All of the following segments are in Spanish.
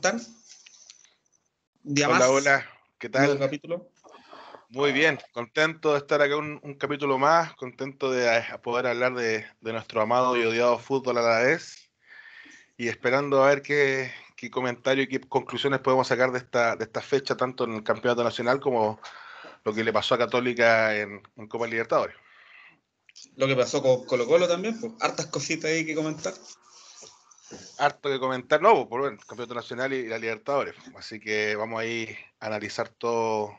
están? hola, hola, ¿qué tal? capítulo. Muy bien, contento de estar acá un, capítulo más, contento de eh, poder hablar de, nuestro amado y odiado fútbol a la vez y esperando a ver qué, comentario y qué conclusiones podemos sacar de esta, de esta fecha, tanto en el Campeonato Nacional como lo que le pasó a Católica en, en Copa Libertadores. Lo que pasó con Colo Colo también, pues hartas cositas ahí que comentar harto que comentar, no, por el Campeonato Nacional y la Libertadores. Así que vamos a ir a analizar todo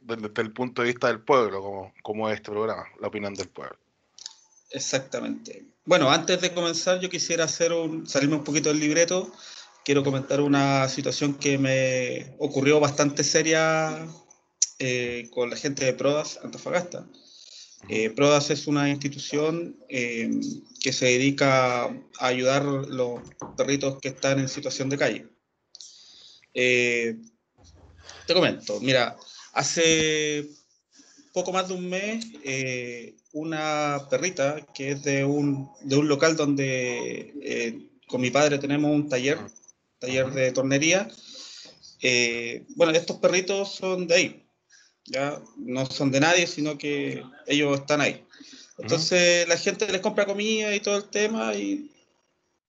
desde, el punto de vista del pueblo, como, como es este programa, la opinión del pueblo. Exactamente. Bueno, antes de comenzar, yo quisiera salirme un poquito del libreto. Quiero comentar una situación que me ocurrió bastante seria eh, con la gente de Prodas Antofagasta. Eh, Prodas es una institución eh, que se dedica a ayudar los perritos que están en situación de calle. Eh, te comento, mira, hace poco más de un mes, una perrita que es de un, de un local donde con mi padre tenemos un taller, taller de tornería. bueno, estos perritos son de ahí, ya no son de nadie, sino que ellos están ahí. Entonces la gente les compra comida y todo el tema y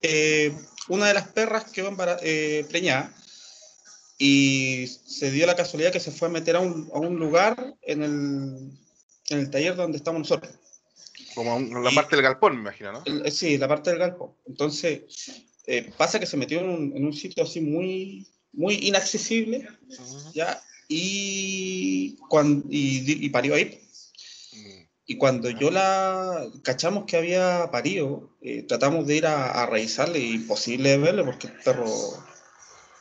eh, una de las perras quedó eh, preñada y se dio la casualidad que se fue a meter a un, a un lugar en el, en el, taller donde estamos nosotros. Como en la parte del galpón, me imagino, ¿no? Eh, sí, la parte del galpón. Entonces, pasa que se metió en un, en un, sitio así muy, muy inaccesible, ¿ya? Y, cuando, y, parió ahí. Y cuando yo la cachamos que había parido, eh, tratamos de ir a, a revisarle, imposible verle porque el perro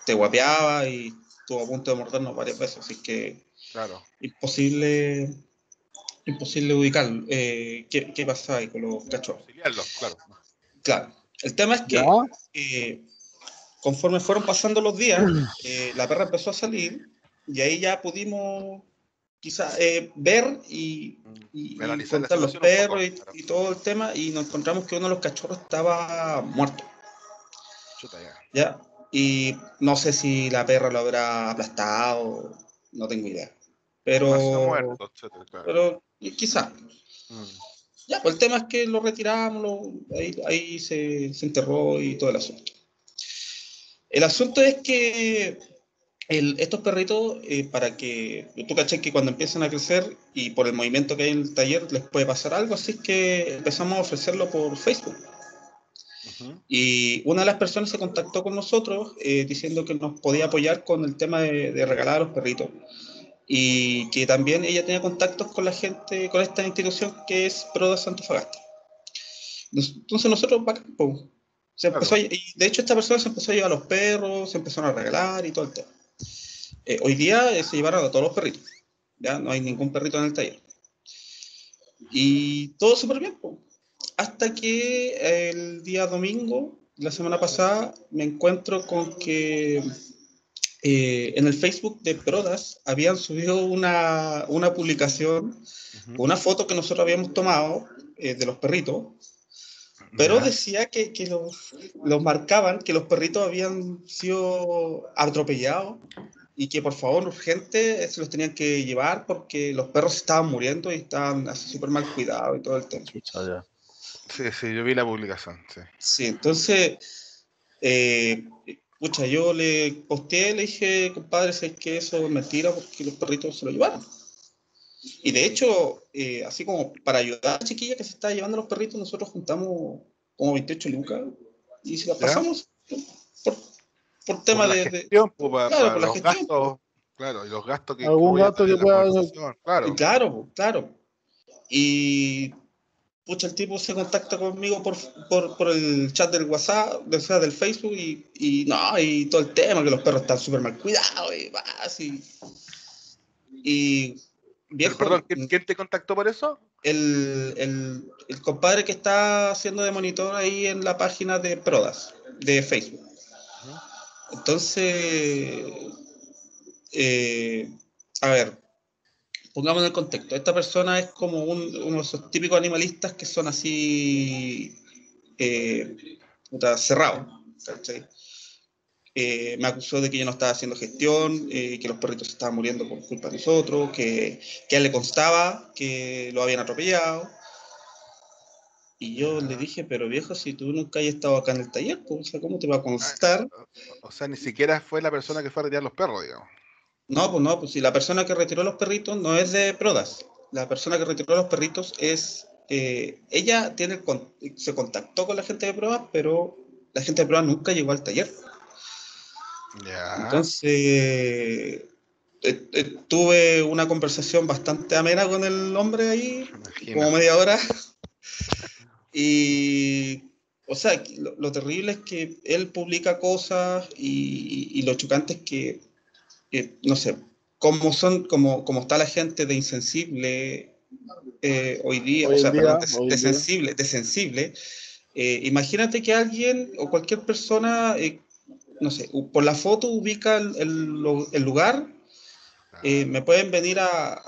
te guapeaba y estuvo a punto de mordernos varias veces, así que claro. imposible imposible ubicar eh, qué, qué pasaba ahí con los cachorros. Claro. claro. El tema es que eh, conforme fueron pasando los días, la perra empezó a salir y ahí ya pudimos quizá eh, ver y, y, contar los perros y, todo el tema y nos encontramos que uno de los cachorros estaba muerto. ya. Y no sé si la perra lo habrá aplastado, no tengo idea. Pero, pero quizá. Mm. Ya, pues el tema es que lo retiramos, ahí, ahí se, se enterró y todo el asunto. El asunto es que estos perritos, eh, para que tú caché que cuando empiezan a crecer y por el movimiento que hay en el taller les puede pasar algo, así que empezamos a ofrecerlo por Facebook. Y una de las personas se contactó con nosotros eh, diciendo que nos podía apoyar con el tema de, regalar a los perritos y que también ella tenía contactos con la gente, con esta institución que es Proda Fagasta. Entonces nosotros, se empezó y de hecho esta persona se empezó a llevar a los perros, se empezaron a regalar y todo el tema. Eh, hoy día eh, se llevaron a todos los perritos. Ya no hay ningún perrito en el taller. Y todo súper bien. Hasta que el día domingo, la semana pasada, me encuentro con que eh, en el Facebook de Prodas habían subido una, una publicación, una foto que nosotros habíamos tomado de los perritos, pero decía que, que los, los, marcaban, que los perritos habían sido atropellados y que por favor urgente se los tenían que llevar porque los perros estaban muriendo y estaban así súper mal cuidados y todo el tema. Sí, sí, yo vi la publicación. Sí, sí entonces, eh, pucha, yo le posteé, le dije, compadre, sé que eso es mentira porque los perritos se lo llevaron. Y de hecho, eh, así como para ayudar a la chiquilla que se está llevando los perritos, nosotros juntamos como 28 lucas y se las pasamos por, por tema de, gestión, claro, por la gestión. Gastos, claro, y los gastos que algún gasto que pueda claro. claro, claro. Y pucha, el tipo se contacta conmigo por, por, por el chat del WhatsApp, o sea, del Facebook, y, y, no, y todo el tema, que los perros están súper mal cuidados, y vas, y, y viejo, Perdón, ¿quién, te contactó por eso? El, el, el, compadre que está haciendo de monitor ahí en la página de Prodas, de Facebook. Entonces, eh, a ver, pongamos en el contexto. Esta persona es como uno de esos típicos animalistas que son así eh, cerrados, eh, me acusó de que yo no estaba haciendo gestión, eh, que los perritos se estaban muriendo por culpa de nosotros, que, que a él le constaba que lo habían atropellado. Y yo le dije, pero viejo, si tú nunca has estado acá en el taller, pues, o sea, ¿cómo te va a constar? O sea, ni siquiera fue la persona que fue a retirar los perros, digamos. No, pues no, pues si la persona que retiró los perritos no es de Prodas. La persona que retiró los perritos es. Eh, ella tiene se contactó con la gente de Prodas, pero la gente de Prodas nunca llegó al taller. Entonces, eh, eh, tuve una conversación bastante amena con el hombre ahí, como media hora. Y, o sea, lo, terrible es que él publica cosas y, lo chocante es que, no sé, como son, como, como está la gente de insensible eh, hoy día, o sea, de, sensible, de sensible. imagínate que alguien o cualquier persona no sé, por la foto ubica el, lugar, eh, me pueden venir a,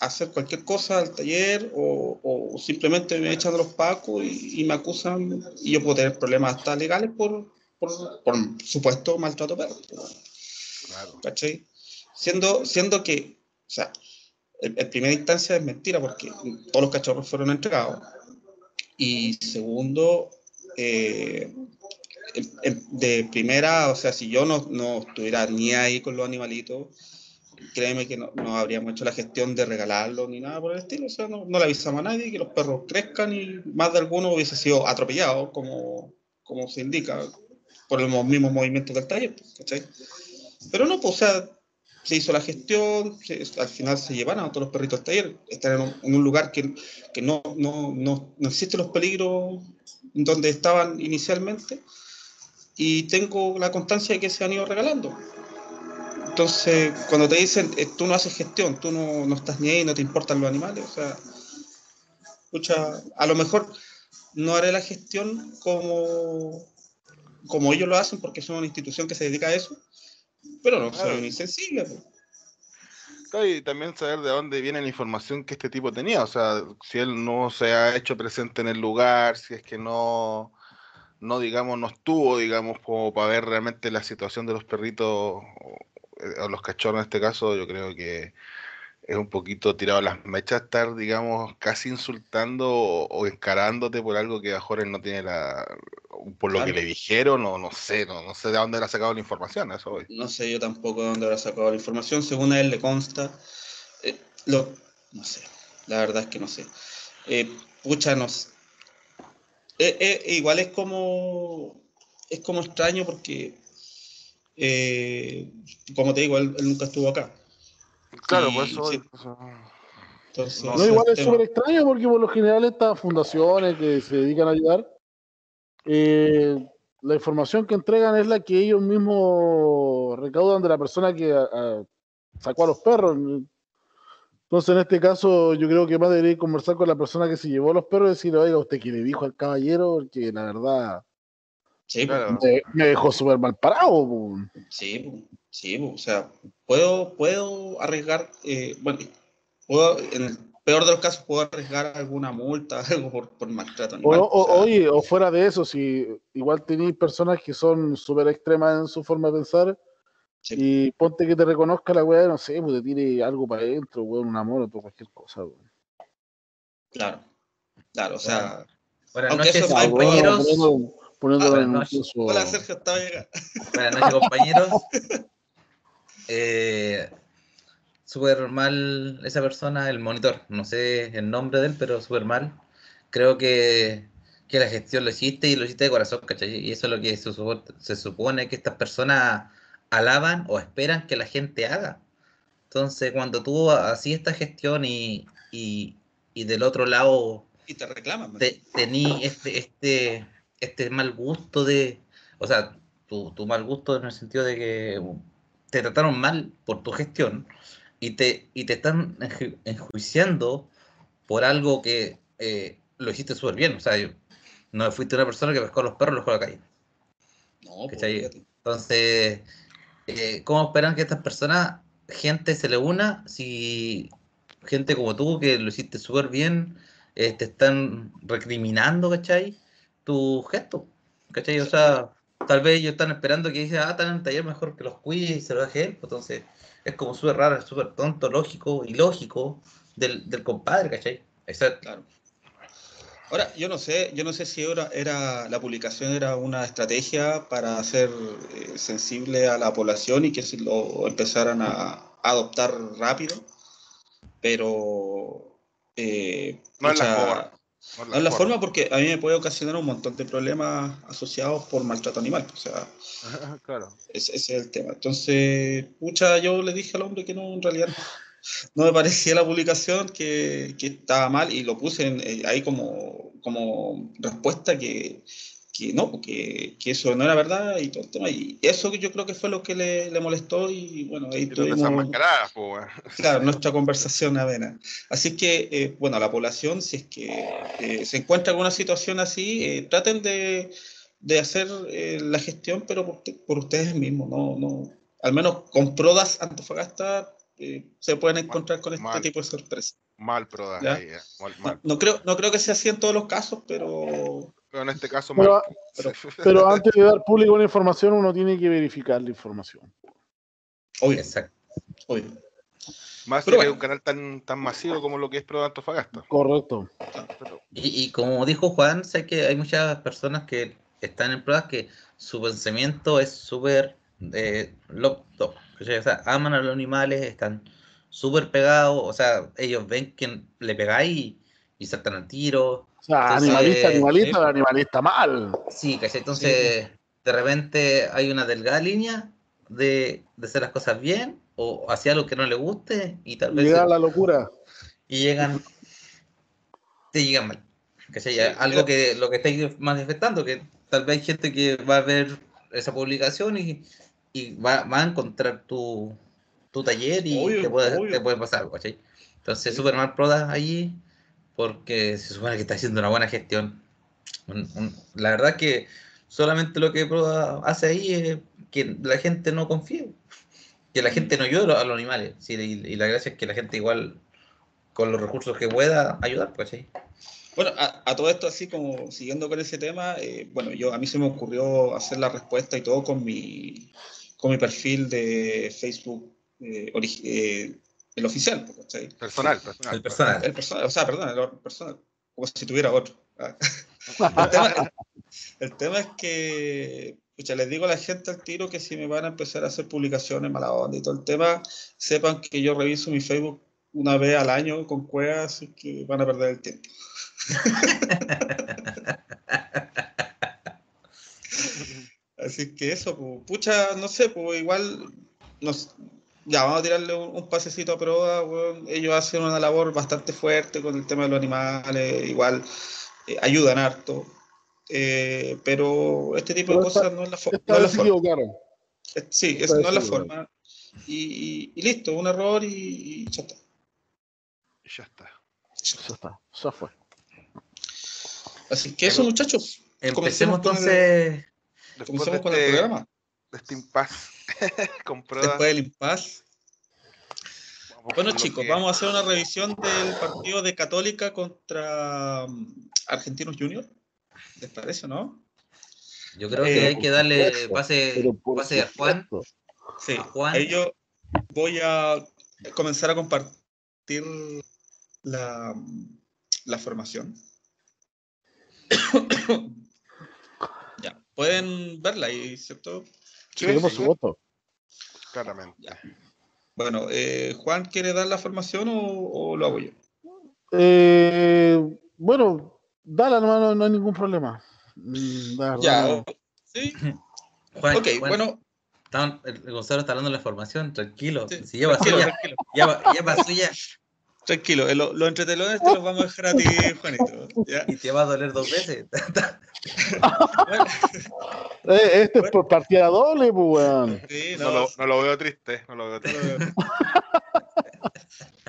hacer cualquier cosa al taller o, simplemente me echan los pacos y, me acusan y yo puedo tener problemas hasta legales por, por, supuesto maltrato perro. Claro. ¿Cachai? Siendo, siendo que, o sea, en, primera instancia es mentira porque todos los cachorros fueron entregados. Y segundo, eh, de primera, o sea, si yo no, no, estuviera ni ahí con los animalitos, créeme que no, no, habríamos hecho la gestión de regalarlos ni nada por el estilo. O sea, no, no, le avisamos a nadie que los perros crezcan y más de alguno hubiese sido atropellado, como, como se indica, por los mismos movimientos del taller. ¿cachai? Pero no, pues, o sea, se hizo la gestión, al final se llevaron a todos los perritos al taller, están en un, en un lugar que, que no, no, no, no existen los peligros donde estaban inicialmente y tengo la constancia de que se han ido regalando. Entonces, cuando te dicen, eh, tú no haces gestión, tú no, no estás ni ahí, no te importan los animales, o sea, escucha, a lo mejor no haré la gestión como, como ellos lo hacen porque son una institución que se dedica a eso, pero no soy insensible. y también saber de dónde viene la información que este tipo tenía, o sea, si él no se ha hecho presente en el lugar, si es que no no digamos, no estuvo, digamos, como para ver realmente la situación de los perritos o, eh, los cachorros en este caso, yo creo que es un poquito tirado a las mechas estar, digamos, casi insultando o, encarándote por algo que a Jorge no tiene la, por lo que le dijeron, o no sé, no, no sé de dónde le ha sacado la información, eso hoy. No sé yo tampoco de dónde habrá sacado la información, según a él le consta, eh, lo, no sé, la verdad es que no sé. Eh, pucha, no, eh, eh, igual es como, es como extraño porque, eh, como te digo, él, nunca estuvo acá. Claro, pues eso. no, igual es súper extraño porque por lo general estas fundaciones que se dedican a ayudar, la información que entregan es la que ellos mismos recaudan de la persona que sacó a los perros. Entonces, en este caso, yo creo que más debería conversar con la persona que se llevó los perros y decirle, oiga, ¿usted qué le dijo al caballero? Porque la verdad sí, me, dejó súper mal parado. Sí, sí, o sea, puedo, puedo arriesgar, eh, bueno, puedo, en el peor de los casos, puedo arriesgar alguna multa, algo por, por maltrato animal. O, oye, o fuera de eso, si igual tenéis personas que son súper extremas en su forma de pensar, y ponte que te reconozca la weá, no sé, pues te tire algo para adentro, weón, un amor o cualquier cosa, weón. Claro, claro, o sea. Buenas noches, compañeros. Hola, Sergio, estaba llegando. Buenas noches, compañeros. Eh, súper mal esa persona, el monitor. No sé el nombre de él, pero súper mal. Creo que, que, la gestión lo hiciste y lo hiciste de corazón, ¿cachai? Y eso es lo que se, se supone que estas personas alaban o esperan que la gente haga. Entonces, cuando tú así esta gestión y, y, del otro lado... Y te reclaman. tení este, este, este mal gusto de... O sea, tu, tu, mal gusto en el sentido de que te trataron mal por tu gestión y te, y te están enjuiciando por algo que eh, lo hiciste súper bien. O sea, no fuiste una persona que pescó a los perros y los dejó a la calle. No, pues, Entonces, eh, ¿cómo esperan que estas personas, gente se le una, si gente como tú, que lo hiciste súper bien, eh, te están recriminando, ¿cachai? Tu gesto, ¿cachai? O sea, tal vez ellos están esperando que dice, ah, están en el taller mejor que los cuide y se lo deje él. Pues, entonces, es como súper raro, súper tonto, lógico y lógico del, del compadre, ¿cachai? Exacto. Claro. Ahora, yo no sé, yo no sé si era, era la publicación era una estrategia para hacer eh, sensible a la población y que se lo empezaran a, adoptar rápido, pero eh, no, es la no es la, forma. porque a mí me puede ocasionar un montón de problemas asociados por maltrato animal. O sea, claro. ese, es el tema. Entonces, pucha, yo le dije al hombre que no, en realidad no me parecía la publicación que, que estaba mal y lo puse eh, ahí como, como respuesta que, que no, que, que, eso no era verdad y todo el tema. Y eso yo creo que fue lo que le, le molestó y bueno, ahí tuvimos... Claro, nuestra conversación avena. Así que, eh, bueno, la población, si es que eh, se encuentra en una situación así, traten de, de hacer la gestión, pero por, por, ustedes mismos, no, no, al menos con Prodas Antofagasta se pueden encontrar con este tipo de sorpresas. Mal, pero No, creo, no creo que sea así en todos los casos, pero. Pero en este caso, pero, pero, antes de dar público una información, uno tiene que verificar la información. Obvio. Exacto. Obvio. Más que un canal tan, tan masivo como lo que es Pro Antofagasta. Correcto. Y, y, como dijo Juan, sé que hay muchas personas que están en pruebas que su pensamiento es súper eh, o sea, aman a los animales, están súper pegados, o sea, ellos ven que le pegáis y, saltan al tiro. O sea, animalista, animalista, animalista mal. Sí, ¿cachai? Entonces, de repente hay una delgada línea de, hacer las cosas bien o hacia algo que no le guste y tal vez... Llega la locura. Y llegan... Te llegan mal. ¿Cachai? algo que lo que estáis manifestando, que tal vez hay gente que va a ver esa publicación y y va, va a encontrar tu, tu taller y te, puede, te, puede, pasar algo, ¿cachai? Entonces, Superman Prodas ahí, porque se supone que está haciendo una buena gestión. la verdad que solamente lo que Proda hace ahí es que la gente no confíe, que la gente no ayude a los animales. Sí, y, la gracia es que la gente igual, con los recursos que pueda, ayudar, ¿cachai? Bueno, a, todo esto, así como siguiendo con ese tema, eh, bueno, yo a mí se me ocurrió hacer la respuesta y todo con mi, con mi perfil de Facebook eh, eh, el oficial. Personal, personal. El personal. El personal, o sea, perdón, el personal, como si tuviera otro. Ah. el, tema, es que, escucha, les digo a la gente al tiro que si me van a empezar a hacer publicaciones mala onda y todo el tema, sepan que yo reviso mi Facebook una vez al año con cuevas y que van a perder el tiempo. Así que eso, pues, pucha, no sé, pues igual, nos, ya vamos a tirarle un, pasecito a prueba, ellos hacen una labor bastante fuerte con el tema de los animales, igual eh, ayudan harto, eh, pero este tipo de cosas no es la, no es la forma. Eh, sí, eso no es la forma. Y, y, listo, un error y, ya está. Ya está. Ya está, ya fue. Así que eso, muchachos. Empecemos entonces Comenzamos con el este programa. De este impasse. Después del impasse. Bueno, chicos, vamos a hacer una revisión del partido de Católica contra um, Argentinos Juniors. ¿Les parece, no? Yo creo que eh, hay que darle pase, pase a Juan. Sí, Juan. yo voy a comenzar a compartir la, la formación. pueden verla ahí, ¿cierto? Sí, Queremos su voto. Claramente. Bueno, eh, Juan, ¿quiere dar la formación o, lo hago yo? Eh, bueno, dale, hermano, no hay ningún problema. Mm, ya, sí. Juan, ok, bueno. el Gonzalo está dando la formación, tranquilo. si lleva suya, lleva, lleva suya. Tranquilo, los lo entretelones te los vamos a dejar a ti, Juanito. Y te va a doler dos veces. Eh, este es por partida doble, pues, weón. no, lo, veo triste, no lo veo triste.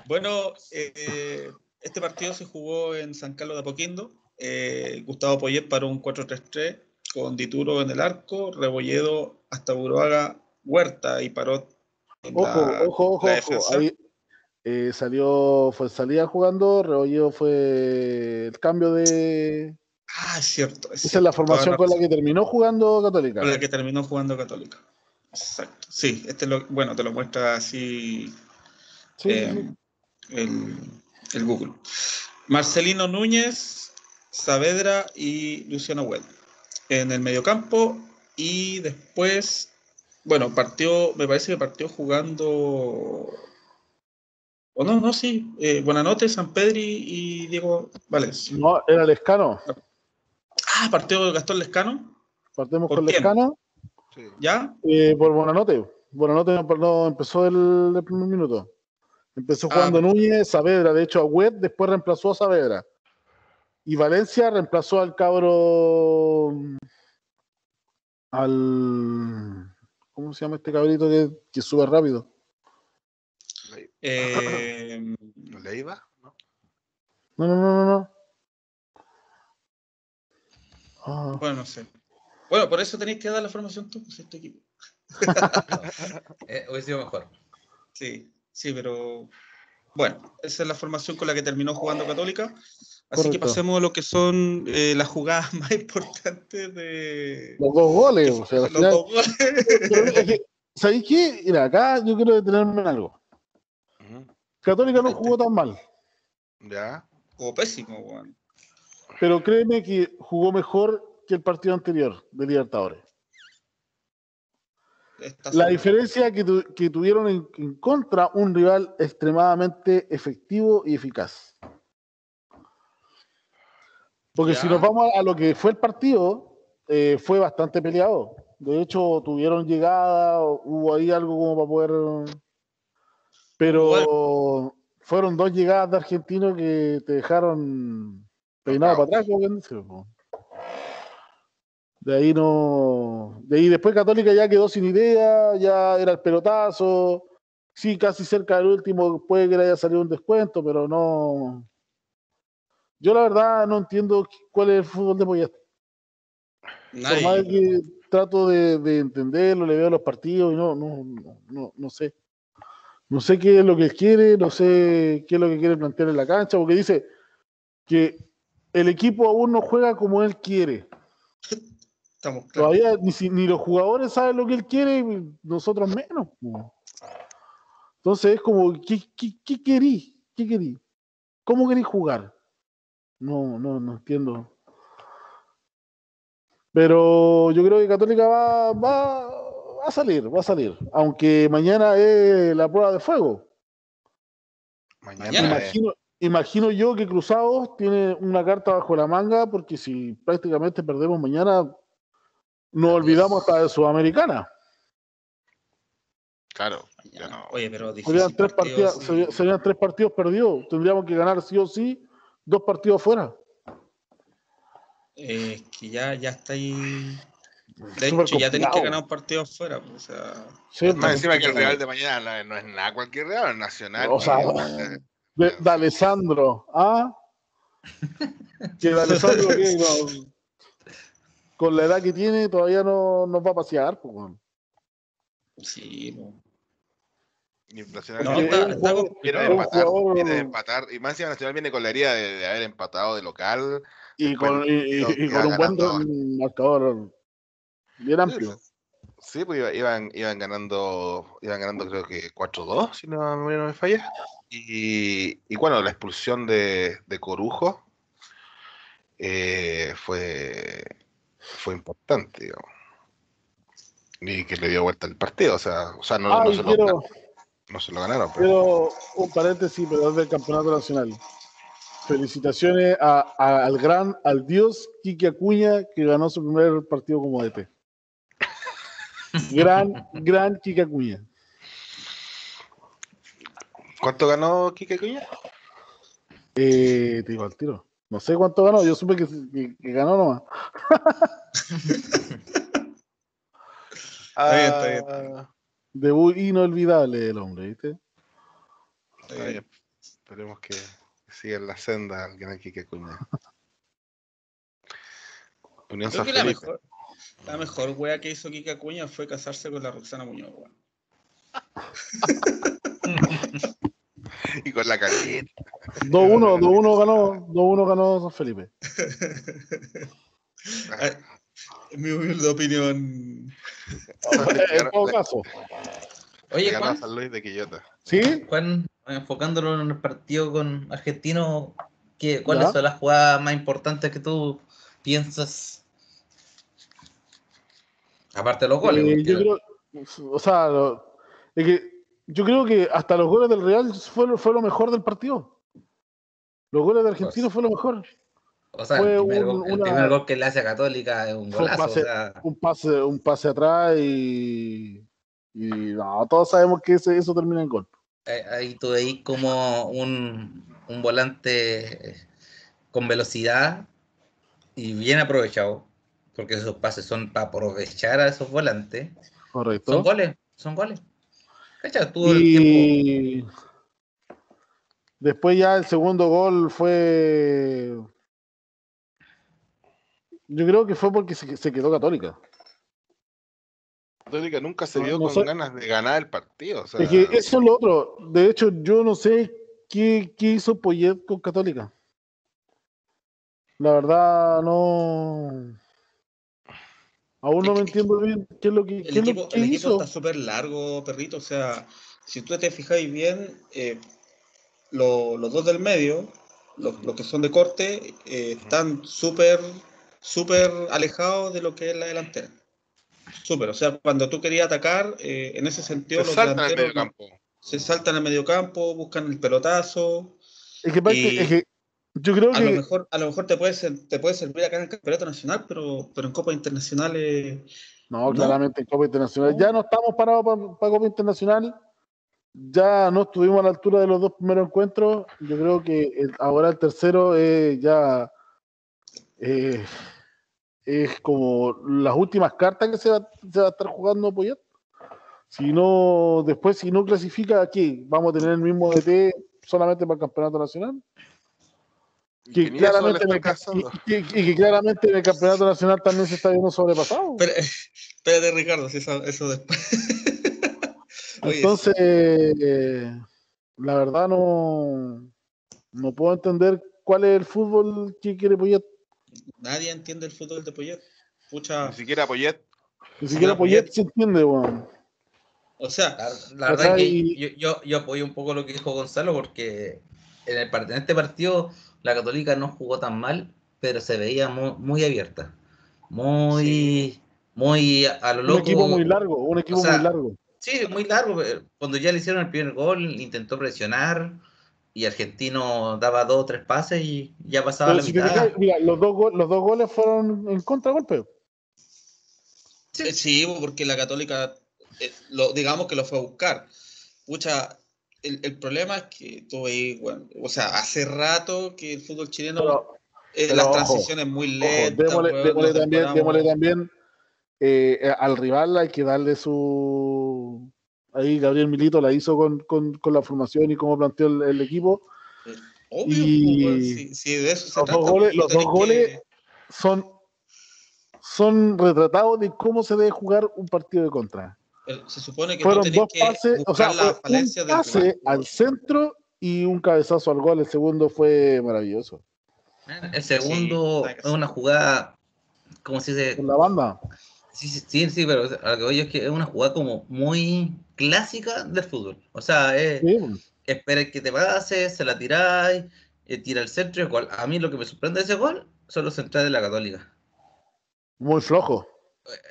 bueno, eh, este partido se jugó en San Carlos de Apoquindo. Eh, Gustavo Poyet para un 4-3-3 con Dituro en el arco, Rebolledo hasta Buruaga, Huerta y Parot. ojo, ojo, ojo, ojo. Ahí, salió, fue salida jugando, Rebolledo fue el cambio de, Ah, es cierto. Esa es la formación con la que terminó jugando Católica. Con la que terminó jugando Católica. Exacto. Sí, este lo, bueno, te lo muestra así eh, el, el, Google. Marcelino Núñez, Saavedra y Luciano Huel en el mediocampo. Y después, bueno, partió, me parece que partió jugando o no, no, sí. Eh, Buenanote, San Pedri y Diego Valencia. No, era Lescano. Ah, partió Gastón Lescano. Partimos con Lescano. ¿Ya? Eh, por Buenanote. Buenanote no, empezó el, primer minuto. Empezó ah, jugando Núñez, Saavedra. De hecho, a Web después reemplazó a Saavedra. Y Valencia reemplazó al cabro. Al. ¿Cómo se llama este cabrito que, que sube rápido? Eh, ¿Leiva? No. No, no, no, no. Ah. Bueno, no sé. Bueno, por eso tenéis que dar la formación tú, pues este equipo. eh, hubiese sido mejor. Sí, sí, pero bueno, esa es la formación con la que terminó jugando Católica. Así que pasemos a lo que son eh, las jugadas más importantes de. Los dos goles. O sea, los dos goles. ¿Sabéis qué? Mira, acá yo quiero detenerme en algo. Católica no jugó tan mal. Ya. Jugó pésimo, Juan. Pero créeme que jugó mejor que el partido anterior de Libertadores. la diferencia que, que tuvieron en, contra un rival extremadamente efectivo y eficaz. Porque si nos vamos a, lo que fue el partido, eh, fue bastante peleado. De hecho, tuvieron llegada, hubo ahí algo como para poder pero fueron dos llegadas de argentinos que te dejaron peinado para atrás, De ahí no. De ahí después Católica ya quedó sin idea, ya era el pelotazo. Sí, casi cerca del último puede que le haya salido un descuento, pero no. Yo la verdad no entiendo cuál es el fútbol de Poyet. Por más que trato de, de, entenderlo, le veo los partidos y no, no, no, no sé. No sé qué es lo que quiere, no sé qué es lo que quiere plantear en la cancha, porque dice que el equipo aún no juega como él quiere. Estamos Todavía ni, ni, los jugadores saben lo que él quiere, nosotros menos. Entonces es como, ¿qué, qué, qué querí? ¿Qué querí? ¿Cómo querí jugar? No, no, no entiendo. Pero yo creo que Católica va, va, va a salir, va a salir. Aunque mañana es la prueba de fuego. Mañana. Imagino, yo que Cruzados tiene una carta bajo la manga, porque si prácticamente perdemos mañana, nos olvidamos hasta de Sudamericana. Claro. Oye, pero serían tres, partidos, serían tres partidos perdidos. Tendríamos que ganar sí o sí dos partidos fuera. Eh, que ya, ya está ahí de hecho, ya tenéis que ganar un partido afuera. Pues, o sea, sí, más encima que el Real de mañana no es nada cualquier Real, es nacional. O sea, de, Alessandro, ¿ah? que de Alessandro que no, con la edad que tiene todavía no nos va a pasear. Pues, Sí, no. Nacional no, viene, viene, de empatar, viene de empatar, y más encima Nacional viene con la herida de, de haber empatado de local. Y con, y, y, con un buen marcador Bien amplio. Sí, pues iban, iban ganando, iban ganando creo que 4-2, si no, me falla. Y, y, bueno, la expulsión de, de Corujo eh, fue, fue importante, digamos. Y que le dio vuelta el partido, o sea, o sea no, no, se lo, no, se lo, ganaron. Pero, un paréntesis, pero del campeonato nacional. Felicitaciones a, al gran, al dios Kiki Acuña, que ganó su primer partido como DT. Gran, gran Kika Cuña. ¿Cuánto ganó Kika Cuña? Eh, te digo al tiro. No sé cuánto ganó, yo supe que, ganó nomás. ah, está bien, está bien. Debut inolvidable el hombre, ¿viste? Está bien. Esperemos que siga en la senda el gran Kike Cuña. Unión San Felipe. La mejor wea que hizo Kika Cuña fue casarse con la Roxana Muñoz, y con la caleta. 2-1, 2-1 ganó, 2-1 ganó San Felipe. En mi humilde opinión. en todo caso. Oye, Juan, San Luis de Quillota. ¿Sí? Juan, enfocándolo en el partido con Argentino, ¿qué, ¿cuáles ¿Ya? son las jugadas más importantes que tú piensas? Aparte de los goles. Eh, yo creo, o sea, lo- es que yo creo que hasta los goles del Real fue lo, fue lo mejor del partido. Los goles de Argentino Pues, fue lo mejor. o sea, fue el, primer, un- gol, el una- primer gol que le hace a Católica es un golazo. pase- o sea, Un pase, un pase atrás y, y no, todos sabemos que ese- eso termina en gol. ahí tú veis como un, un volante con velocidad y bien aprovechado, porque esos pases son para aprovechar a esos volantes. Correcto. Son goles, son goles. Y después ya el segundo gol fue. Yo creo que fue porque se, se quedó católica. Católica nunca se No- vio no con sé. ganas de ganar el partido. O sea, Es que eso es lo otro. De hecho, yo no sé qué, qué hizo Poyet con Católica. La verdad, no. Aún no me entiendo bien qué es lo que, El qué lo que el equipo está súper largo, perrito. O sea, si tú te fijáis bien, eh, lo- los dos del medio, los, los que son de corte, eh, están súper, súper alejados de lo que es la delantera. Súper. O sea, cuando tú querías atacar, eh, en ese sentido, se los delanteros medio campo. se saltan al medio campo, buscan el pelotazo. Es que, y- es que yo creo A lo mejor, a lo mejor te puede ser- te puede servir acá en el campeonato nacional, pero, pero en copas internacionales No, ¿No? claramente en Copa Internacional. No. Ya no estamos parados para Copa Internacional. Ya no estuvimos a la altura de los dos primeros encuentros. Yo creo que el- ahora el tercero eh, ya eh, es como las últimas cartas que se va, se va a estar jugando Poyet. Si no, después si no clasifica aquí, vamos a tener el mismo DT solamente para el campeonato nacional. Y Que claramente, en el, ca- alcanzando. y- y- y que claramente en el campeonato nacional también se está viendo sobrepasado. Pero, espérate, Ricardo, si eso, eso después. Oye, Entonces, eh, la verdad no, no puedo entender cuál es el fútbol que quiere Poyet. nadie entiende el fútbol de Poyet. Pucha, Ni siquiera Poyet. Ni siquiera Poyet Poyet. se entiende, weón. o sea, La, la verdad que yo, yo, yo apoyo un poco lo que dijo Gonzalo porque en, el, part- en este partido la Católica no jugó tan mal, pero se veía muy, muy abierta. Muy, muy a lo Un loco. equipo muy largo, un equipo O sea, muy largo. Sí, muy largo. pero Cuando ya le hicieron el primer gol, intentó presionar y Argentino daba dos o tres pases y ya pasaba Pero la si te mitad. fijas, mira, los dos, go- los dos goles fueron en contragolpe. eh, sí, porque la Católica, eh, lo, digamos que lo fue a buscar. Pucha, el, el problema es que tú veis, bueno, o sea, hace rato que el fútbol chileno, Pero, eh, pero las ojo, transiciones muy ojo, lentas. démosle, weón, démosle nos también, démosle también eh, eh, al rival hay que darle su... Ahí Gabriel Milito la hizo con, con, con la formación y cómo planteó el, el equipo. Obvio, y- weón, si, si de eso se los trata. dos goles- los dos goles que- son, son retratados de cómo se debe jugar un partido de contra. El- se supone que Fueron dos que pases, o sea, fue las un pase al centro y un cabezazo al gol. El segundo fue maravilloso. El segundo que es una jugada, como se dice? Con la banda. Sí, sí, sí, sí, pero a lo que voy es que es una jugada como muy clásica del fútbol. O sea, es, Sí, espera que te pases, se la tiráis, eh, tira el centro y es gol. A mí lo que me sorprende de ese gol son los centrales de la Católica. muy flojo.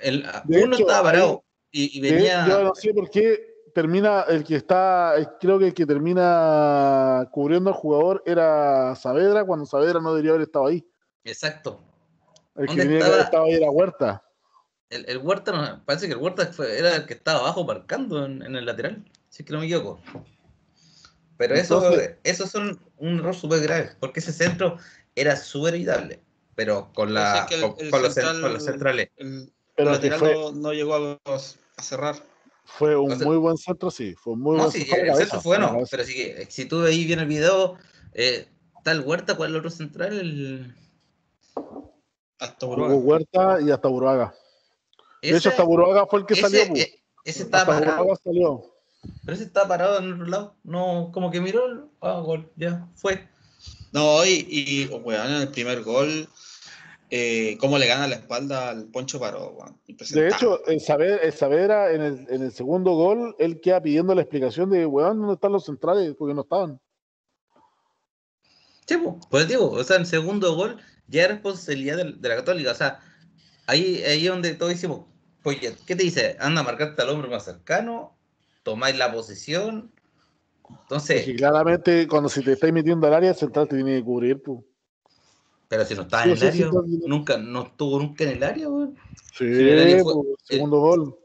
El, uno hecho, estaba ahí- parado y, y De- venía. Yo no sé por qué termina el que está, eh, creo que el que termina cubriendo al jugador era Saavedra, cuando Saavedra no debería haber estado ahí. Exacto. El que ¿Dónde tenía que haber estaba? estado ahí era Huerta. El, el Huerta, no- parece que el Huerta fue- era el que estaba abajo marcando en, en el lateral, si es que no me equivoco. Pero eso, Entonces- esos son un error súper grave, porque ese centro era súper evitable, pero con, la, Parece que el- con, el con los, cen- central- con los centrales. Pero que fue, no, no llegó a, a cerrar. fue un o sea- muy buen centro, sí. Fue un muy No, buen sí, la el centro fue a la bueno, cabeza. pero si, si tú veis bien el video, eh, está el Huerta, ¿cuál es el otro central? El, Hasta Uruguay. Huerta y hasta Buruaga. De hecho, ese- hasta Buruaga fue el que ese, salió. pu. eh, ese estaba Hasta parado. Buruaga salió. Pero ese estaba parado en otro lado. No, como que miró, ah, gol, ya, fue. No, y, y weón, en el primer gol, eh, cómo le gana la espalda al Poncho Paró, weón. De hecho, el Saavedra, el Saavedra en, el, en el segundo gol, él queda pidiendo la explicación de, weón, ¿dónde están los centrales? Porque no estaban. Sí, pues digo, o sea, en segundo gol ya es responsabilidad de, de la Católica. O sea, ahí, ahí es donde todos decimos, oye, ¿qué te dice? Anda a marcarte al hombre más cercano, tomáis la posición. Entonces, Porque claramente, cuando se te estáis metiendo al área, el central te tiene que cubrir, pues. Pero si no estaba en el área, nunca, no estuvo nunca en el área, weón. Sí, el pues, segundo gol.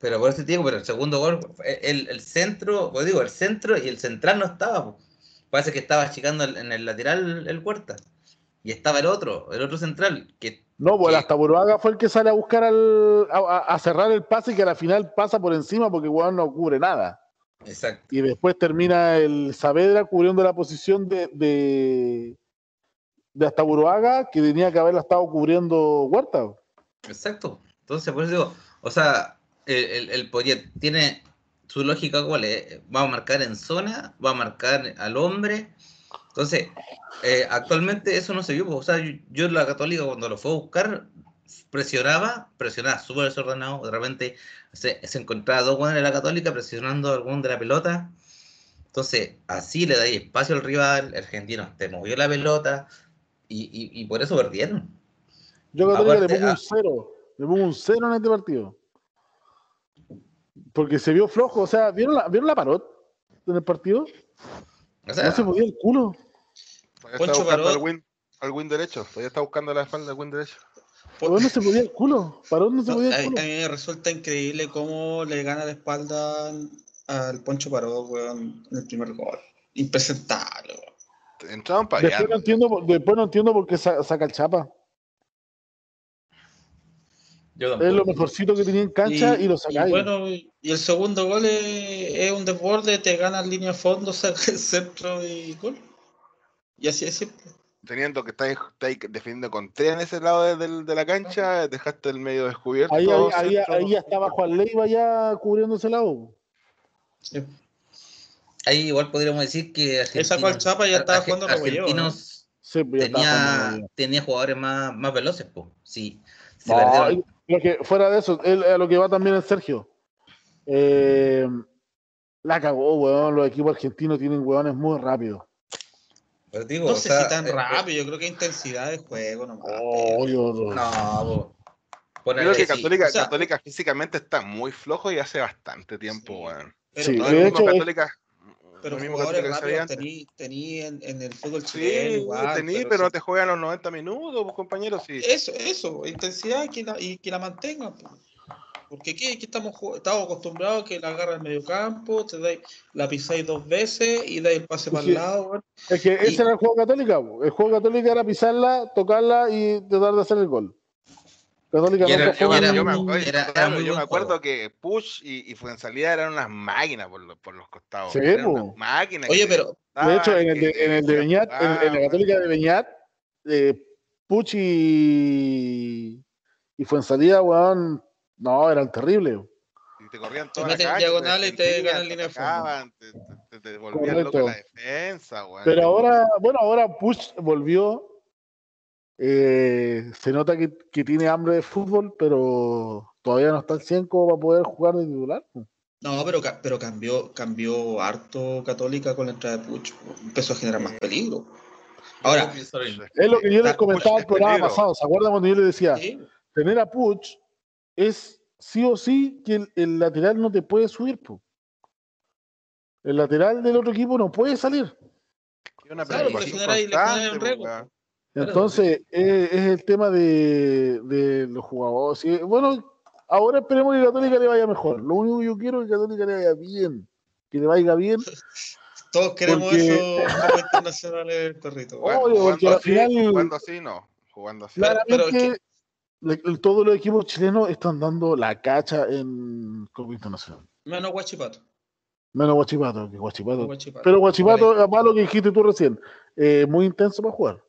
Pero por te digo, pero el segundo gol, el, el centro, pues digo, el centro y el central no estaba. po. Parece que estaba achicando en el lateral el Huerta. Y estaba el otro, el otro central, que No, pues hasta Buruaga fue el que sale a buscar al, a, cerrar el pase y que a la final pasa por encima porque weón no cubre nada. exacto. Y después termina el Saavedra cubriendo la posición de, de, de hasta Buruaga, que tenía que haberla estado cubriendo Huerta. Exacto. Entonces, por eso digo, o sea, el, el, el tiene su lógica cuál es, va a marcar en zona, va a marcar al hombre. Entonces, eh, actualmente eso no se vio. pues, O sea, yo, yo la Católica cuando lo fue a buscar, presionaba, presionaba súper desordenado. De repente se, se encontraba dos buenos de la Católica presionando a algún de la pelota. Entonces, así le dais espacio al rival, el argentino te movió la pelota y, y, y por eso perdieron. Yo a Católica le pongo ah. un cero. Le pongo un cero en este partido. Porque se vio flojo. O sea, ¿vieron la, ¿vieron la parot en el partido? O sea, No se movía el culo. Poncho Parot. al win, al win derecho. Todavía está buscando la espalda del win derecho. Por- Weón, no se movía el culo. Parot no se No, movía a, el a culo. mí me resulta increíble cómo le gana la espalda al Poncho Paró, weón, en el primer gol. Impresentable, weón. Entraban para Después no entiendo, por- después no entiendo por qué sa- saca el chapa. yo Es lo mejorcito que tenía en cancha y, lo saca y bueno, y el segundo gol es, es un desborde, te gana en línea de fondo, saca el centro y gol. Y así es simple. Teniendo que estáis, estáis defendiendo con tres en ese lado de, la cancha, dejaste el medio descubierto. Ahí, ahí, ahí, centro. ahí ya estaba Juan Leiva ya cubriendo ese lado. Sí. Ahí igual podríamos decir que Él sacó al Chapa y ya estaba jugando Rebolledo, Argentinos Sí, pues jugando tenía, jugadores más, más veloces, pues. Sí. Se No, perdieron. lo que, fuera de eso, él- a lo que va también es Sergio. Eh, la cagó, weón. Los equipos argentinos tienen weones muy rápidos. Pero digo, No o sé sea, si tan eh, rápido, yo creo que intensidad de juego nomás. Oh, yo- eh, No, po. Yo creo que sí. Católica, O sea- Católica físicamente está muy flojo y hace bastante tiempo, Sí. weón. Pero, Sí, No de hecho, es- Católica. Pero lo mismo jugadores Católica que rápidos tení, tení en, en el fútbol chileno Sí, igual. tení, pero, pero no sí. te juegan los 90 minutos, pues, compañeros. Sí. Eso, eso, intensidad y que la, y que la mantenga. po. Porque aquí, aquí estamos, estamos acostumbrados a que la agarra el medio campo, te dais, la pisáis dos weces y dais el pase para el Sí. lado. Es que Y- ese era el juego católica. po. El juego católica era pisarla, tocarla y tratar de hacer el gol. Católica era- nunca fue era yo me, oye, era- era claro, yo me acuerdo juego. que Push y, y Fuensalida eran unas máquinas por, los- por los costados. Sí, eran máquinas. Oye, pero De hecho, en el de, en el de Beñat, en, en la católica de Beñat, eh, Puch y, y Fuensalida, weón, no, eran terribles. Y te corrían Te toda la meten cancha, diagonales y te ganan línea de Te, te, te- volvían loco la defensa, weón. Pero ahora, bueno, ahora Puch volvió. Eh, se nota que, que tiene hambre de fútbol, pero todavía no está al 100 como para poder jugar de titular. no, pero, pero cambió, cambió harto Católica con la entrada de Puch. Empezó a generar más peligro. Ahora, Es lo que yo les comentaba el programa pasado. ¿Se acuerdan cuando yo les decía? sí, tener a Puch es sí o sí que el, el lateral no te puede subir. po. El lateral del otro equipo no puede salir. Y una Claro, preocupación le genera- le genera constante, Entonces, es, es el tema de, de los jugadores. Bueno, ahora esperemos que Católica le vaya mejor. Lo único que yo quiero es que Católica le vaya bien. Que le vaya bien. todos queremos Porque- eso internacionales, perrito. Obvio, Jugando porque al así, final- jugando así, no. Jugando así. Claro. pero es Claramente, le- todos los equipos chilenos están dando la cacha en Copa Internacional. Menos Guachipato. Menos Guachipato, que Guachipato. Guachipato. Pero Guachipato, además lo que dijiste tú recién, eh, muy intenso para jugar.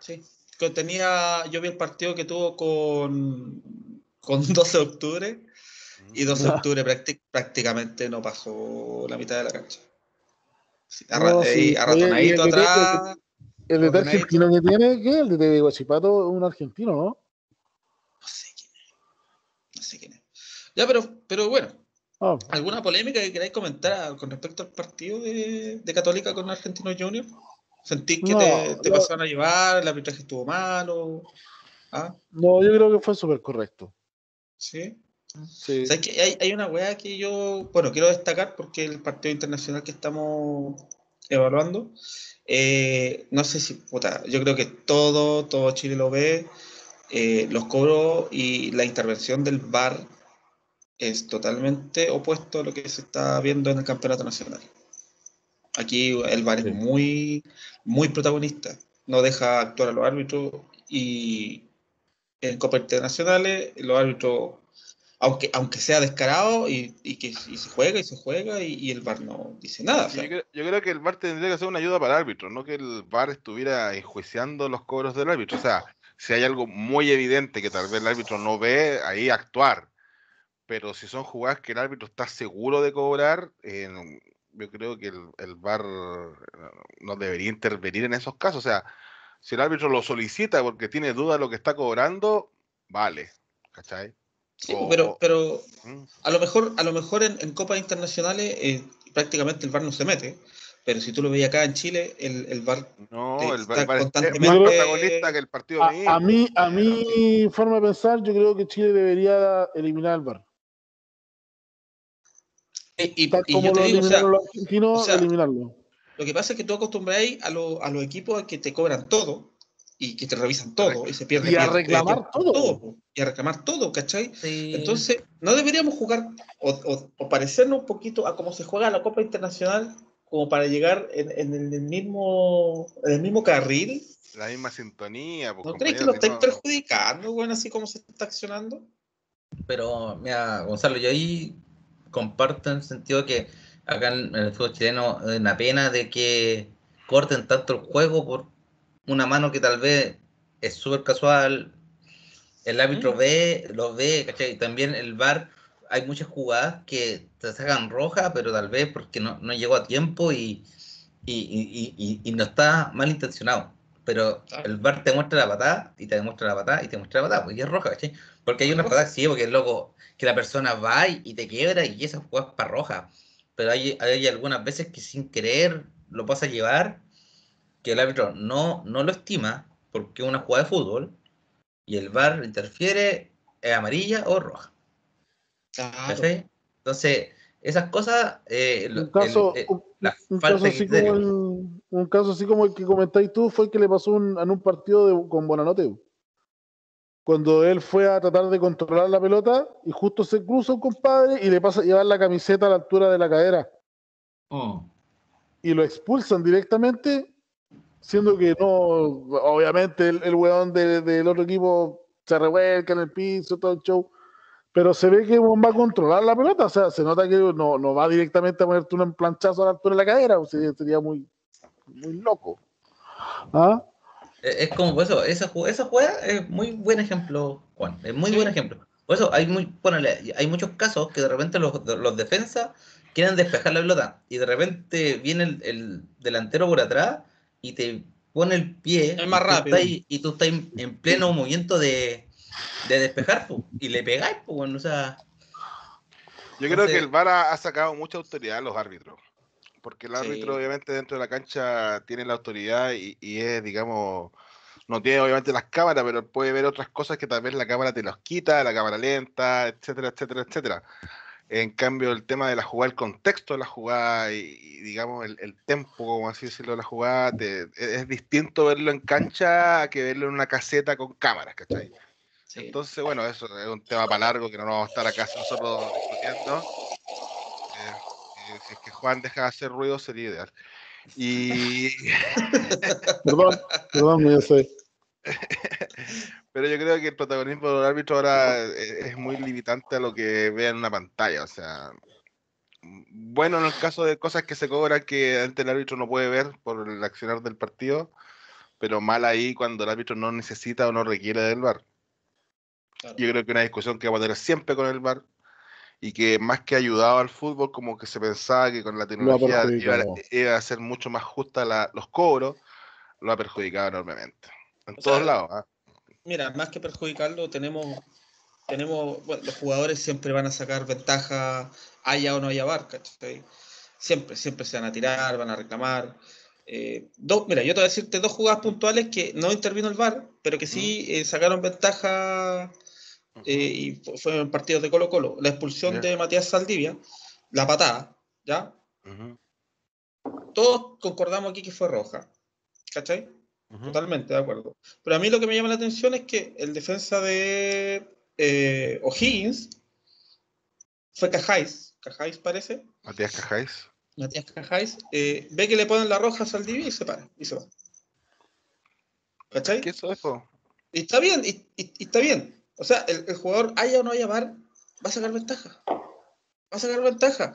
Sí. Que Tenía, yo vi el partido que tuvo con, con 12 de octubre y 12 de octubre prácti- prácticamente no pasó la mitad de la cancha. arratonadito atrás. El de argentino que tiene, ¿qué? El de Guachipato es un argentino, ¿no? No sé quién es. No sé quién es. Ya, pero, pero bueno. Ah. ¿Alguna polémica que queráis comentar con respecto al partido de, de Católica con Argentino Junior? ¿Sentís que te, te pasaron a llevar? ¿El arbitraje estuvo malo? ¿Ah? No, yo creo que fue súper correcto. ¿Sí? Sí. O que hay, hay, una weá que yo, bueno, quiero destacar porque el partido internacional que estamos evaluando, eh, no sé si, puta, yo creo que todo, todo Chile lo ve, eh, los cobros y la intervención del VAR es totalmente opuesto a lo que se está viendo en el campeonato nacional. Aquí el VAR es muy, muy protagonista, no deja actuar a los árbitros y en Copa Internacionales los árbitros, aunque, aunque sea descarado y, que se juega y se juega y, el VAR no dice nada. yo, creo, que el VAR tendría que ser una ayuda para el árbitro, no que el VAR estuviera enjuiciando los cobros del árbitro. O sea, si hay algo muy evidente que tal vez el árbitro no ve, ahí actuar. Pero si son jugadas que el árbitro está seguro de cobrar, eh, yo creo que el, el VAR no debería intervenir en esos casos. O sea, si el árbitro lo solicita porque tiene duda de lo que está cobrando, vale, ¿cachai? Sí, pero, pero ¿Mm? a lo mejor, a lo mejor en, copas internacionales eh, prácticamente el VAR no se mete. Pero si tú lo veías acá en Chile, el, el VAR no, el VAR, constantemente... es más protagonista que el partido a, a mí, a mi forma de pensar, yo creo que Chile debería eliminar al VAR. Y, y, y yo te digo, o sea, los argentinos, o sea, eliminarlo. Lo que pasa es que tú acostumbráis a, a los equipos a que te cobran todo y que te revisan todo y se pierde. Y a reclamar todo. Y a reclamar todo, ¿cachai? Entonces, no deberíamos jugar o, o, parecernos un poquito a cómo se juega la Copa Internacional como para llegar en, el, mismo, en el mismo carril. La misma sintonía. Pues, ¿No crees que lo estáis perjudicando, bueno, así como se está accionando? Pero, mira, Gonzalo, yo ahí comparto en el sentido que acá en, el fútbol chileno es una pena de que corten tanto el juego por una mano que tal vez es súper casual. El árbitro ve, lo ve, ¿cachai? También el VAR, hay muchas jugadas que te sacan roja, pero tal vez porque no, no llegó a tiempo y, y, y, no está mal intencionado. Pero el VAR te muestra la patada y te demuestra la patada y te muestra la patada, porque es roja, ¿cachai? Porque hay una patada sí, porque es loco, que la persona va y te quiebra y esa jugada es para roja. Pero hay, hay algunas veces que sin querer lo pasa a llevar, que el árbitro no, no lo estima porque es una jugada de fútbol y el VAR interfiere, es amarilla o roja. Entonces, esas cosas. Eh, un, caso, así como el, que comentáis tú fue el que le pasó en un partido de, con Bonanote cuando él fue a tratar de controlar la pelota y justo se cruza un compadre y le pasa a llevar la camiseta a la altura de la cadera. Oh. Y lo expulsan directamente, siendo que no, obviamente el, el weón del otro equipo se revuelca en el piso, todo el show, pero se ve que va a controlar la pelota, o sea, se nota que no, no va directamente a ponerte un planchazo a la altura de la cadera, o sea, sería muy, muy loco. ¿Ah? Es como eso, esa, esa jugada es muy buen ejemplo, Juan, es muy buen ejemplo. Por eso hay muy, hay muchos casos que de repente los, los defensas quieren despejar la pelota y de repente viene el, delantero por atrás y te pone el pie es más rápido. y tú estás en pleno movimiento de, de despejar y le pegáis, pues, o sea. Yo creo que el VAR ha, sacado mucha autoridad a los árbitros porque el árbitro obviamente dentro de la cancha tiene la autoridad y, es, digamos, no tiene obviamente las cámaras, pero puede ver otras cosas que tal vez la cámara te los quita, la cámara lenta, etcétera, etcétera, etcétera. En cambio, el tema de la jugada, el contexto de la jugada y, digamos, el, el tempo, como así decirlo, de la jugada, e, es, distinto verlo en cancha que verlo en una caseta con cámaras, ¿cachai? Entonces, bueno, eso es un tema para largo que no vamos a estar acá nosotros discutiendo si es que Juan deja de hacer ruido sería ideal. Y. perdón, perdón, yo sé. Pero yo creo que el protagonismo del árbitro ahora es muy limitante a lo que vea en una pantalla. O sea, bueno en el caso de cosas que se cobran que antes el árbitro no puede ver por el accionar del partido, pero mal ahí cuando el árbitro no necesita o no requiere del VAR. Yo creo que una discusión que va a tener siempre con el VAR y que más que ayudado al fútbol, como que se pensaba que con la tecnología iba, a ser mucho más justa los cobros, lo ha perjudicado enormemente. En todos lados. ¿ah? Mira, más que perjudicarlo, tenemos, tenemos bueno, los jugadores siempre van a sacar ventaja, haya o no haya barca. Siempre, siempre se van a tirar, van a reclamar. Eh, dos, mira, yo te voy a decirte dos jugadas puntuales que no intervino el VAR, pero que sí eh, sacaron ventaja eh, y fue en partidos de Colo Colo. La expulsión de Matías Saldivia, la patada, ¿ya? Todos concordamos aquí que fue roja, ¿cachai? Totalmente de acuerdo. Pero a mí lo que me llama la atención es que el defensa de O'Higgins fue Cajáis, Cajáis parece. Matías Cajáis. Matías Cajáis, eh, ve que le ponen la roja a Saldivia y se para, y se va. ¿Cachai? ¿Qué es eso? Y está bien, y, está bien. O sea, el, jugador haya o no haya bar, va a sacar ventaja. Va a sacar ventaja.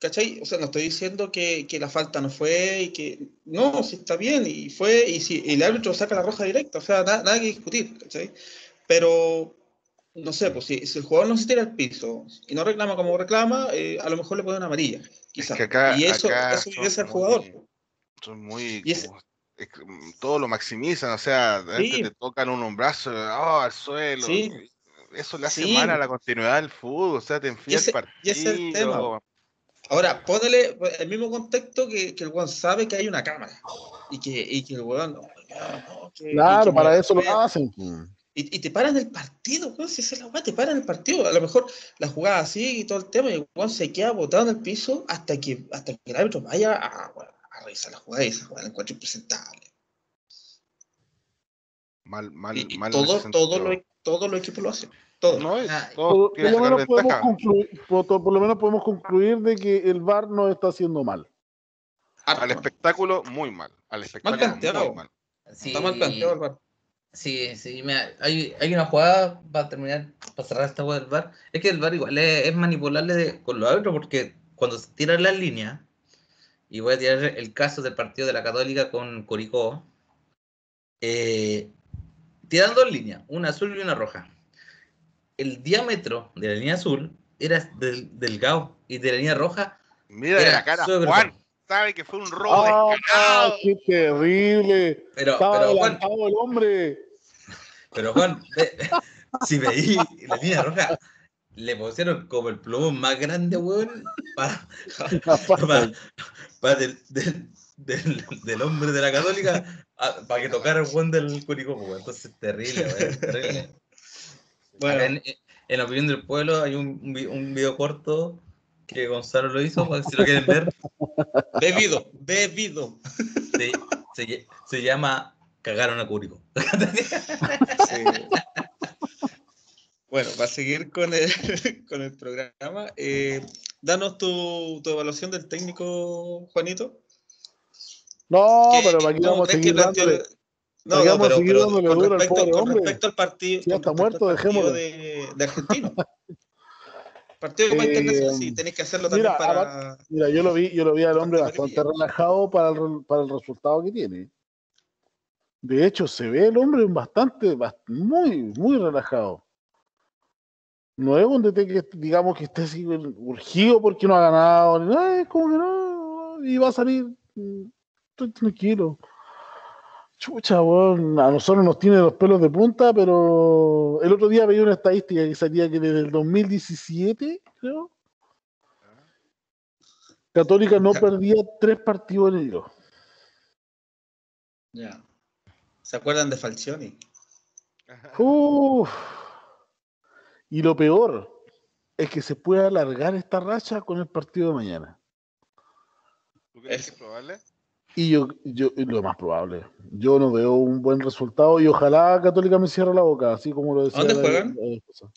¿Cachai? O sea, no estoy diciendo que, la falta no fue y que. No, si está bien, y fue, y si el árbitro saca la roja directa, o sea, nada, nada que discutir, ¿cachai? Pero no sé, pues si, el jugador no se tira al piso y no reclama como reclama, eh, a lo mejor le ponen amarilla, quizás. y eso, eso es el jugador. Son muy. Todo lo maximizan, o sea, te tocan un brazo, oh, al suelo. Eso le hace mal a la continuidad del fútbol, o sea, te enfía el partido. Y ese es el tema. Ahora, ponele el mismo contexto que, que el weón sabe que hay una cámara y que, y que el weón. claro, para eso lo hacen. Y, te paran el partido, si es la te paran el partido. A lo mejor la jugada así y todo el tema, y Juan se queda botado en el piso hasta que, hasta que el árbitro vaya a, a revisar la jugada y esa jugada la encuentra impresentable. Mal, mal, mal. Todo, todo, lo, todos los equipos lo hacen. Todo. No es, ah, por, lo menos podemos concluir, por, lo menos podemos concluir de que el VAR no está haciendo mal. Al espectáculo, muy mal. Al espectáculo, muy mal. Está mal planteado el VAR. Sí, sí, hay, hay una jugada para terminar, para cerrar esta jugada del VAR. Es que el VAR igual es, manipulable con los árbitros porque cuando se tiran las líneas, y voy a tirar el caso del partido de la Católica con Curicó, eh, tiran dos líneas, una azul y una roja. El diámetro de la línea azul era del, delgado y de la línea roja. Mira la cara, Juan sabe que fue un robo oh, descarado. ¡Qué terrible! Pero, Estaba pero Juan, el hombre. Pero Juan, si veí la línea roja, le pusieron como el plumón más grande, weón, para, para, del, del, del, hombre de la católica para que tocara el weón del Curicó, weón. Entonces, terrible, weón, terrible. Bueno. En, en, la opinión del pueblo hay un, un video corto que Gonzalo lo hizo, para si lo quieren ver. Bebido, bebido. se, se, llama Cagaron a Cúrico. Bueno, para seguir con el, con el programa, eh, danos tu, tu, evaluación del técnico, Juanito. No, pero aquí vamos a seguir dándole. No, no, pero, pero con, respecto, al con respecto al partido, ya está muerto, dejémoslo. De, de argentino. Partido de internacional, sí, tenés que hacerlo también mira, para. Mira, yo lo vi, yo lo vi al hombre bastante relajado para el, para el resultado que tiene. De hecho, se ve el hombre bastante, muy, muy relajado. No es un DT que, digamos, que esté así urgido porque no ha ganado, no, es como que no, y va a salir, mm, estoy tranquilo. Chucha, weón, a nosotros nos tiene los pelos de punta, pero el otro día veía una estadística que salía que desde el 2017, creo, Católica no perdía tres partidos en enero. Ya. ¿Se acuerdan de Falcioni? Uf. Y lo peor es que se puede alargar esta racha con el partido de mañana. ¿Tú crees que es probable? Y yo, yo, lo más probable, yo no veo un buen resultado y ojalá Católica me cierre la boca, así como lo decía. ¿Dónde juegan?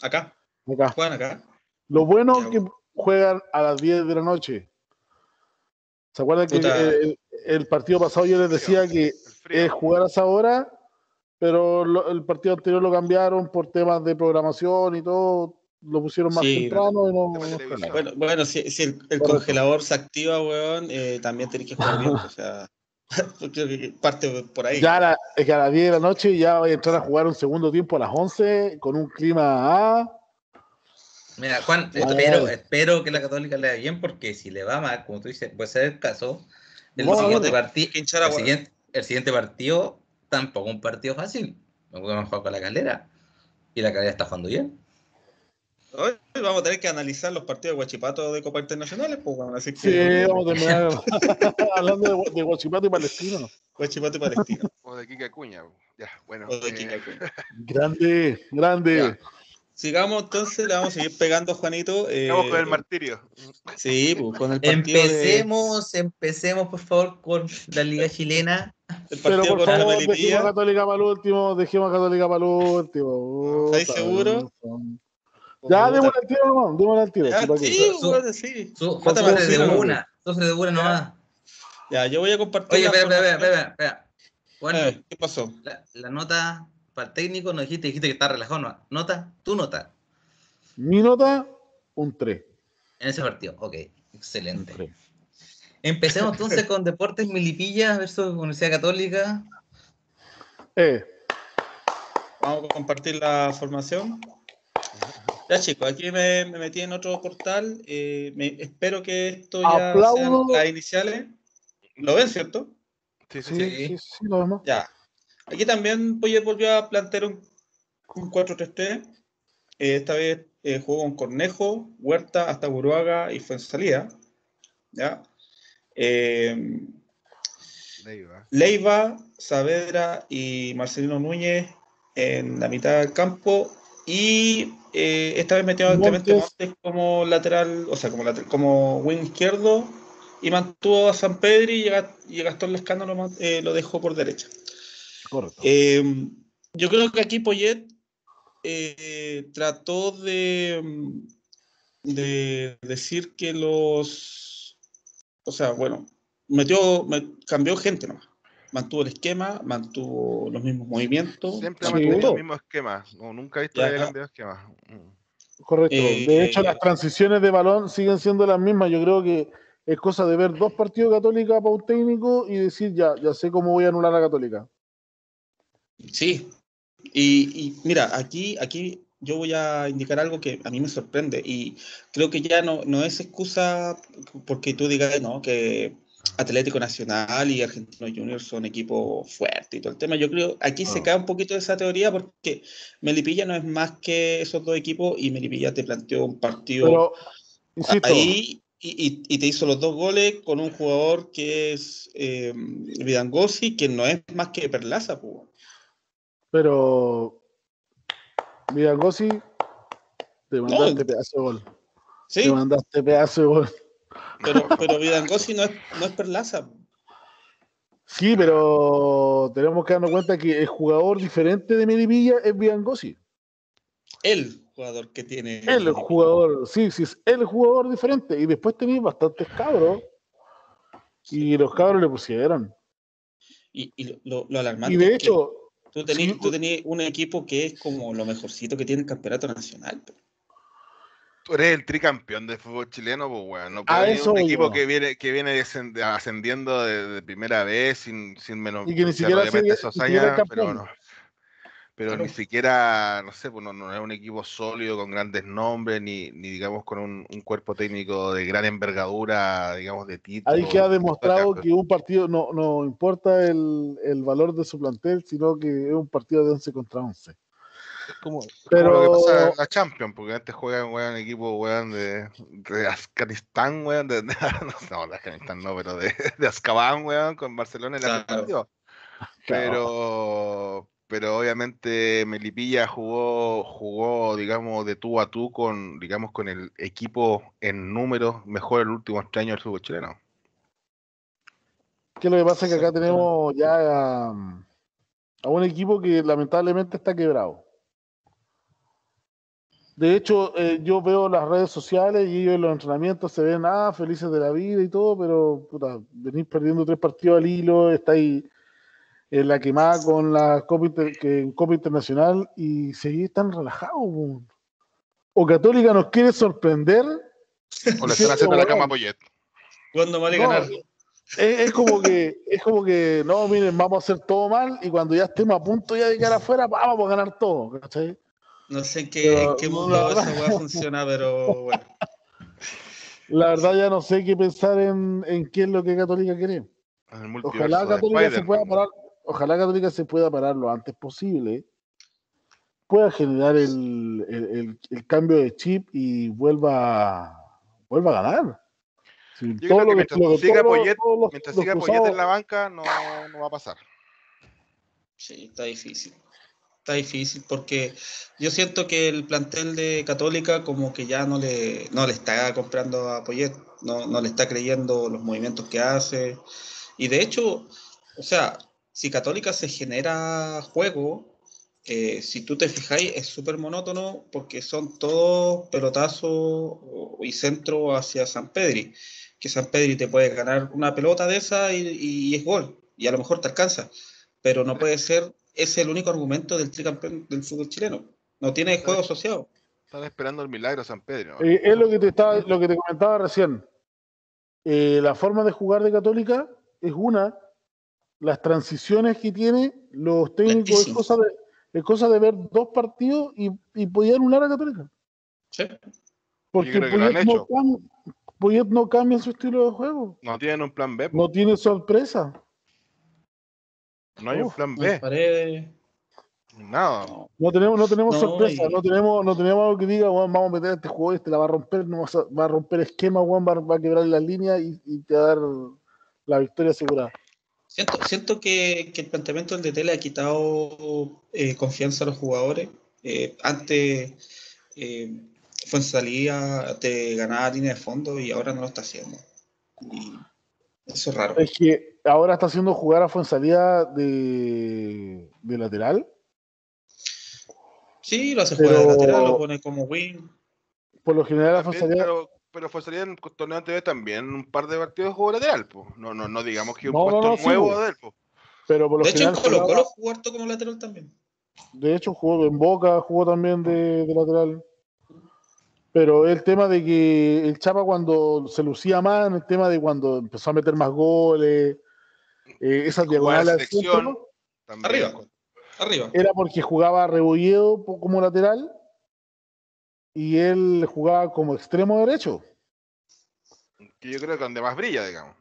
acá. Acá. Juegan acá. Lo bueno es que juegan a las 10 de la noche. ¿Se acuerdan que el, partido pasado yo les decía que es jugar a esa hora, pero el partido anterior lo cambiaron por temas de programación y todo, lo pusieron más temprano y no, bueno, bueno, si, el, congelador se activa, weón, eh, también tenés que jugar bien, o sea, parte por ahí. Ya es que a las 10 de la noche ya voy a entrar a jugar un segundo tiempo a las 11 con un clima A. Mira, Juan, espero, espero que la Católica le vaya bien, porque si le va mal, como tú dices, puede ser el caso. El, siguiente, partido, el, siguiente, partido tampoco un partido fácil. No podemos jugar con la calera. Y la calera está jugando bien. Hoy vamos a tener que analizar los partidos de Guachipato de Copa Internacionales, pues bueno, así que... Sí, vamos a terminar hablando de, de, Guachipato y Palestino. Guachipato y Palestino. o de Kika Cuña, ya, bueno. O de Kika eh, Cuña. Grande, grande. Sigamos entonces, le vamos a seguir pegando a Juanito. Eh, vamos con el martirio. Sí, pues con el partido Empecemos, empecemos por favor con la Liga Chilena. Pero por favor, dejemos a Católica para el último, dejemos a Católica para el último. ¿Estáis seguros? Ya, démosle al tiro nomás, démosle al tiro. Ya, sí, bueno, sí. De una, sufre de una nomás. Ya, yo voy a compartir. Oye, espera, espera, espera, espera. Bueno, eh, ¿Qué pasó? La, la nota para el técnico nos dijiste, dijiste que está relajado. ¿no? ¿Nota? ¿Tu nota? Mi nota, un 3. En ese partido, ok, excelente. Empecemos entonces con Deportes Milipilla versus Universidad Católica. Eh. Vamos a compartir la formación. Ya chicos, aquí me, metí en otro portal. Eh, espero que esto ya sean las iniciales. ¿Lo ven, cierto? Sí, sí, sí. sí, sí lo vemos. Ya. Aquí también Poyet volvió a plantear un, 4-3-3. Eh, esta vez eh, jugó con Cornejo, Huerta, hasta Buruaga y Fuensalida. ¿ya? Eh, Leiva. Leiva, Saavedra y Marcelino Núñez en la mitad del campo. Y esta vez metió a Montes como lateral, o sea, como, lateral, como wing izquierdo. Y mantuvo a San Pedro y, y Gastón Lescano lo, lo dejó por derecha. Eh, yo creo que aquí Poyet eh, trató de, de decir que los. O sea, bueno, metió, cambió gente nomás. Mantuvo el esquema, mantuvo los mismos movimientos. Siempre mantuvo los mismos esquemas. nunca he visto cambiado esquemas. Mm. Correcto. de eh, hecho, las transiciones de balón siguen siendo las mismas. Yo creo que es cosa de ver dos partidos católicos para un técnico y decir, ya, ya sé cómo voy a anular a Católica. Sí, y, mira, aquí, aquí yo voy a indicar algo que a mí me sorprende y creo que ya no, no es excusa porque tú digas no, que Atlético Nacional y Argentino Junior son equipos fuertes y todo el tema. Yo creo aquí se ah. cae un poquito de esa teoría porque Melipilla no es más que esos dos equipos y Melipilla te planteó un partido ahí y, y, te hizo los dos goles con un jugador que es eh, Vidangosi, que no es más que Perlaza. Pues. Pero Gossi, te mandaste pedazo de gol. ¿Sí? Te mandaste pedazo de gol. Pero, pero Vidangosi no es, no es Perlaza. Sí, pero tenemos que darnos cuenta que el jugador diferente de Medivilla es Vidangosi. El jugador que tiene. El jugador, sí, sí, es el jugador diferente. Y después tenéis bastantes cabros. Y los cabros le pusieron. Y, y lo, lo, alarmante. Y de hecho, Tú tenías, un equipo que es como lo mejorcito que tiene el campeonato nacional. Tú eres el tricampeón de fútbol chileno, pues bueno, no puede un equipo que viene, que viene ascendiendo de, primera vez sin, sin menos y que ni siquiera esos años, pero no pero ni siquiera, no sé, pues no, es un equipo sólido con grandes nombres, ni, ni digamos con un, cuerpo técnico de gran envergadura, digamos, de título. Ahí que ha demostrado que un partido no, no importa el, el, valor de su plantel, sino que es un partido de 11 contra 11. Es como, pero... lo que pasa en la Champions, porque antes juegan un equipo weón, de, de Afganistán, weón, de, no, de Afganistán no, pero de, de Azkaban, weón, con Barcelona en la claro. Pero pero obviamente Melipilla jugó, jugó, digamos, de tú a tú con, digamos, con el equipo en números mejor el último años del fútbol chileno. Que lo que pasa es que acá tenemos ya a, un equipo que lamentablemente está quebrado. De hecho, eh, yo veo las redes sociales y ellos en los entrenamientos se ven ah, felices de la vida y todo, pero puta, venís perdiendo tres partidos al hilo, estáis en la quemada con la Copa, que, Copa Internacional y seguir tan relajado. O Católica nos quiere sorprender. O le están haciendo la cama a Poyet. Cuando vale ganar. Es, como que, es como que, no, miren, vamos a hacer todo mal y cuando ya estemos a punto ya de llegar afuera, vamos a ganar todo. No sé en qué, qué mundo esa weá funciona, pero bueno. La verdad ya no sé qué pensar en, en qué es lo que Católica quiere. Ojalá Católica se pueda parar, ojalá Católica se pueda parar lo antes posible, pueda generar el, el, el, cambio de chip y vuelva, vuelva a ganar. Yo creo que mientras siga Poyet, mientras siga Poyet en la banca no, no va a pasar. Sí, está difícil está difícil porque yo siento que el plantel de Católica como que ya no le, no le está comprando a Poyet, no, no le está creyendo los movimientos que hace. Y de hecho, o sea, si Católica se genera juego, eh, si tú te fijáis, es súper monótono porque son todos pelotazos y centro hacia San Pedri. Que San Pedri te puede ganar una pelota de esa y, y es gol. Y a lo mejor te alcanza. Pero no puede ser es el único argumento del tricampeón del fútbol chileno. No tiene juego asociado. Están esperando el milagro San Pedro. Eh, es lo que te estaba, lo que te comentaba recién. Eh, la forma de jugar de Católica es una. Las transiciones que tiene los técnicos es cosa, de, es cosa de ver dos partidos y, y podía anular a Católica. Sí. Porque Poyet no, no cambia su estilo de juego. No tienen un plan B. No tiene sorpresa. No hay un plan B. Nada. No tenemos, no tenemos sorpresa, no tenemos, no tenemos algo que diga, vamos a meter este juego, este la va a romper, no va, a, romper esquema, va, a quebrar las líneas y, te va a dar la victoria asegurada. Siento, siento que, el planteamiento del DT le ha quitado eh, confianza a los jugadores. Eh, antes eh, fue en salida, te ganaba línea de fondo y ahora no lo está haciendo. eso es raro. Es que ahora está haciendo jugar a Fuensalida de, de lateral. Sí, lo hace jugar de lateral, lo pone como wing. Por lo general, a Fuensalida. Pero, pero Fuensalida en el torneo anterior también un par de partidos jugó lateral, pues. No, no, no digamos que un puesto nuevo de él, Pero por lo de hecho, en Colo Colo jugó harto como lateral también. De hecho, jugó en Boca, jugó también de, de lateral. Pero el tema de que el Chapa cuando se lucía más, el tema de cuando empezó a meter más goles, eh, esas diagonales arriba, arriba. Era porque jugaba Rebolledo como lateral y él jugaba como extremo derecho. Que yo creo que donde más brilla, digamos.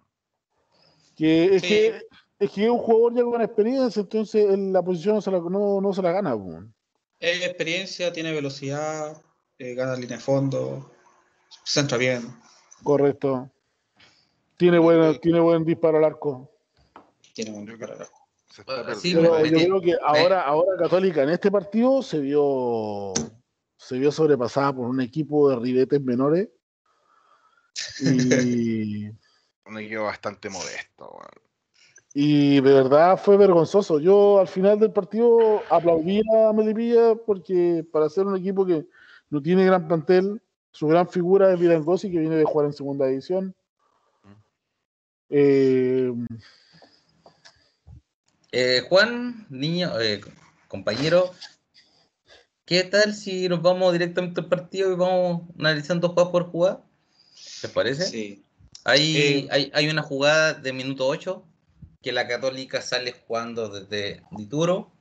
Que es, que, es que un jugador ya con experiencia, entonces en la posición no se la, no, se la gana. Es experiencia, tiene velocidad, eh, gana línea de fondo, centra bien. Correcto. Tiene, buen, tiene buen disparo al arco tiene un yo creo que ahora, ahora Católica en este partido se vio se vio sobrepasada por un equipo de ribetes menores. Y, un equipo bastante modesto. Y de verdad fue vergonzoso. Yo al final del partido aplaudí a Melipilla porque para ser un equipo que no tiene gran plantel, su gran figura es Virangosi, que viene de jugar en segunda división. Eh, Juan, niño, eh, compañero, ¿qué tal si nos vamos directamente al partido y vamos analizando jugadas por jugada? ¿Te parece? Sí. Hay, eh, hay, hay, una jugada de minuto 8 que la Católica sale jugando desde Dituro,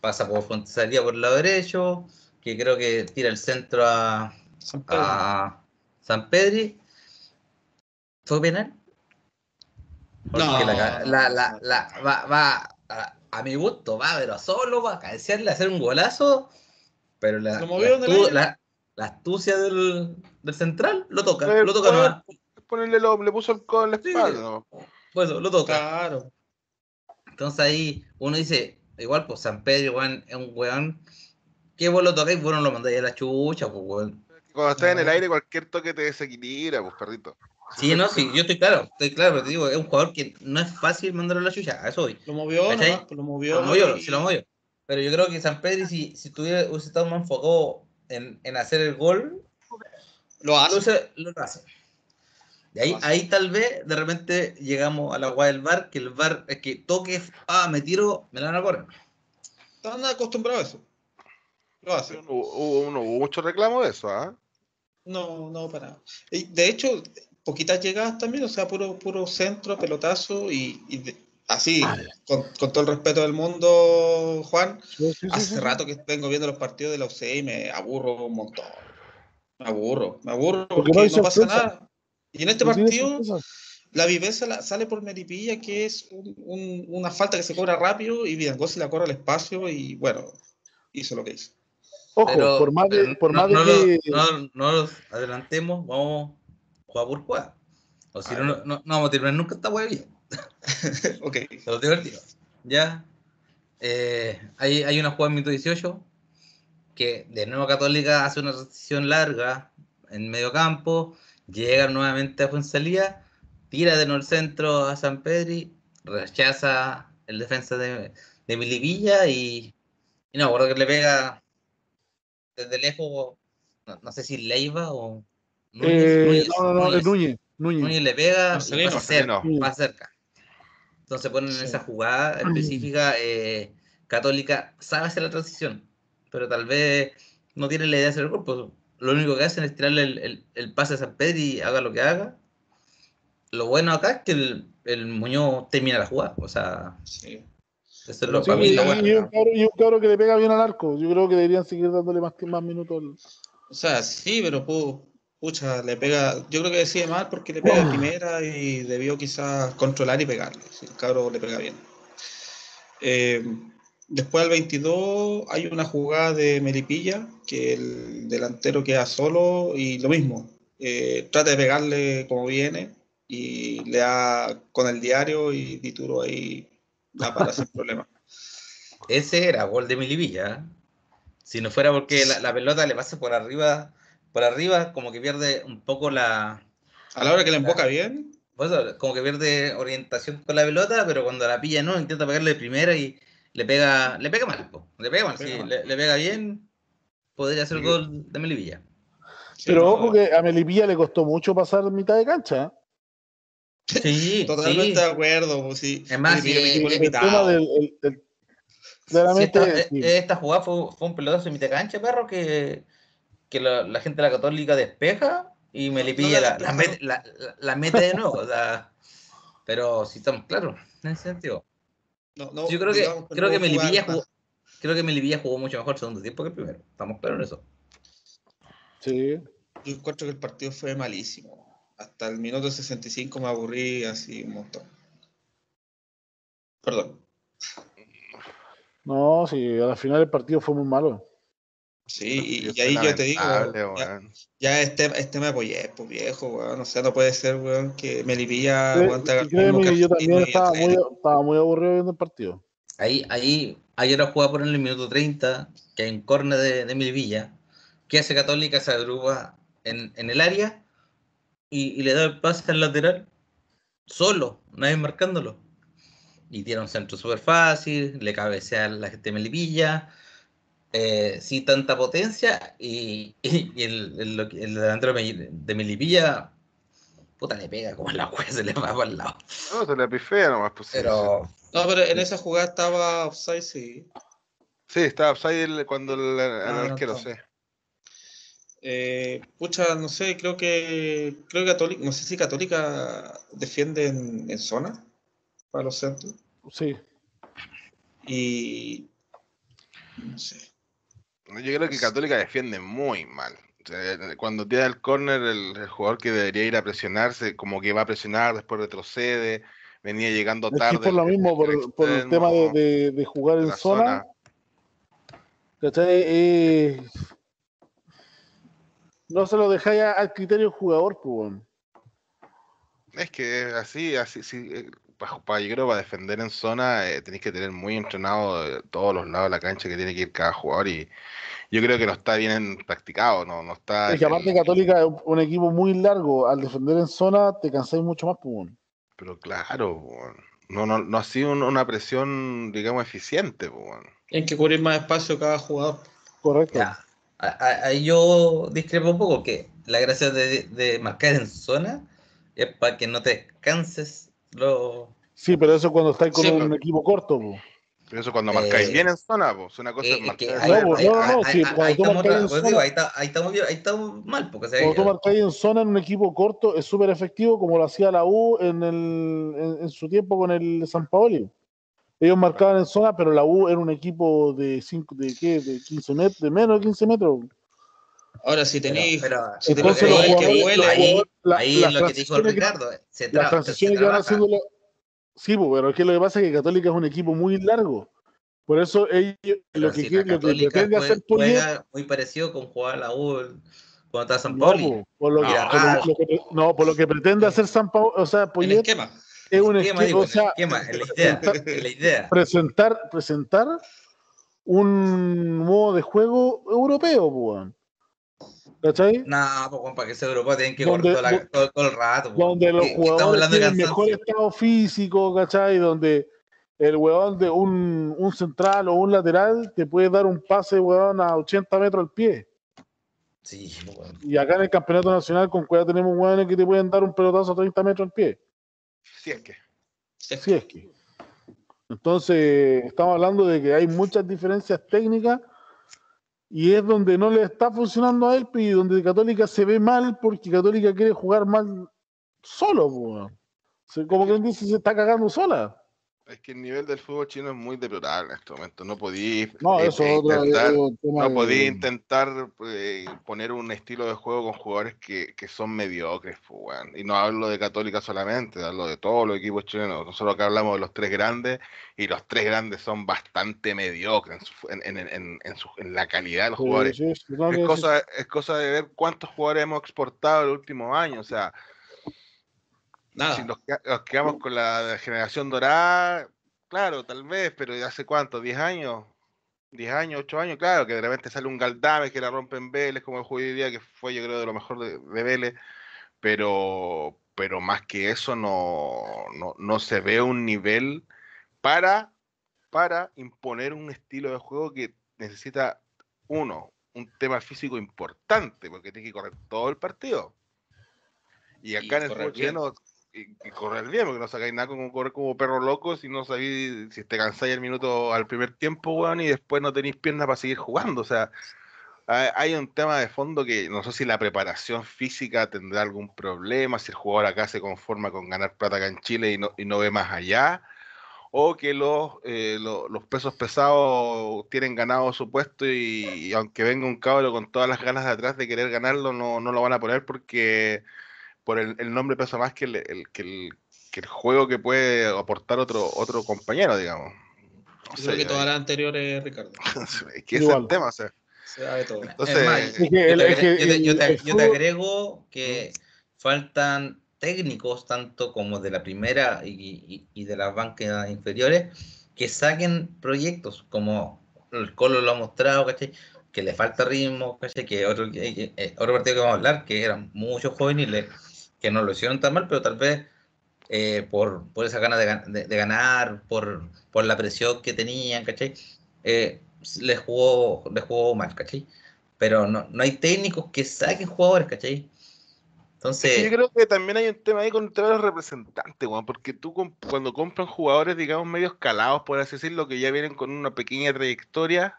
pasa por salida por el lado derecho, que creo que tira el centro a San, a San Pedri. ¿Fue penal? Porque no. la, la, la, va, va a, mi gusto, va, pero solo va a cabecearle, hacer un golazo. Pero la, la, astucia del, del, central lo toca, lo toca nomás. Ponerle lo, le puso el codo en la espalda. Pues lo toca. Claro. Entonces ahí uno dice, igual, pues San Pedro, es un weón. Que vos lo tocáis, vos no lo mandáis a la chucha, pues weón. Cuando estás en el aire, cualquier toque te desequilibra, pues perrito. Sí, no, sí, yo estoy claro, estoy claro, pero te digo, es un jugador que no es fácil mandarlo a la chucha, a eso hoy. Lo movió, no, lo movió. Lo movió, sí lo movió. Pero yo creo que San Pedro, si, si tuviera, hubiese estado más enfocado en, en hacer el gol, lo hace. Lo, hace. Y ahí, ahí tal vez de repente llegamos a la guay del bar, que el bar es que toque, ah, me tiro, me la van a correr. Están acostumbrados a eso. Lo hace. No hubo, no hubo mucho reclamo de eso, ¿ah? No, no, para nada. De hecho, poquitas llegadas también, o sea, puro, puro centro, pelotazo y, así, con, todo el respeto del mundo, Juan, hace rato que vengo viendo los partidos de la UCE y me aburro un montón. Me aburro, me aburro porque, no, pasa nada. Y en este partido, la viveza sale por Meripilla, que es una falta que se cobra rápido y Vidangosi la corre al espacio y bueno, hizo lo que hizo. Ojo, por más de, por no, más de que... no, nos adelantemos, vamos jugar por jugar. O si no, no, no, vamos a terminar nunca esta hueá ok. Lo divertido. Ya. Eh, hay, hay una jugada en minuto 18 que de nuevo Católica hace una transición larga en medio campo, llega nuevamente a Fuensalía, tira de nuevo el centro a San Pedri, rechaza el defensa de, de Milivilla y, y no, acuerdo que le pega desde lejos, no, sé si Leiva o Núñez, no, no, no, es Núñez. Núñez. le pega y pasa cerca, más cerca. Entonces ponen en esa jugada específica, eh, Católica sabe hacer la transición, pero tal vez no tiene la idea de hacer el cuerpo. Lo único que hacen es tirarle el, el, pase a San Pedro y haga lo que haga. Lo bueno acá es que el, el Muñoz termina la jugada. O sea, sí. eso es lo, sí, y, bueno. y, un cabro, y, un cabro, que le pega bien al arco. Yo creo que deberían seguir dándole más, más minutos. O sea, sí, pero pucha, le pega. Yo creo que decide mal porque le pega primera y debió quizás controlar y pegarle. el cabro le pega bien. Eh, Después al 22 hay una jugada de Melipilla, que el delantero queda solo y lo mismo. Eh, trata de pegarle como viene y le da con el diario y Dituro ahí da para sin problema. Ese era gol de Melipilla. ¿eh? Si no fuera porque la, pelota le pasa por arriba, por arriba, como que pierde un poco la. A la hora que le emboca bien. Pues, como que pierde orientación con la pelota, pero cuando la pilla no, intenta pegarle de primera y le pega, le pega mal, le pega mal, sí, Le, pega bien, podría ser el gol de Melipilla. Pero ojo que a Melipilla le costó mucho pasar mitad de cancha. Sí, totalmente de acuerdo. Pues, sí. Es más, sí, claramente, esta, jugada fue, fue, un pelotazo en mitad de cancha, perro, que, que la, la, gente de la Católica despeja y Melipilla la, la, mete, la, mete de nuevo. o sea, pero si estamos claros en ese sentido. Yo creo que, creo, que Melipilla jugó, creo que Melipilla jugó mucho mejor el segundo tiempo que el primero. Estamos claros en eso. Sí. Yo encuentro que el partido fue malísimo. Hasta el minuto 65 me aburrí así un montón. Perdón. No, sí, al final el partido fue muy malo. Sí, y, ahí yo te digo, ya, este, este me apoyé, pues viejo, weón. No sé, no puede ser, weón, que Melipilla aguanta Yo también estaba muy, estaba muy, aburrido viendo el partido. Ahí, ahí, hay una jugada por en el minuto 30, que hay un córner de, de Melipilla, que hace Católica, se agrupa en, en el área y, y, le da el pase al lateral, solo, nadie marcándolo. Y tiene un centro súper fácil, le cabecea a la gente de Melipilla eh, sí tanta potencia y, el, el, el, delantero de Melipilla, puta, le pega como en la jueza, se le va por el lado. No, se le pifea nomás. Pues, pero... No, pero en esa jugada estaba offside, sí. Sí, estaba offside cuando el, ah, arquero, sí. Eh, pucha, no sé, creo que creo que Católica, no sé si Católica defiende en, en zona para los centros. Sí. Y no sé. Yo creo que Católica defiende muy mal. cuando tira el córner, el, jugador que debería ir a presionarse, como que va a presionar, después retrocede, venía llegando tarde. Es por lo mismo, por, el tema de, jugar en zona. Eh, no se lo dejáis al criterio del jugador, pues. Es que así, así, sí, eh, para, yo creo para defender en zona eh, tenéis que tener muy entrenado todos los lados de la cancha que tiene que ir cada jugador y yo creo que no está bien practicado, no, no está... Es que aparte Católica es un equipo muy largo, al defender en zona te cansáis mucho más, pues. Pero claro, no, no, no ha sido una presión, digamos, eficiente. Pues. Hay que cubrir más espacio cada jugador. Correcto. Ahí yo discrepo un poco, que la gracia de, marcar en zona es para que no te canses lo... Sí, pero eso cuando estás con un equipo corto. Pero eso cuando marcáis eh, bien en zona, pues una cosa es marcar. no, no, no, sí, cuando tú marcáis en zona. Ahí, está, ahí, estamos, ahí estamos mal. Porque, cuando tú marcáis en zona en un equipo corto es súper efectivo, como lo hacía la U en, el, en, su tiempo con el San Paoli. Ellos marcaban en zona, pero la U era un equipo de, cinco, de, ¿qué? de 15 metros, de menos de 15 metros. Ahora, si tenéis. Si entonces los que vuela, ahí, ahí es lo que dijo Ricardo. Se las transiciones que van haciendo. Sí, pues, pero es que lo que pasa es que Católica es un equipo muy largo. Por eso ellos, lo que, quieren, lo que pretende hacer juega muy parecido con jugar la U cuando está San Pauli. No, por lo, que, no, por lo que pretende hacer San Paulo, o sea, Poyet, es un esquema, o sea, esquema, es la idea, es la idea. Presentar, presentar un modo de juego europeo, pues. ¿Cachai? No, pues para que sea Europa tienen que correr todo, todo, el rato. Donde los jugadores tienen mejor estado físico, ¿cachai? Donde el weón de un, un, central o un lateral te puede dar un pase, weón, a 80 metros al pie. Sí, weón. Y acá en el campeonato nacional con cueva tenemos weones que te pueden dar un pelotazo a 30 metros al pie. Si es que. Si es que. Entonces, estamos hablando de que hay muchas diferencias técnicas y es donde no le está funcionando a él y donde Católica se ve mal porque Católica quiere jugar mal solo, como que dice se está cagando sola. Es que el nivel del fútbol chino es muy deplorable en este momento. No podía no, intentar, no intentar eh, poner un estilo de juego con jugadores que, son mediocres. Pues, y no hablo de Católica solamente, hablo de todos los equipos chilenos. Nosotros acá hablamos de los tres grandes y los tres grandes son bastante mediocres en, la calidad de los jugadores. es, cosa, es cosa de ver cuántos jugadores hemos exportado el último año. O sea, si nos, quedamos con la generación dorada, claro, tal vez, pero ¿de hace cuánto? ¿10 años? ¿10 años, 8 años? Claro, que de repente sale un Galdame que la rompe en Vélez, como el juego de día, que fue yo creo de lo mejor de, Vélez, pero, pero más que eso no, no, se ve un nivel para, para imponer un estilo de juego que necesita, uno, un tema físico importante, porque tiene que correr todo el partido. Y acá en el fútbol y, correr bien, porque no sacáis nada como correr como perro loco si no sabéis, si te cansáis el minuto al primer tiempo, weón, y después no tenéis piernas para seguir jugando. O sea, hay un tema de fondo que no sé si la preparación física tendrá algún problema, si el jugador acá se conforma con ganar plata acá en Chile y no, y no ve más allá, o que los, eh, los, pesos pesados tienen ganado su puesto y, aunque venga un cabro con todas las ganas de atrás de querer ganarlo, no, no lo van a poner porque por el, nombre pesa más que el, que el, juego que puede aportar otro, otro compañero, digamos. No Creo que todas las anteriores, Ricardo. es que es el tema, o sea. Entonces, yo, te, agrego que faltan técnicos, tanto como de la primera y, de las bancas inferiores, que saquen proyectos, como el Colo lo ha mostrado, que le falta ritmo, que otro, eh, otro partido que vamos a hablar, que eran muchos jóvenes que no lo hicieron tan mal, pero tal vez eh, por, por esa ganas de, de, ganar, por, por la presión que tenían, ¿cachai? Eh, les, jugó, les jugó mal, ¿cachai? Pero no, no hay técnicos que saquen jugadores, ¿cachai? Entonces... yo creo que también hay un tema ahí con el tema de los representantes, Juan, porque tú cuando compran jugadores, digamos, medio escalados, por así decirlo, que ya vienen con una pequeña trayectoria,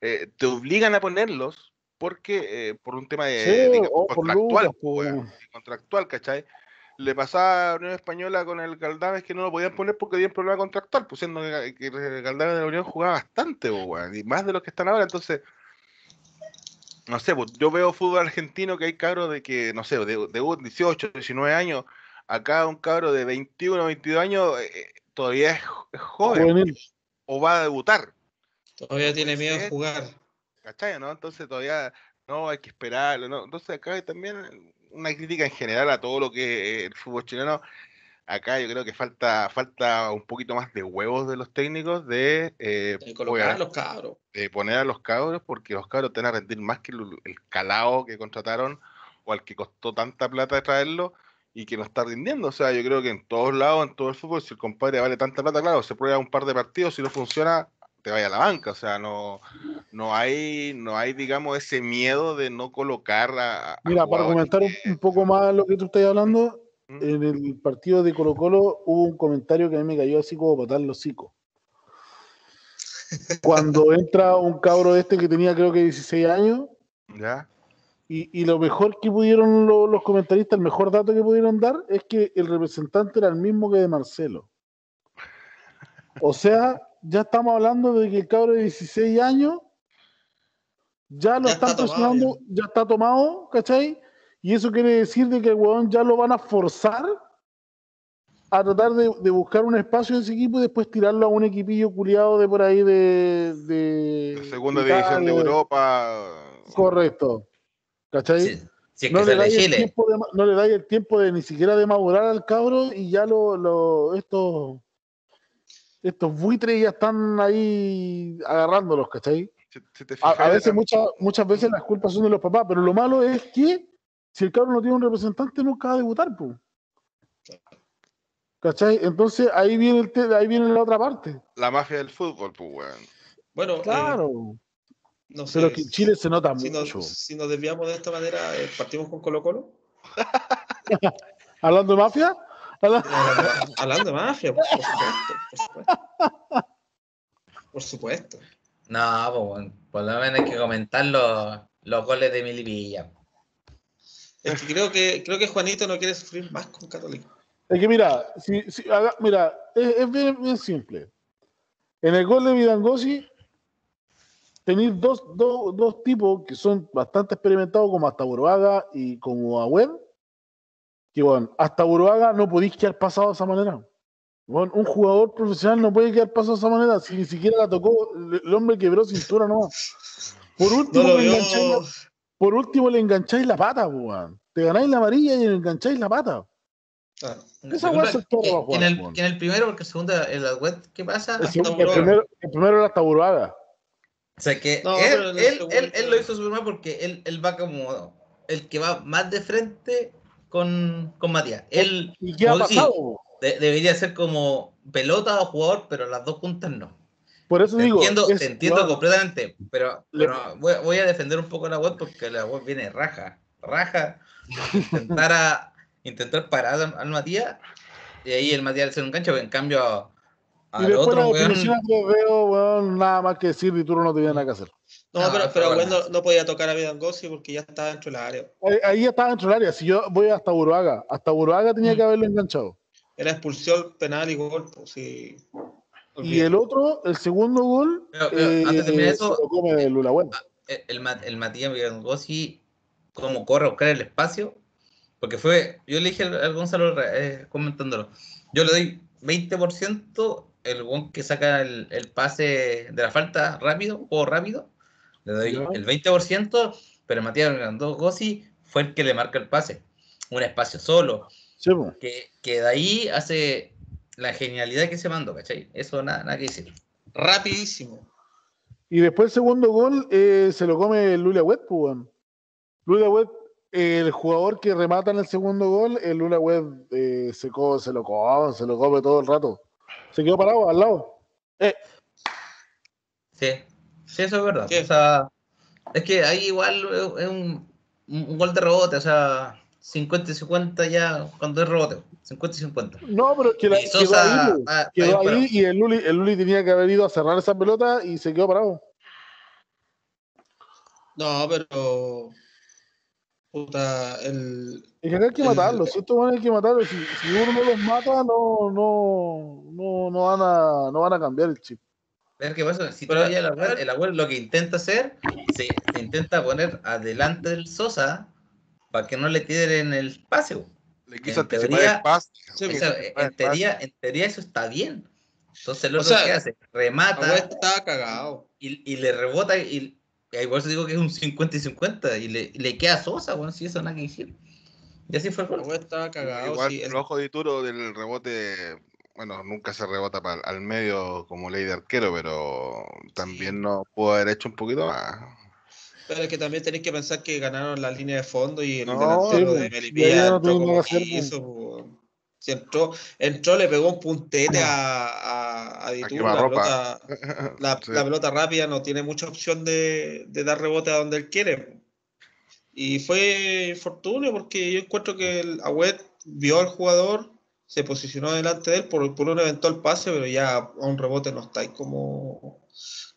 eh, te obligan a ponerlos porque eh, por un tema de, contractual, pues, contractual, ¿cachai? Le pasaba a la Unión Española con el Galdames que no lo podían poner porque había un problema contractual, pues siendo que, el Galdames de la Unión jugaba bastante, y más de los que están ahora, entonces no sé, pues, yo veo fútbol argentino que hay cabros de que, no sé, de, de 18, 19 años, acá un cabro de 21, 22 años eh, eh, todavía es, joven o va a debutar. Todavía tiene miedo a jugar. ¿Cachai? ¿no? Entonces todavía no hay que esperarlo, ¿no? Entonces acá hay también una crítica en general a todo lo que el fútbol chileno. Acá yo creo que falta falta un poquito más de huevos de los técnicos de, eh, colocar a los cabros. De poner a los cabros, porque los cabros tienen a rendir más que el, el calao que contrataron o al que costó tanta plata de traerlo y que no está rindiendo. O sea, yo creo que en todos lados, en todo el fútbol, si el compadre vale tanta plata, claro, se prueba un par de partidos, si no funciona, te vaya a la banca, o sea, no, no hay, no hay, digamos, ese miedo de no colocar a. Mira, para comentar un, poco más lo que tú estás hablando, en el partido de Colo Colo hubo un comentario que a mí me cayó así como patar los hocico. cuando entra un cabro este que tenía creo que 16 años. ¿Ya? Y, lo mejor que pudieron los comentaristas, el mejor dato que pudieron dar es que el representante era el mismo que de Marcelo. O sea, ya estamos hablando de que el cabro de 16 años ya lo están presionando, ya. está tomado, ¿cachai? Y eso quiere decir de que el weón ya lo van a forzar a tratar de, buscar un espacio en ese equipo y después tirarlo a un equipillo culiado de por ahí de. de segunda división de Europa. Correcto. ¿Cachai? no, le dais el tiempo de, no le dais el tiempo de ni siquiera de madurar al cabro y ya lo, lo estos estos buitres ya están ahí agarrándolos, ¿cachai? a, veces, muchas, muchas veces las culpas son de los papás, pero lo malo es que si el cabro no tiene un representante, nunca va a debutar, pues. ¿Cachai? Entonces ahí viene, el ahí viene la otra parte. La mafia del fútbol, pues, weón. Bueno, eh, claro. no sé, pero que en Chile se nota si mucho. Nos, si nos desviamos de esta manera, eh, partimos con Colo Colo. ¿Hablando de mafia? Hablando de mafia, por supuesto. Por supuesto. Por supuesto. No, pues, por lo menos hay que comentar los, los goles de Milipilla. Es que creo que creo que Juanito no quiere sufrir más con Católico. Es que mira, si, mira, es, bien, simple. En el gol de Vidangosi tenéis dos, dos, dos, tipos que son bastante experimentados, como hasta Buruaga y como Agüed, que bueno, hasta Buruaga no podéis quedar pasado de esa manera. Bueno, un jugador profesional no puede quedar pasado de esa manera, si ni siquiera la tocó, el hombre quebró cintura nomás. Por último, le engancháis la, por último le engancháis la pata, weón. Te ganáis la amarilla y le engancháis la pata. Ah, Esa weá es todo, en, el, en el primero, porque el segundo, en la web, ¿qué pasa? El, primero, el primero era hasta Buruaga. O sea que él, él, él, él, lo hizo súper mal porque él, él va como el que va más de frente con, con Matías. Él, ¿Y qué ha pasado? debería ser como pelota o jugador, pero las dos juntas no. Por eso digo. Entiendo, te entiendo completamente, pero, voy, a defender un poco la web porque la web viene raja. Raja. Intentar, a, intentar parar al Matías y ahí el Matías hace un gancho, en cambio. y después otro, la que veo, nada más que decir, y tú no tenías nada que hacer. No, pero, pero no, podía tocar a Vidangosi porque ya estaba dentro del área. Ahí, ya estaba dentro del área. Si yo voy hasta Buruaga, hasta Buruaga tenía mm. que haberlo enganchado. Era expulsión penal y gol. Pues, sí. Y el otro, el segundo gol, eh, antes de eso, lo come el, Lula bueno. el, el Matías Vidangosi, cómo corre a buscar el espacio, porque fue, yo le dije al, Gonzalo eh, comentándolo, yo le doy 20% el gol que saca el, el, pase de la falta rápido o rápido, le doy el 20%, pero Matías Vidangosi fue el que le marca el pase, un espacio solo, que, que de ahí hace la genialidad que se mandó, ¿cachai? Eso nada, nada que decir. Rapidísimo. Y después el segundo gol eh, se lo come Lula Wet, pues, Lula Wet, el jugador que remata en el segundo gol, el Lula Wet eh, se, se, lo come, se lo come todo el rato. Se quedó parado al lado. Eh. Sí, sí, eso es verdad. O sea, es que ahí igual es un, un gol de rebote, o sea, 50 y 50 ya cuando es rebote. 50 y 50. No, pero que la, y quedó ahí, quedó ahí y el Luli, el Luli tenía que haber ido a cerrar esa pelota y se quedó parado. No, pero. Puta, el. Es que hay que matarlo, si estos van hay que matarlo. Si, si, uno no los mata, no, no, no, no, van a, no van a cambiar el chip. Ver qué pasa, si pero, el abuelo, el abuelo lo que intenta hacer, se, se intenta poner adelante del Sosa para que no le tiren el pase. Le quiso en teoría, en, teoría, en teoría eso está bien. Entonces lo que hace, remata. Estaba cagado. Y, y, le rebota y, y por eso digo que es un 50 y 50 y le, le queda sosa, bueno, si eso nada que decir. Y así fue el gol. estaba cagado. Igual el ojo de Turo del rebote, bueno, nunca se rebota para, al medio como ley de arquero, pero también no pudo haber hecho un poquito más. Pero es que también tenéis que pensar que ganaron la línea de fondo y el no, delantero de Melipilla entró como hizo. Si entró, entró, le pegó un puntete a, a, a La pelota, la, la, pelota rápida no tiene mucha opción de, de, dar rebote a donde él quiere. Y fue infortunio porque yo encuentro que el Agüet vio al jugador, se posicionó delante de él por, por un eventual pase, pero ya a un rebote no estáis como,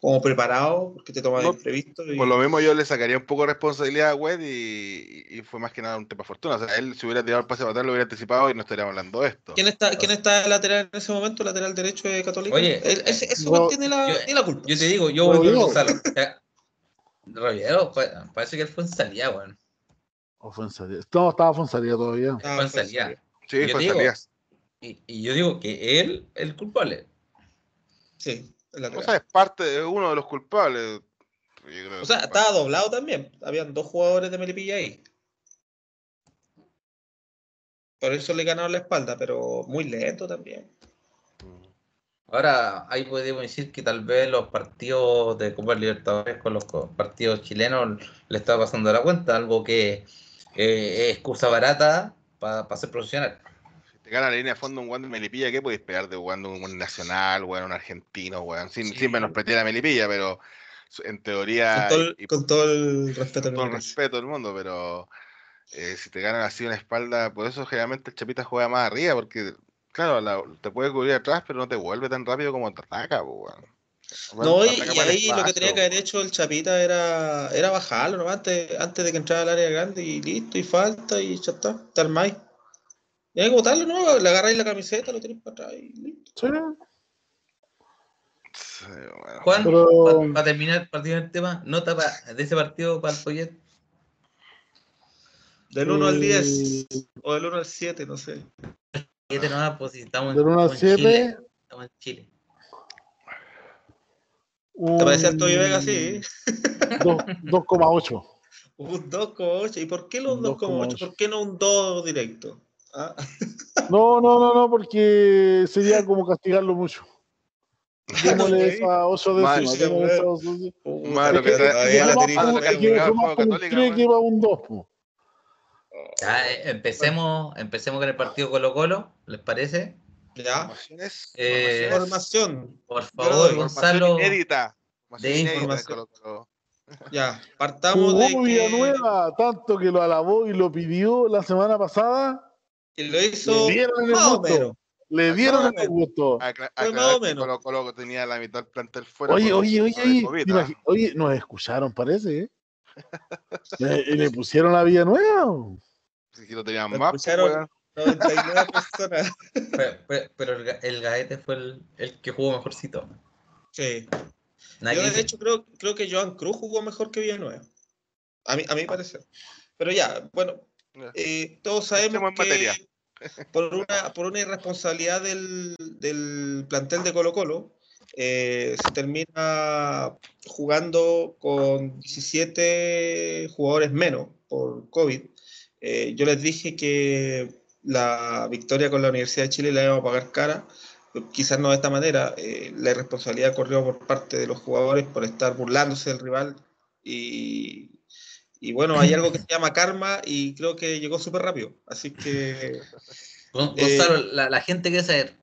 como preparado, porque te toma de imprevisto. Por lo mismo yo le sacaría un poco de responsabilidad a Wed y, fue más que nada un tema fortuna. O sea, él si hubiera tirado el pase para atrás lo hubiera anticipado y no estaríamos hablando de esto. ¿Quién está, ¿quién está lateral en ese momento, lateral derecho de Católica? Oye, eso tiene, la, tiene, la, culpa. Yo te digo, yo voy con Gonzalo. Rollero, parece que él fue en salida, weón. O fue en salida. No, estaba fue en salida todavía. Fue en salida. Sí, fue en salida. Y, y, yo digo que él es el culpable. Sí. O sea, es parte de uno de los culpables. O sea, estaba doblado también. Habían dos jugadores de Melipilla ahí. Por eso le ganaron la espalda, pero muy lento también. Ahora, ahí podemos decir que tal vez los partidos de Copa Libertadores con los partidos chilenos le estaba pasando la cuenta, algo que eh, es excusa barata para ser profesional gana la línea de fondo un Wander Melipilla, ¿qué podéis esperar de jugando un nacional, weón, un argentino, weón? Sin, sí. sin menospreciar a Melipilla, pero en teoría. Con todo el, respeto con todo el respeto del mundo, pero eh, si te ganan así una espalda, por eso generalmente el Chapita juega más arriba, porque, claro, te puede cubrir atrás, pero no te vuelve tan rápido como te ataca, weón. no, y, ahí lo que tenía que haber hecho el Chapita era, era bajarlo, ¿no? antes, antes de que entrara al área grande y listo, y falta, y ya está, estar más. Y hay que botarlo, ¿no? Le agarráis la camiseta, lo tenéis para atrás y listo. Sí. Juan, para, terminar, partido el tema, nota de ese partido para el Poyet. Del 1 al 10 o del 1 al 7, no sé. 7 no, pues si estamos, del 1 al 7. Estamos en Chile. ¿Te parece alto y Vega así? 2,8. Un 2,8. ¿Y por qué los 2,8? ¿Por qué no un 2 directo? ¿Ah? No, no, no, no, porque sería como castigarlo mucho. Démosle esa oso décimas. Démosle esa oso Malo que que va un 2. Ya, eh, empecemos, empecemos con el partido Colo Colo, ¿les parece? Ya. Eh, información. Por favor, Gonzalo. Edita. De información. Ya, partamos de que... Villanueva, tanto que lo alabó y lo pidió la semana pasada, lo hizo Le dieron el gusto. Le dieron el gusto. más o menos. Colo, tenía la mitad del plantel fuera. Oye, oye, oye, oye, oye, nos escucharon, parece, ¿eh? y le pusieron la vía nueva. Si lo tenían más. Pues, escucharon 99 personas. Pero, pero, el, el, Gaete fue el, el, que jugó mejorcito. Sí. Yo de hecho creo, creo que Joan Cruz jugó mejor que Villanueva. A mí, a mí parece. Pero ya, bueno, eh, todos sabemos que por una, por una irresponsabilidad del, del plantel de Colo Colo, eh, se termina jugando con 17 jugadores menos por COVID. Eh, yo les dije que la victoria con la Universidad de Chile la íbamos a pagar cara, quizás no de esta manera. la irresponsabilidad corrió por parte de los jugadores por estar burlándose del rival y, y bueno, hay algo que se llama karma y creo que llegó súper rápido. Así que. Gonzalo, eh, la, gente quiere saber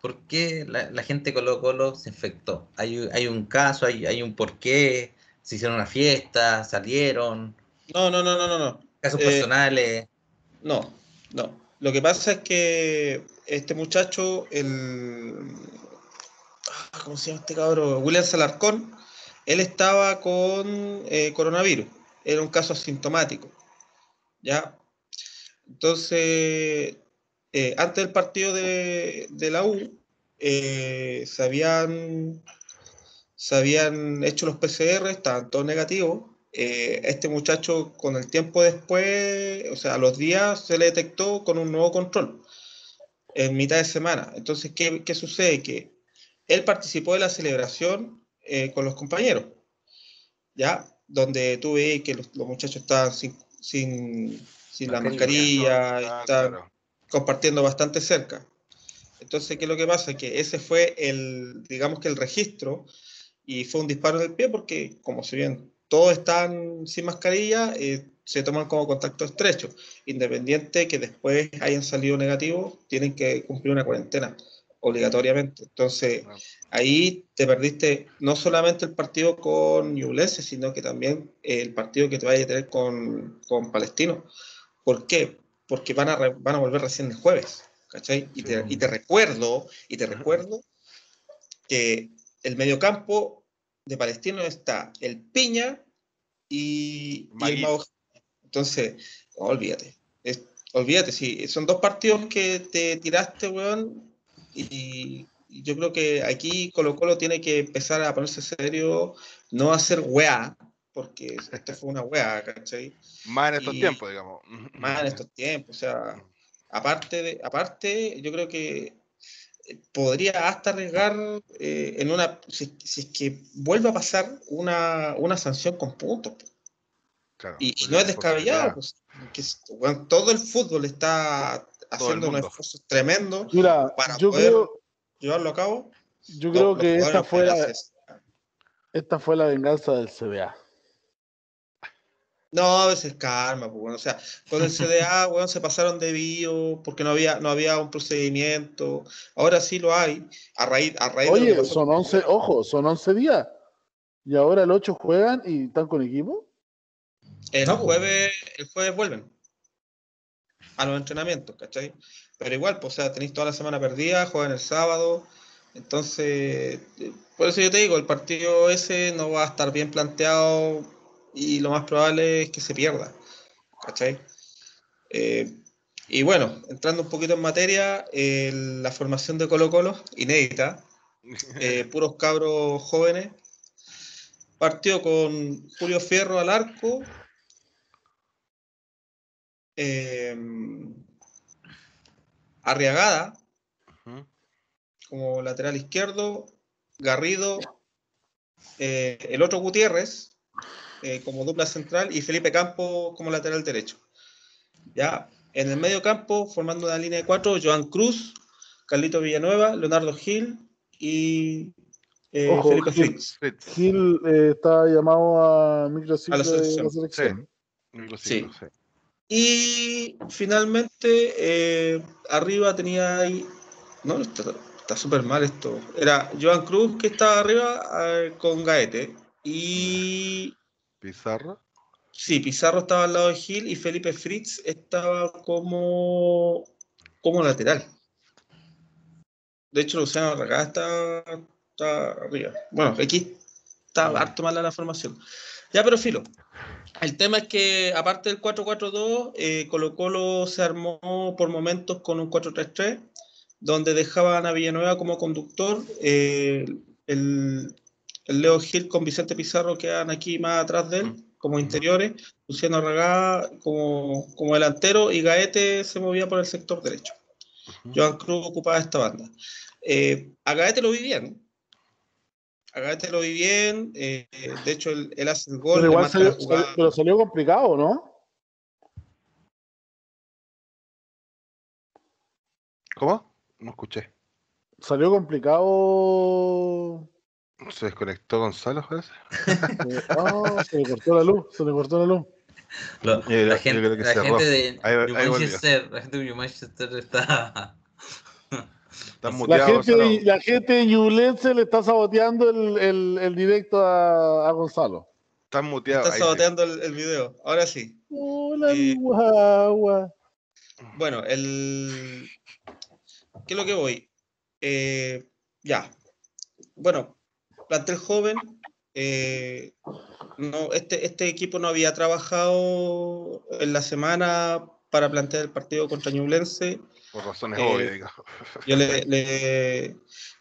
por qué la, gente Colo Colo se infectó. Hay, hay un caso, hay, hay un porqué, se hicieron una fiesta, salieron. No, no, no, no, no. no. Casos eh, personales. No, no. Lo que pasa es que este muchacho, el. Ah, ¿Cómo se llama este cabrón? William Salarcón, él estaba con eh, coronavirus era un caso asintomático. ¿ya? Entonces, eh, antes del partido de, la U, eh, se, habían, se habían hecho los PCR, estaban todos negativos. Eh, este muchacho con el tiempo después, o sea, a los días se le detectó con un nuevo control en mitad de semana. Entonces, ¿qué, qué sucede? Que él participó de la celebración con los compañeros, ¿ya? Donde tú ves que los, muchachos estaban sin, sin, la mascarilla, ah, están compartiendo bastante cerca. Entonces, ¿qué es lo que pasa? Que ese fue el, digamos que el registro y fue un disparo en el pie porque, como si bien todos están sin mascarilla, eh, se toman como contacto estrecho. Independiente que después hayan salido negativos, tienen que cumplir una cuarentena obligatoriamente. Entonces, ahí te perdiste no solamente el partido con Ñublense, sino que también el partido que te vaya a tener con, con Palestino. ¿Por qué? Porque van a, van a volver recién el jueves. ¿cachai? Y te, y te recuerdo, y te recuerdo que el mediocampo de Palestino está el Piña y, el Mago. Entonces, olvídate. olvídate, sí, son dos partidos que te tiraste, weón, y, yo creo que aquí Colo Colo tiene que empezar a ponerse serio, no hacer weá, porque esta fue una weá, ¿cachai? Más en estos tiempos, digamos. Más en estos tiempos, o sea, aparte, de, aparte yo creo que eh, podría hasta arriesgar eh, en una, si, es que vuelve a pasar una, una sanción con puntos. y, no es descabellado, pues, que, todo el fútbol está haciendo un esfuerzo tremendo para poder llevarlo a cabo. Yo creo que esta fue, la, esta fue la venganza del CBA. No, a veces calma, pues, bueno, o sea, con el CDA, bueno, se pasaron de bio porque no había, no había un procedimiento. Ahora sí lo hay, a raíz, a raíz Oye, son 11, ojo, son 11 días. Y ahora el 8 juegan y están con equipo. El jueves, el jueves vuelven a los entrenamientos, ¿cachai? Pero igual, pues, o sea, tenéis toda la semana perdida, juegan el sábado. Entonces, por eso yo te digo, el partido ese no va a estar bien planteado y lo más probable es que se pierda. ¿Cachai? Eh, y bueno, entrando un poquito en materia, la formación de Colo Colo, inédita, eh, puros cabros jóvenes. Partió con Julio Fierro al arco. Eh, Arriagada como lateral izquierdo, Garrido, el otro Gutiérrez, eh, como dupla central y Felipe Campo como lateral derecho. Ya, en el medio campo, formando una línea de cuatro, Joan Cruz, Carlito Villanueva, Leonardo Gil y eh, Felipe Fritz. Gil eh, está llamado a microciclo de la selección. Sí. Y finalmente, arriba tenía ahí. No, está súper mal esto. Era Joan Cruz que estaba arriba con Gaete. Y ¿Pizarro? Sí, Pizarro estaba al lado de Gil y Felipe Fritz estaba como, como lateral. De hecho, Luciano Racá está, está arriba. Bueno, aquí está harto mala la formación. Ya, pero filo. El tema es que, aparte del 4-4-2, eh, Colo Colo se armó por momentos con un 4-3-3, donde dejaban a Villanueva como conductor. Eh, el, el Leo Gil con Vicente Pizarro quedan aquí más atrás de él, como interiores, Luciano Ragá como, como delantero y Gaete se movía por el sector derecho. Joan Cruz ocupaba esta banda. Eh, a Gaete lo vi bien. A Gaete lo vi bien. Eh, de hecho, él, hace el gol. Pero, salió, pero salió complicado, ¿no? ¿Cómo? No escuché. Salió complicado ¿Se desconectó Gonzalo, parece? oh, se le cortó la luz, se le cortó la luz. la, gente, de Manchester, la gente de Manchester está. La, gente, la gente de Ñublense le está saboteando el, el, el directo a, a, Gonzalo. Están muteados. Está saboteando el, el, video. Ahora sí. Hola, eh, guagua. Bueno, el. ¿Qué es lo que voy? Eh, ya. Bueno, plantel joven. Eh, no, este, este equipo no había trabajado en la semana para plantear el partido contra Ñublense. Por razones eh, obvias, Yo le,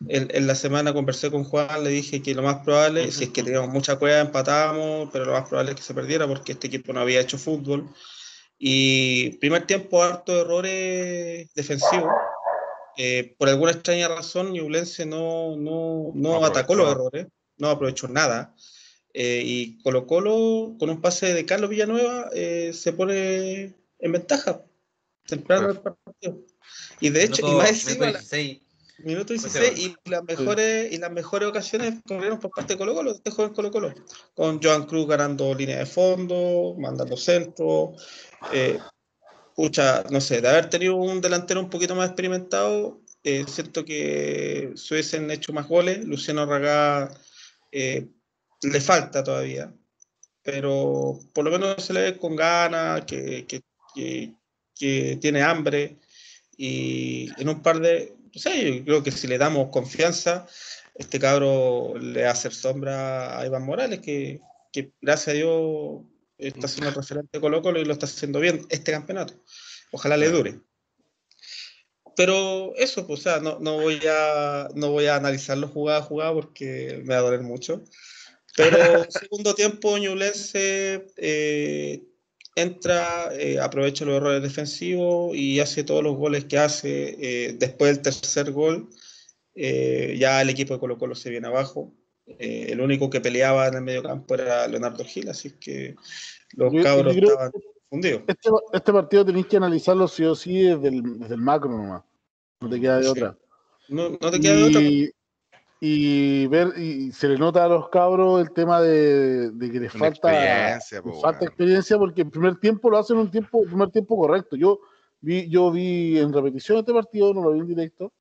en, la semana conversé con Juan, le dije que lo más probable, si es que teníamos mucha cueva, empatábamos, pero lo más probable es que se perdiera porque este equipo no había hecho fútbol. Y primer tiempo, harto errores defensivos. Eh, por alguna extraña razón, Ñublense no, no, no, atacó los errores, no aprovechó nada. Eh, y Colo Colo, con un pase de Carlos Villanueva, eh, se pone en ventaja temprano del partido. Y de hecho, y más encima, minuto 16, y las mejores, y las mejores ocasiones corrieron por parte de Colo Colo, este joven Colo Colo, con Joan Cruz ganando línea de fondo, mandando centro, eh, no sé, de haber tenido un delantero un poquito más experimentado, eh, siento que se hubiesen hecho más goles. Luciano Ragá eh, le falta todavía, pero por lo menos se le ve con ganas, que, tiene hambre. Y en un par de, no sé, yo creo que si le damos confianza, este cabro le hacer sombra a Iván Morales, que, que gracias a Dios está siendo el referente de Colo Colo y lo está haciendo bien este campeonato. Ojalá le dure. Pero eso, pues, o sea, no, no, voy a, no voy a analizarlo jugada a jugada porque me va a doler mucho. Pero segundo tiempo, Ñublense eh, entra, eh, aprovecha los errores defensivos y hace todos los goles que hace. Eh, después del tercer gol, ya el equipo de Colo Colo se viene abajo. el único que peleaba en el medio campo era Leonardo Gil, así que los cabros estaban fundidos. Este, este, partido tenéis que analizarlo sí o sí desde el, desde el macro nomás. No te queda de otra. No, no te queda de otra y ver y se le nota a los cabros el tema de, que les falta experiencia, falta experiencia porque el primer tiempo lo hacen un tiempo primer tiempo correcto. Yo vi yo vi en repetición este partido no lo vi en directo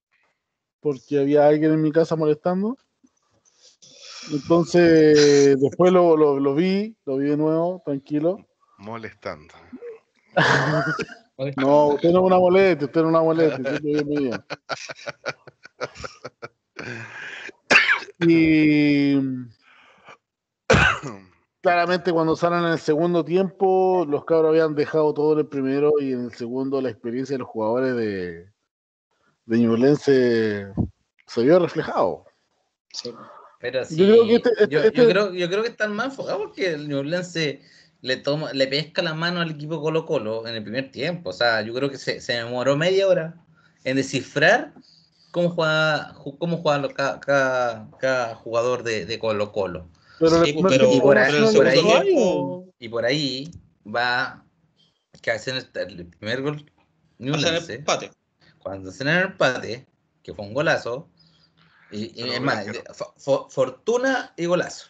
porque había alguien en mi casa molestando. Entonces después lo, lo, vi lo vi de nuevo tranquilo. Molestando. No usted no es una molestia usted no es una molestia Y claramente cuando salen en el segundo tiempo, los cabros habían dejado todo en el primero y en el segundo la experiencia de los jugadores de, de Ñublense se vio reflejado. Pero sí, yo, creo que este, este, este creo, yo creo que están más enfocados porque el Ñublense le toma, le pesca la mano al equipo Colo Colo en el primer tiempo. O sea, yo creo que se, se demoró media hora en descifrar cómo juega, cómo juega cada, cada, jugador de, de, Colo Colo. Pero, y, por, ahí, y por ahí va que hacen el primer gol empate. Cuando hacen el empate, que fue un golazo, y, es más, fortuna y golazo.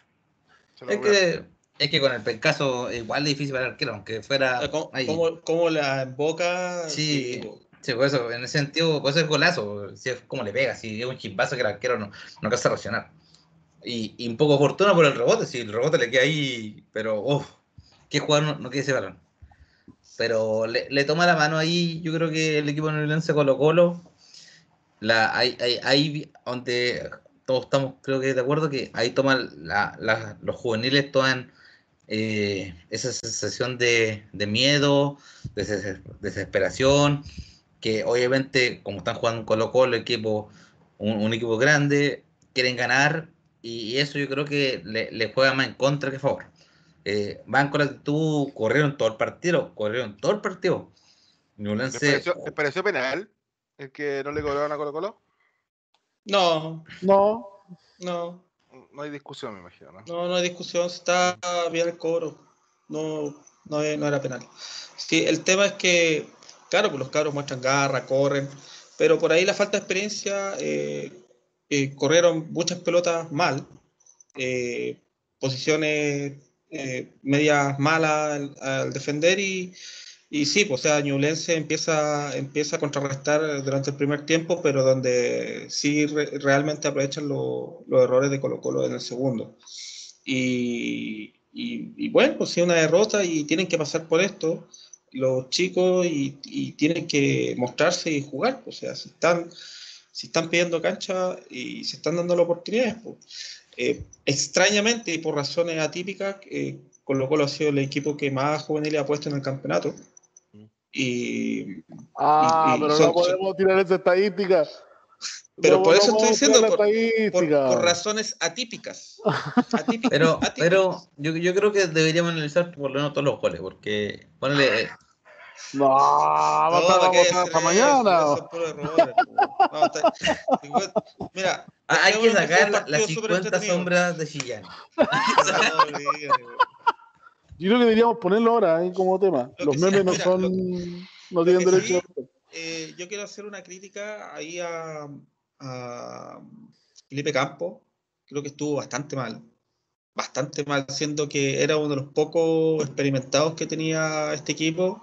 Es que, es que con el pencaso igual de difícil para el arquero, aunque fuera. ¿Cómo, cómo la boca? Sí, Sí, pues eso, en ese sentido, pues es golazo, si es como le pega, si es un chispazo que el arquero no, no alcanza a reaccionar. Y, un poco fortuna por el rebote, si el rebote le queda ahí, pero uff, qué jugador no, no quiere ese balón. Pero le, toma la mano ahí, yo creo que el equipo neerlandés Colo Colo, ahí, donde todos estamos creo que de acuerdo que ahí toman los juveniles toman eh, esa sensación de, de miedo, de desesperación, que obviamente, como están jugando Colo Colo, equipo, un, equipo grande, quieren ganar y eso yo creo que le, juega más en contra que a favor. Eh, van con la actitud, corrieron todo el partido, corrieron todo el partido. ¿Les pareció, penal el que no le cobraron a Colo Colo? No. No. No. No hay discusión, me imagino. No, no, no hay discusión, está bien el cobro. No, no, no era penal. Sí, el tema es que Claro, pues los cabros muestran garra, corren, pero por ahí la falta de experiencia, eh, eh, corrieron muchas pelotas mal, eh, posiciones medias malas al, defender y, y, sí, pues, o sea, Ñublense empieza, empieza a contrarrestar durante el primer tiempo, pero donde sí realmente aprovechan los errores de Colo Colo en el segundo. Y, y, bueno, pues sí, una derrota y tienen que pasar por esto los chicos y, tienen que mostrarse y jugar. O sea, si están, si están pidiendo cancha y se están dando las oportunidades, pues, eh, extrañamente y por razones atípicas, eh, con lo cual ha sido el equipo que más juvenil ha puesto en el campeonato. Y, ah, pero no podemos tirar esa estadística. Pero por eso estoy diciendo, por, razones atípicas. pero pero yo, yo, creo que deberíamos analizar por lo menos todos los goles, porque ponle. No, vamos a para mañana. Mira, hay que sacar las 50 sombras de Chillán. yo creo que deberíamos ponerlo ahora ¿eh? como tema. Los memes no son. no tienen derecho. Eh, yo quiero hacer una crítica ahí a, Felipe Campo, creo que estuvo bastante mal. Bastante mal, siendo que era uno de los pocos experimentados que tenía este equipo.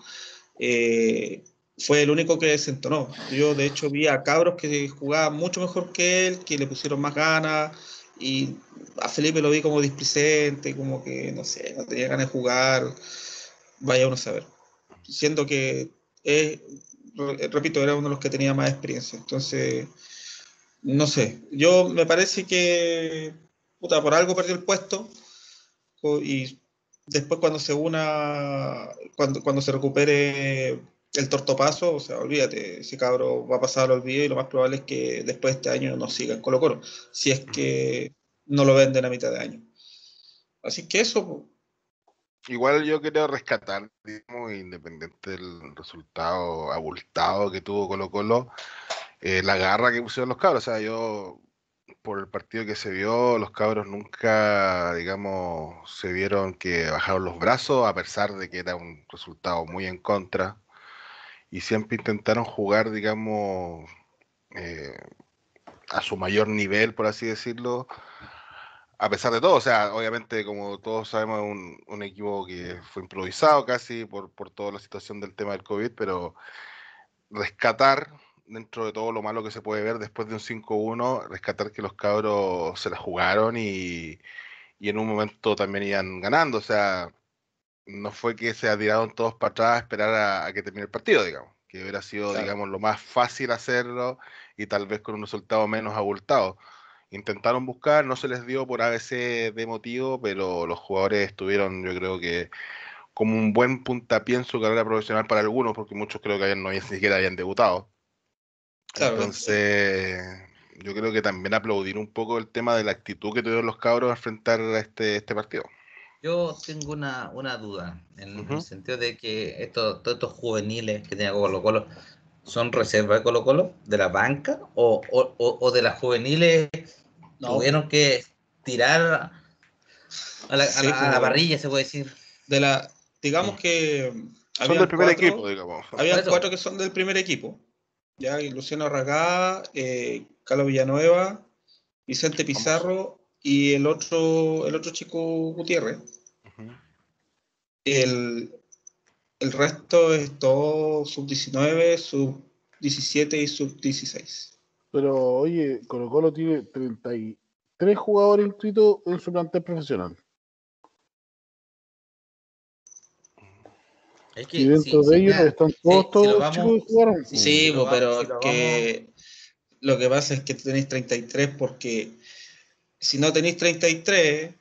Eh, fue el único que desentonó. Yo, de hecho, vi a cabros que jugaban mucho mejor que él, que le pusieron más ganas. Y a Felipe lo vi como displicente, como que, no sé, no tenía ganas de jugar. Vaya uno a saber. Siendo que es repito, era uno de los que tenía más experiencia. Entonces, no sé, yo me parece que, puta, por algo perdió el puesto y después cuando se una, cuando, cuando se recupere el tortopaso, o sea, olvídate, ese cabro va a pasar al olvido y lo más probable es que después de este año no siga en Colo Colo, si es que no lo venden a mitad de año. Así que eso. Igual yo quiero rescatar, digamos, independiente del resultado abultado que tuvo Colo Colo, eh, la garra que pusieron los cabros. O sea, yo, por el partido que se vio, los cabros nunca, digamos, se vieron que bajaron los brazos, a pesar de que era un resultado muy en contra. Y siempre intentaron jugar, digamos, eh, a su mayor nivel, por así decirlo, a pesar de todo, o sea, obviamente, como todos sabemos, un, un equipo que fue improvisado casi por, por toda la situación del tema del COVID, pero rescatar dentro de todo lo malo que se puede ver después de un 5-1, rescatar que los cabros se la jugaron y, y, en un momento también iban ganando. O sea, no fue que se tiraron todos para atrás a esperar a, que termine el partido, digamos. Que hubiera sido, digamos, lo más fácil hacerlo y tal vez con un resultado menos abultado. Intentaron buscar, no se les dio por ABC de motivo, pero los jugadores estuvieron, yo creo que como un buen puntapié en su carrera profesional para algunos, porque muchos creo que no ni siquiera habían debutado. Entonces, yo creo que también aplaudir un poco el tema de la actitud que tuvieron los cabros a enfrentar este, este partido. Yo tengo una, una duda, en el sentido de que estos, todos estos juveniles que tenía Colo Colo son reservas de Colo Colo, de la banca, o, o, o de las juveniles tuvieron que tirar a la, a, la, pues, parrilla, se puede decir. De la, digamos que... Son del primer equipo, digamos. Había cuatro que son del primer equipo. Ya Luciano Arragá, eh, Carlos Villanueva, Vicente Pizarro y el otro, el otro chico Gutiérrez. el, el, resto es todo sub-19, sub-17 y sub-16. Pero oye, Colo Colo tiene 33 jugadores inscritos en su plantel profesional. y dentro de ellos están todos, todos chicos que jugaron. Sí, pero que lo que pasa es que tenéis 33 porque si no tenéis 33,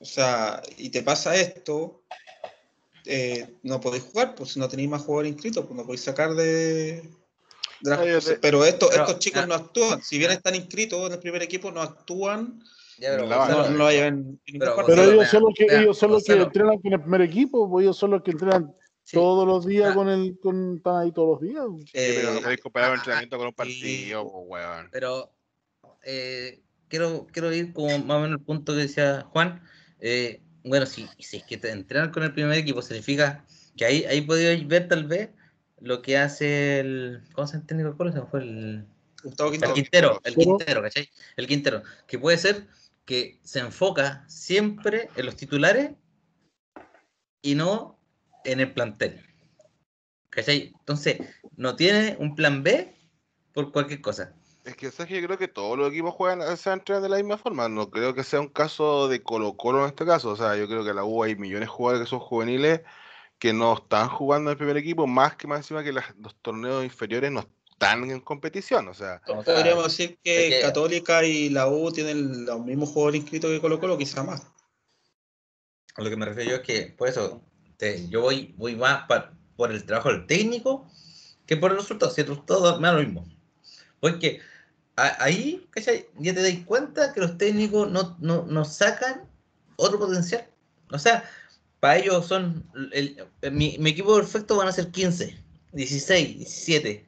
o sea, y te pasa esto, eh, no podéis jugar, pues si no tenéis más jugadores inscritos, pues no podéis sacar de... pero esto, estos chicos no actúan, si bien están inscritos en el primer equipo, no actúan. Pero, ellos son los que, ellos son los que entrenan con el primer equipo, pues ellos son los que entrenan todos los días con el con están ahí todos los días. pero no podéis comparar el entrenamiento con un partido, pues, Pero eh, quiero, quiero ir como más o menos el punto que decía Juan. Eh, bueno, si, si es que te entrenan con el primer equipo, significa que ahí, ahí podéis ver tal vez lo que hace el. ¿Cómo se entiende el Se fue el. El Quintero, el Quintero, ¿cachai? El Quintero, que puede ser que se enfoca siempre en los titulares y no en el plantel. ¿Cachai? Entonces, no tiene un plan B por cualquier cosa. Es que, ¿sabes? yo creo que todos los equipos juegan, se entrenan de la misma forma. No creo que sea un caso de Colo Colo en este caso. O sea, yo creo que en la U hay millones de jugadores que son juveniles que no están jugando en el primer equipo, más que más encima que los torneos inferiores no están en competición. O sea, podríamos decir que, Católica y la U tienen los mismos jugadores inscritos que Colo Colo, quizá más. A lo que me refiero yo es que, por eso, yo voy, voy más por el trabajo del técnico que por el resultado. Si el resultado me da lo mismo. Porque ahí ya te dais cuenta que los técnicos no, no, sacan otro potencial. O sea, para ellos son. mi, mi, equipo perfecto van a ser 15, 16, 17.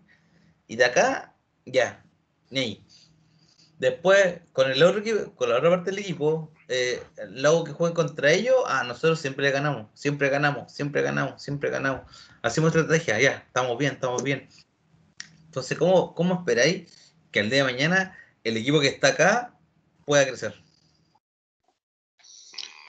Y de acá, ya, ni Después, con el otro con la otra parte del equipo, eh, luego que jueguen contra ellos, a nosotros siempre le ganamos, siempre ganamos, siempre ganamos, siempre ganamos. Hacemos estrategia, ya, estamos bien, estamos bien. Entonces, ¿cómo, cómo esperáis que el día de mañana el equipo que está acá pueda crecer?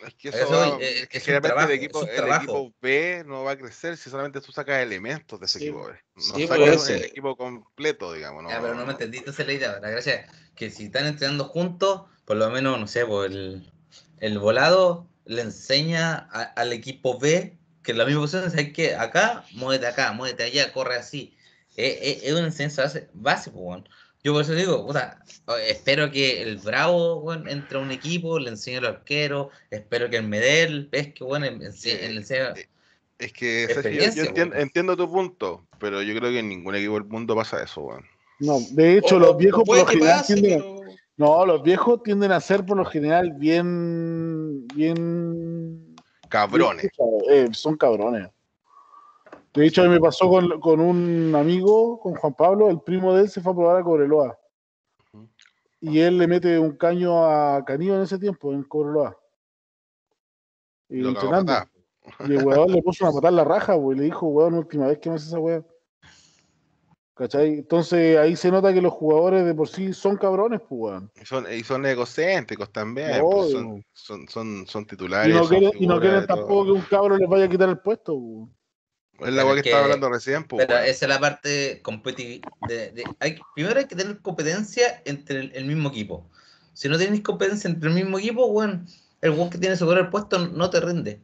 Es que eso, eh, es, que el, equipo, el equipo B no va a crecer si solamente tú sacas elementos de ese equipo B. No sacas el equipo completo, digamos. No, pero no me entendiste esa la idea. La gracia que si están entrenando juntos, por lo menos, no sé, pues el, el volado le enseña al equipo B que la misma posición es que acá, muévete acá, muévete allá, corre así. es, una enseñanza base, pues, Yo por eso digo, espero que el Bravo entre a un equipo, le enseñe al arquero, espero que el Medel, ves que bueno, le enseñe es que yo, entiendo, tu punto, pero yo creo que en ningún equipo del mundo pasa eso, weón. No, de hecho, los viejos por lo general tienden, No, los viejos tienden a ser por lo general bien. bien. Cabrones. Eh, son cabrones. De hecho, a mí me pasó con, con, un amigo, con Juan Pablo, el primo de él se fue a probar a Cobreloa. Y él le mete un caño a Canillo en ese tiempo, en Cobreloa. Y entrenando. Y el weón le puso una patada en la raja, güey. Le dijo, weón, última vez que me hace esa weón. ¿Cachai? Entonces ahí se nota que los jugadores de por sí son cabrones, pues, weón. Y son, y son egocéntricos también. Pues, son, son, son, titulares. Y no, quieren, y no quieren tampoco que un cabrón les vaya a quitar el puesto, weón. Es la que, estaba hablando recién, pues. Pero esa es la parte competitiva. Primero hay que tener competencia entre el, mismo equipo. Si no tienes competencia entre el mismo equipo, weón, el weón que tiene sobre el puesto no te rinde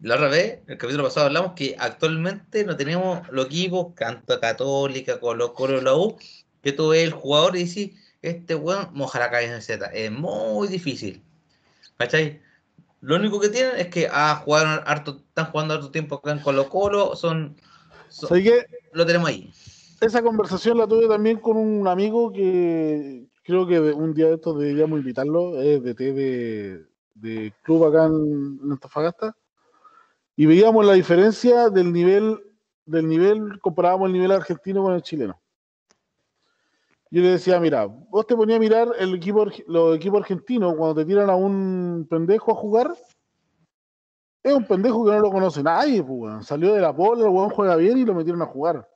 la otra vez, el capítulo pasado hablamos que actualmente no tenemos los equipos, Canto Católica, Colo Colo, la U, que tú ves el jugador y dices, este weón moja la Z. Es muy difícil. ¿Cachai? Lo único que tienen es que ah, jugaron harto, están jugando harto tiempo acá en Colo Colo, son, que lo tenemos ahí. Esa conversación la tuve también con un amigo que creo que un día de estos deberíamos invitarlo, es de de, de club acá en Antofagasta y veíamos la diferencia del nivel, del nivel, comparábamos el nivel argentino con el chileno. Yo le decía, mira, vos te ponías a mirar el equipo, los equipos argentinos cuando te tiran a un pendejo a jugar, es un pendejo que no lo conoce nadie, pues, salió de la bola, el weón juega bien y lo metieron a jugar.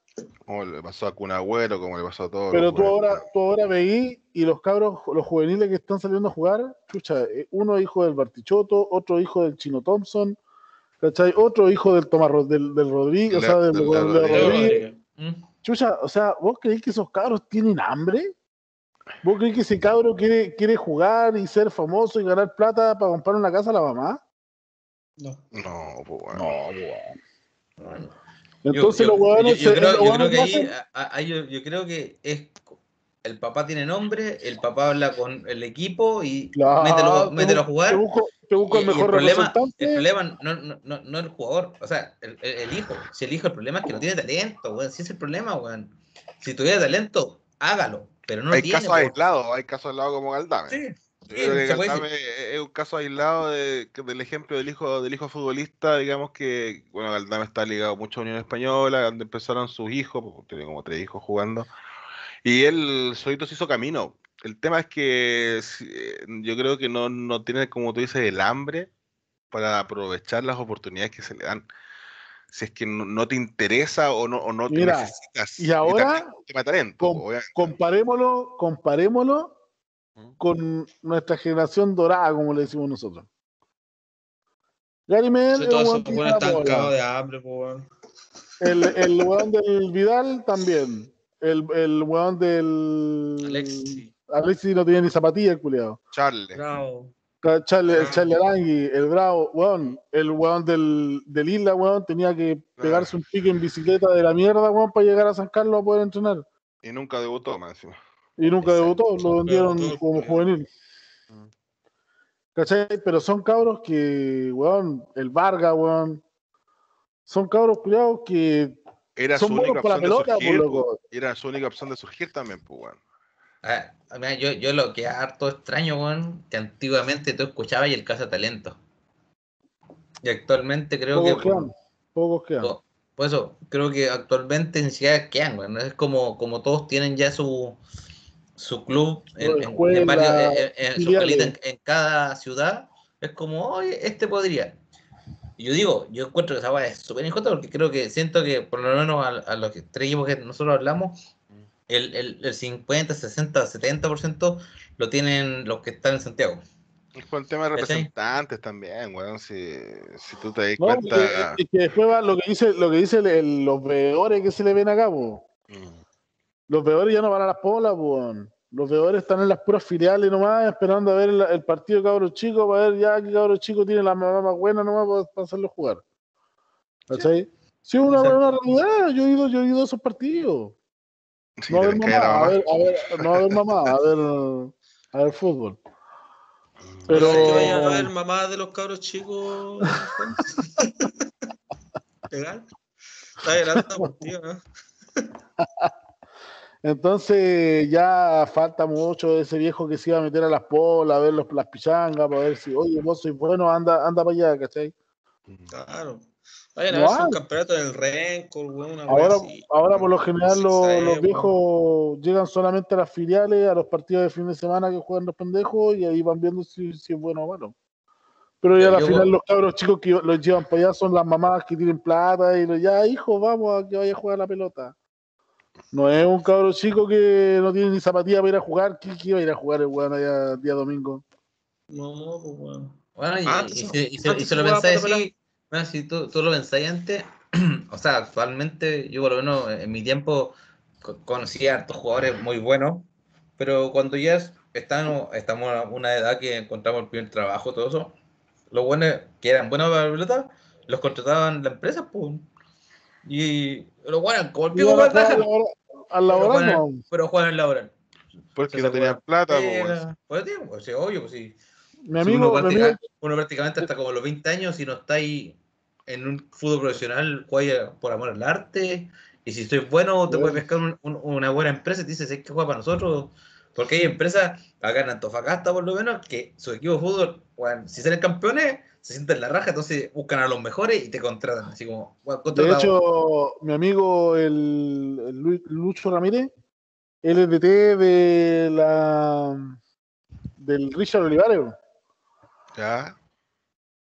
Como le pasó a Cunagüero, como le pasó a todos. Pero tú ahora, tú ahora veí y los cabros, los juveniles que están saliendo a jugar, escucha, eh, uno hijo del Bartichoto, otro hijo del Chino Thompson, ¿Cachai? Otro hijo del Tomás del, del Rodríguez, o sea, del, Rodríguez. Mm. Chucha, o sea, ¿vos creéis que esos cabros tienen hambre? ¿Vos creéis que ese cabro quiere, quiere jugar y ser famoso y ganar plata para comprar una casa a la mamá? No. No, pues bueno. No, pues bueno. Entonces los huevones. Yo, creo, yo creo que ahí, yo, creo que es el papá tiene nombre, el papá habla con el equipo y mételo, mételo, a jugar el mejor problema, El problema no, no, no, no, el jugador, o sea, el, el, hijo. Si el hijo, el problema es que no tiene talento, weón. Si es el problema, weón. Si tuviera talento, hágalo, pero no hay tiene. Casos aislados, hay casos aislados como Galdame. Sí. Galdame es un caso aislado de, del ejemplo del hijo del hijo futbolista, digamos que, bueno, Galdame está ligado mucho a Unión Española, donde empezaron sus hijos, tiene como tres hijos jugando, y él solito se hizo camino el tema es que eh, yo creo que no, no tiene, como tú dices, el hambre para aprovechar las oportunidades que se le dan. Si es que no, te interesa o no, o no te necesitas. Y ahora, comparémoslo, comparémoslo con nuestra generación dorada, como le decimos nosotros. Gary Medel, de hambre, El, el weón del Vidal también. El, el weón del. Alexi. Alexis no tenía ni zapatilla, el culiado. Charles. Bravo. Charlie, el Charlie Arangui, el Bravo, weón, el weón del, del Isla, weón, tenía que pegarse un pique en bicicleta de la mierda, weón, para llegar a San Carlos a poder entrenar. Y nunca debutó, más encima. Y nunca debutó, lo vendieron como juvenil. Mm. ¿Cachai? Pero son cabros que, weón, el Varga, weón, son cabros culiados que era son su única opción de surgir, Era su única opción de surgir también, pues, weón. Ah, yo, yo lo que harto extraño, weón, que antiguamente tú escuchabas y el caso de talento. Y actualmente creo que. Quedan, pocos quedan. Por, eso, creo que actualmente ni siquiera quedan, weón. Es como, como todos tienen ya su, su club en, en, cada ciudad. Es como, oye, este podría. Y yo digo, yo encuentro que esa es súper injusta porque creo que siento que por lo menos a, a los tres equipos que nosotros hablamos, el, el, el 50, 60, 70% lo tienen los que están en Santiago. Es por el tema de representantes también, weón, si, si, tú te das cuenta. Y que, después va lo que dice, lo que dice los veedores que se le ven acá, mm. Los veedores ya no van a las polas, weón. Los veedores están en las puras filiales nomás, esperando a ver el, partido de cabros chicos, para ver ya que cabros chicos tiene la mamá más buena nomás para, hacerlo jugar. ¿Cachai? Sí, una buena realidad. Yo he ido, yo he ido a esos partidos. No a ver mamá, a ver, a ver, no a ver mamá, a ver, a ver fútbol. Pero que vayan a ver mamá de los cabros chicos. Legal. Está adelante tío, ¿no? Entonces ya falta mucho ese viejo que se iba a meter a las polas, a ver los, las pichangas, para ver si, oye, vos sois bueno, anda, anda para allá, ¿cachai? Claro. Vayan a ver si un campeonato del Rencor, una ahora, ahora por lo general los, viejos llegan solamente a las filiales, a los partidos de fin de semana que juegan los pendejos y ahí van viendo si, si es bueno o malo. Pero ya al final los cabros chicos que los llevan para allá son las mamás que tienen plata y los ya, hijo, vamos a que vaya a jugar la pelota. No es un cabro chico que no tiene ni zapatilla para ir a jugar. ¿Qué, iba a ir a jugar el weón allá día domingo? No, pues bueno. Bueno, y, ah, y, se, lo pensáis así, bueno, si tú, tú lo pensáis antes, o sea, actualmente yo por lo menos en mi tiempo conocí a hartos jugadores muy buenos, pero cuando ya estamos, estamos a una edad que encontramos el primer trabajo, todo eso, los buenos que eran buenos para la pelota, los contrataban la empresa, pues. Y los buenos, como el pico más Al laboral, no. Pero juegan en laboral. Porque no tenían plata, pues. Pues, obvio, pues sí. Mi amigo, uno, prácticamente, hasta como los 20 años, si no está ahí en un fútbol profesional, juega por amor al arte. Y si estoy bueno, te puedes pescar una buena empresa y te dices, es que juega para nosotros. Porque hay empresas, acá en Antofagasta por lo menos, que su equipo de fútbol, bueno, si salen campeones, se sienten la raja, entonces buscan a los mejores y te contratan. Así como, de hecho, mi amigo el, Lucho Ramírez, él es DT de la del Richard Olivares. Ya.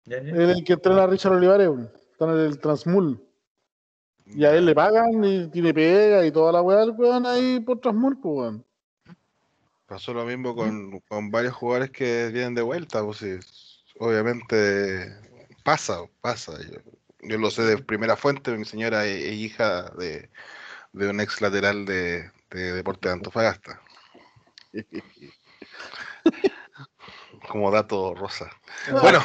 Es el que entrena a Richard Olivares, está en el Transmul. Y a él le pagan y tiene pega y toda la weá, weón, ahí por Transmul, pues, weón. Pasó lo mismo con, varios jugadores que vienen de vuelta, pues sí. Obviamente pasa, pasa. Yo, lo sé de primera fuente, mi señora es, hija de, un ex lateral de, de Deporte de Antofagasta. Como dato rosa. Bueno.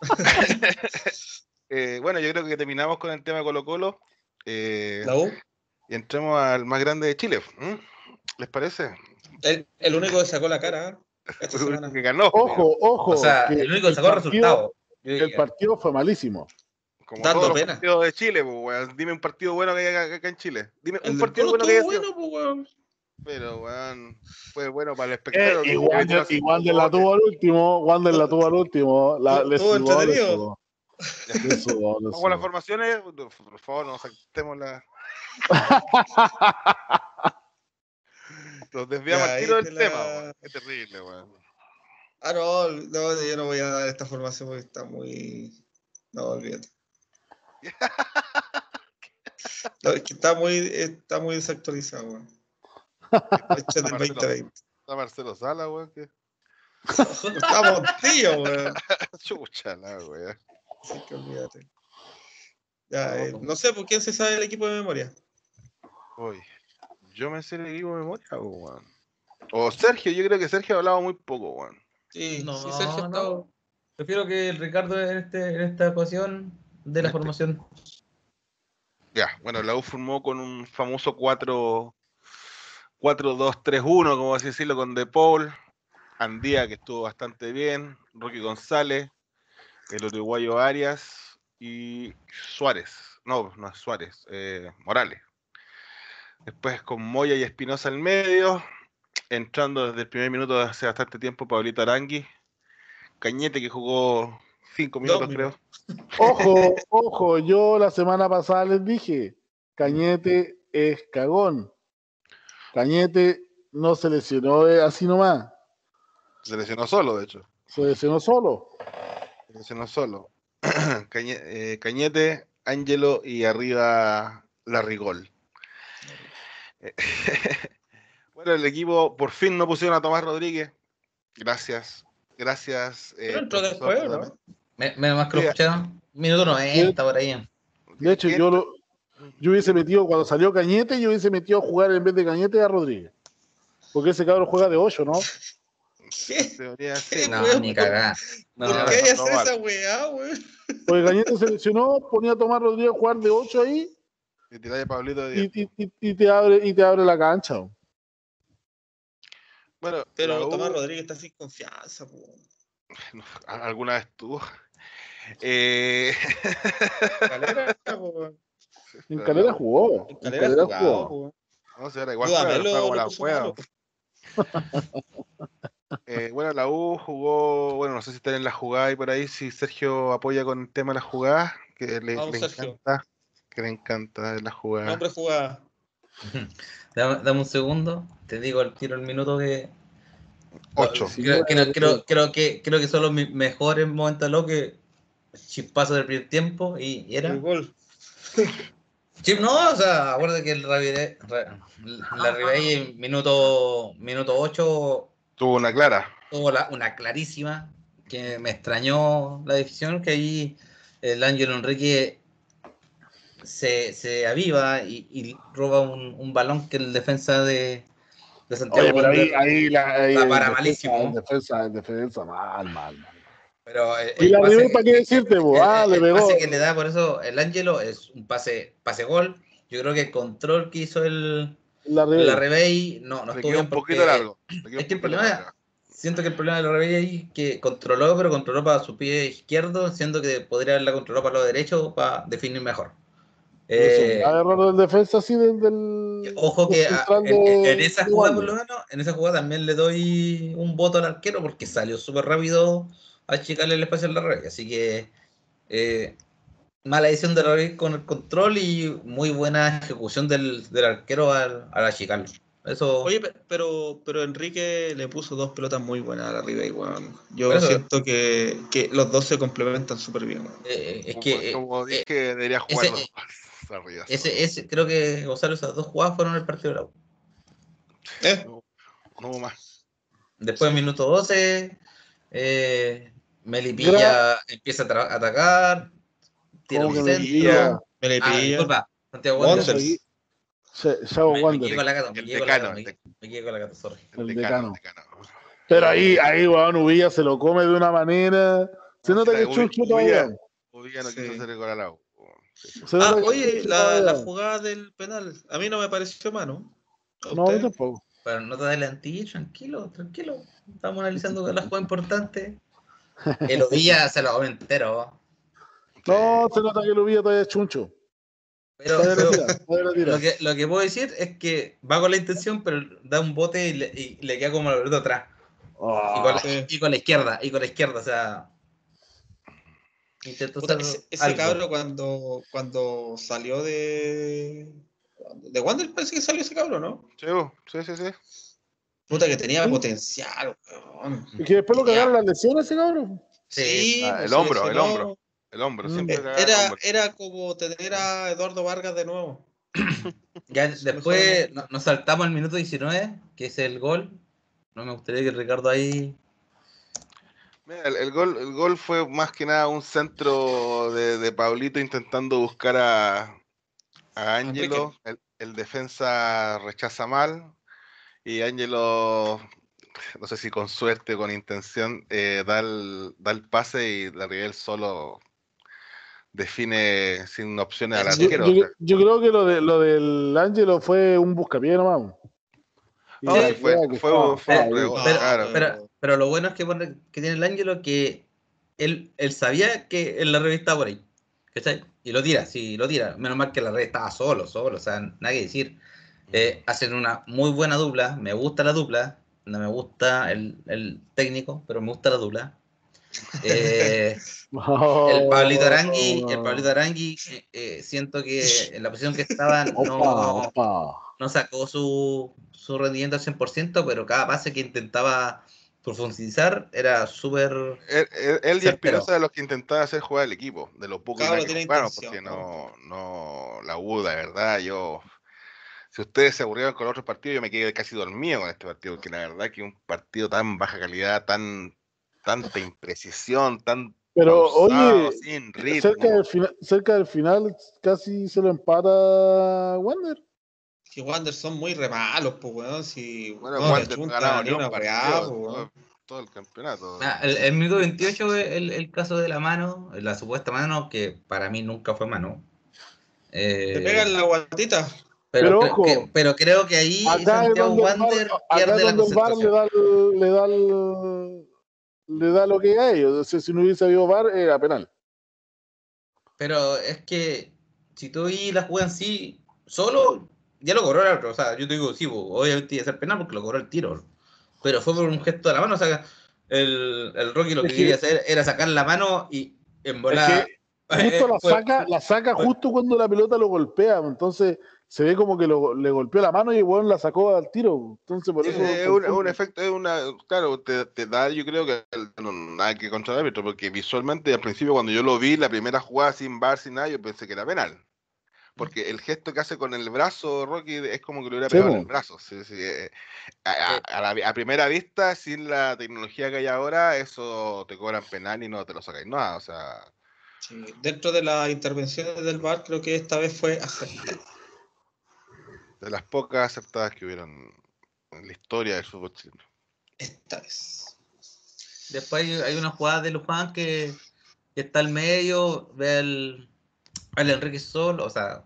Eh, bueno, yo creo que terminamos con el tema de Colo Colo. Eh, y entremos al más grande de Chile. ¿Les parece? El, único que sacó la cara. único que ganó. Ojo, ojo. O sea, el único que sacó el resultado. El partido fue malísimo. Como Dando todos pena. Los de Chile, pues, Dime un partido bueno que hay acá en Chile. Dime un partido bueno que haya bueno, pues, Pero, weón, fue bueno para el espectador. Eh, igual, de, igual de la tuvo al último, Wander la tuvo al último. La, ¿Tuvo entretenido? Como las formaciones, por favor, no saltemos la. Nos desviamos al tiro del tema, Es terrible, weón. Ah, no, no, yo no voy a dar esta formación porque está muy. No, olvídate. no, es que está muy, está muy desactualizado, weón. Del 2020. Está Marcelo Sala, weón. ¿qué? Estamos tío, weón. Chúchala, weón. Así que olvídate. Ya, eh, no sé por quién se sabe el equipo de memoria. Uy. Yo me sé el equipo de memoria, weón. O Sergio, yo creo que Sergio ha hablado muy poco, weón. Sí, no, sí, Sergio no. Prefiero que el Ricardo en, este, en esta ecuación de la este. formación. Ya, bueno, la U formó con un famoso 4 4-2-3-1, como así decirlo, con De Paul, Andía, que estuvo bastante bien, Rocky González, el uruguayo Arias y Suárez. No, no es Suárez, eh, Morales. Después con Moya y Espinosa en medio. Entrando desde el primer minuto de hace bastante tiempo, Pablito Arangui. Cañete que jugó cinco minutos, creo. Ojo, ojo, yo la semana pasada les dije, Cañete es cagón. Cañete no se lesionó así nomás. Se lesionó solo, de hecho. Se lesionó solo. Se lesionó solo. Eh, Cañete, Ángelo y arriba Larrigol. bueno, el equipo por fin no pusieron a Tomás Rodríguez. Gracias. Gracias. Eh, entró después, Menos más que lo escucharon. Minuto 90 por ahí. De hecho, yo, lo, yo hubiese metido, cuando salió Cañete, yo hubiese metido a jugar en vez de Cañete a Rodríguez. Porque ese cabrón juega de 8, ¿no? ¿Qué? No, ni cagar. No, ¿Por qué hay esa weá, weón? Porque Cañete seleccionó, ponía a Tomás Rodríguez a jugar de 8 ahí Y te, Pablito y, y, y, te abre, y te abre la cancha. Bueno, pero Tomás Rodríguez está sin confianza. alguna vez tuvo. Eh... Calera, en Calera jugó. En Calera, jugó. No sé, era igual como la juega. Eh, bueno, la U jugó, bueno, no sé si está en la jugada y por ahí, si Sergio apoya con el tema de la jugada, que le, encanta, que le encanta la jugada. Hombre jugada. Dame, un segundo, te digo el tiro el minuto que. 8. Creo, creo, que, creo que son los mejores momentos lo que chispazo del primer tiempo y, era. El gol. no, o sea, acuérdate que el la Ribey en minuto, minuto 8 tuvo una clara. Tuvo una clarísima que me extrañó la decisión que ahí el Ángel Enrique se, se aviva y, roba un, balón que el defensa de, de Santiago. Oye, pero ahí, ahí, la, ahí para malísimo. Defensa, defensa, mal, mal, mal. Pero eh, ¿Y la River para qué decirte, ah, le pegó. pase que le da, por eso el Ángelo es un pase, pase gol. Yo creo que el control que hizo el la Rebey, no, no estuvo un poquito largo. Es que el problema, siento que el problema de la Rebey ahí que controló, pero controló para su pie izquierdo, siento que podría haberla controlado para lo derecho para definir mejor. Eh, error del defensa así del, Ojo que en, esa jugada por lo menos, en esa jugada también le doy un voto al arquero porque salió súper rápido achicarle el espacio a la red. Así que eh, mala edición de la con el control y muy buena ejecución del, arquero al, al achicarlo. Eso... Oye, pero, pero Enrique le puso dos pelotas muy buenas a la Ribey, Yo siento que, que, los dos se complementan súper bien. Eh, es que, como, dije, debería jugar ese, los arriba. Ese, ese, creo que Gonzalo, esas dos jugadas fueron el partido de la U. ¿Eh? No, hubo más. Después, minuto 12, eh, Melipilla empieza a atacar, tira un centro. Melipilla. Ah, Santiago Wanderers. Wander. Me quedo con Me quedo con la gata, sorry. El decano. Pero ahí, ahí, weón, Uvilla se lo come de una manera. Se nota que es chucho todavía. Uvilla no quiso hacer el gol al lado. Ah, oye, la, la, jugada del penal, a mí no me pareció mano. No, yo tampoco. Pero no te adelantilles, tranquilo, tranquilo. Estamos analizando la jugada importante. El Uvilla se lo come entero. No, se nota que el Uvilla todavía es chuncho. Pero, lo, que, lo que puedo decir es que va con la intención, pero da un bote y le, queda como la verdad atrás. Ah, y, con la, y, con la, izquierda, y con la izquierda, o sea. ese, cabro cuando, cuando salió de. ¿De Wander parece que salió ese cabro, no? Sí, sí, sí. Puta que tenía potencial, Y que después lo cagaron las lesiones ese cabrón. Sí, ah, el hombro, el hombro. El hombro, mm. siempre era, era como tener a Eduardo Vargas de nuevo. ya después nos saltamos al minuto 19, que es el gol. No me gustaría que Ricardo ahí. Mira, el, gol, el gol fue más que nada un centro de, de Pablito intentando buscar a, a Ángelo. El, el, defensa rechaza mal. Y Ángelo, no sé si con suerte o con intención, eh, da, el, da el pase y la Rivel solo define sin opciones al arquero. Yo, yo, creo que lo, de, lo del Ángelo fue un buscapié nomás. No, sí, fue, fue, fue, pero, claro. pero, pero, lo bueno es que, que tiene el Ángelo que él, él sabía que en la revista por ahí. ¿Cachai? Y lo tira, sí, lo tira. Menos mal que la red estaba solo, solo, o sea, nada que decir. Eh, hacen una muy buena dupla, me gusta la dupla, no me gusta el, el técnico, pero me gusta la dupla. Eh, el Pablito Arangui, el Pablito Arangui eh, eh, siento que en la posición que estaba no, no sacó su, su rendimiento al 100%, pero cada pase que intentaba profundizar era súper. Él, y Espinosa de los que intentaba hacer jugar el equipo, de los pocos que bueno, porque no, no la U, de verdad, yo. Si ustedes se aburrieron con otros partidos, yo me quedé casi dormido con este partido, porque la verdad que un partido tan baja calidad, tan tanta imprecisión, tan pero oye, Cerca, del final, cerca del final casi se lo empata Wander. Si Wander son muy re malos, pues weón. Si bueno, no, Wander ganaba ni una pareada, todo, todo, el campeonato. Ah, el, el, minuto 28 el, el caso de la mano, la supuesta mano, que para mí nunca fue mano. Eh, Te pegan la guatita. Pero, pero, creo que ahí Santiago Wander pierde la concentración. Le da, le da, lo que hay ellos. si no hubiese habido VAR, era penal. Pero es que si tú y la juegan sí, solo, ya lo cobró el otro. O sea, yo te digo, sí, obviamente iba a ser penal porque lo cobró el tiro. Pero fue por un gesto de la mano. O sea, el, el Rocky lo que quería hacer era sacar la mano y en volar. justo la saca, la saca justo cuando la pelota lo golpea. Entonces se ve como que le golpeó la mano y el weón la sacó al tiro. Entonces, por eso. Es un, efecto, es una. Claro, te, da, yo creo que no, nada que contra el árbitro, porque visualmente al principio, cuando yo lo vi, la primera jugada sin bar, sin nada, yo pensé que era penal. Porque el gesto que hace con el brazo, Rocky, es como que lo hubiera pegado en el brazo. Eh, a, primera vista, sin la tecnología que hay ahora, eso te cobran penal y no te lo sacáis nada. O sea. dentro de las intervenciones del VAR, creo que esta vez fue aceptada de las pocas aceptadas que hubieron en la historia del fútbol chileno. Esta vez. Después hay, una jugada de Luján que, está al medio, ve al, Enrique solo, o sea,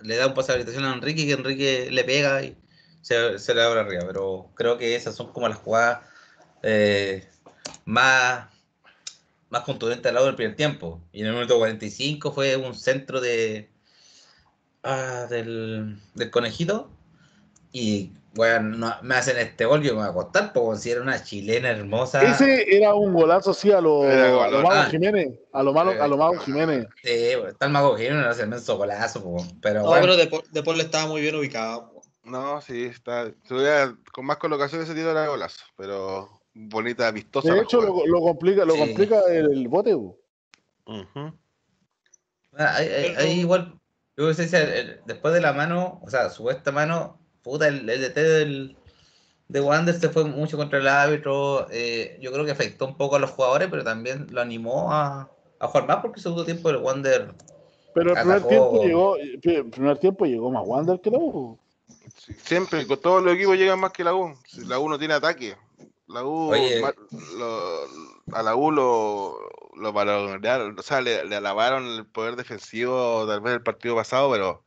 le da un pase de habilitación a Enrique que Enrique le pega y se, le abre arriba. Pero creo que esas son como las jugadas eh, más, más contundentes al lado del primer tiempo. Y en el minuto 45 fue un centro de, Ah, del, del, conejito. Y bueno, me hacen este gol, yo me voy a acostar, porque si era una chilena hermosa. Ese era un golazo, sí, a lo, a lo Mago Jiménez. A lo, malo, a lo Mago Jiménez. Sí, está el Mago Jiménez, hace menso golazo, pero. No, bueno. pero de, Paul estaba muy bien ubicado. No, sí, está. Con más colocación ese tío era golazo, pero bonita, vistosa. De hecho, lo, lo, complica, lo complica el bote. ahí igual yo después de la mano, o sea, supuesta mano, puta, el, el DT del, de Wander se fue mucho contra el árbitro. Eh, yo creo que afectó un poco a los jugadores, pero también lo animó a, a jugar más porque el segundo tiempo el Wander. Pero el primer tiempo, llegó, primer tiempo llegó más Wander que la U. siempre, con todos los equipos llegan más que la U. la U no tiene ataque. La U, a la U lo, lo valoraron, o sea, le, alabaron el poder defensivo tal vez del partido pasado, pero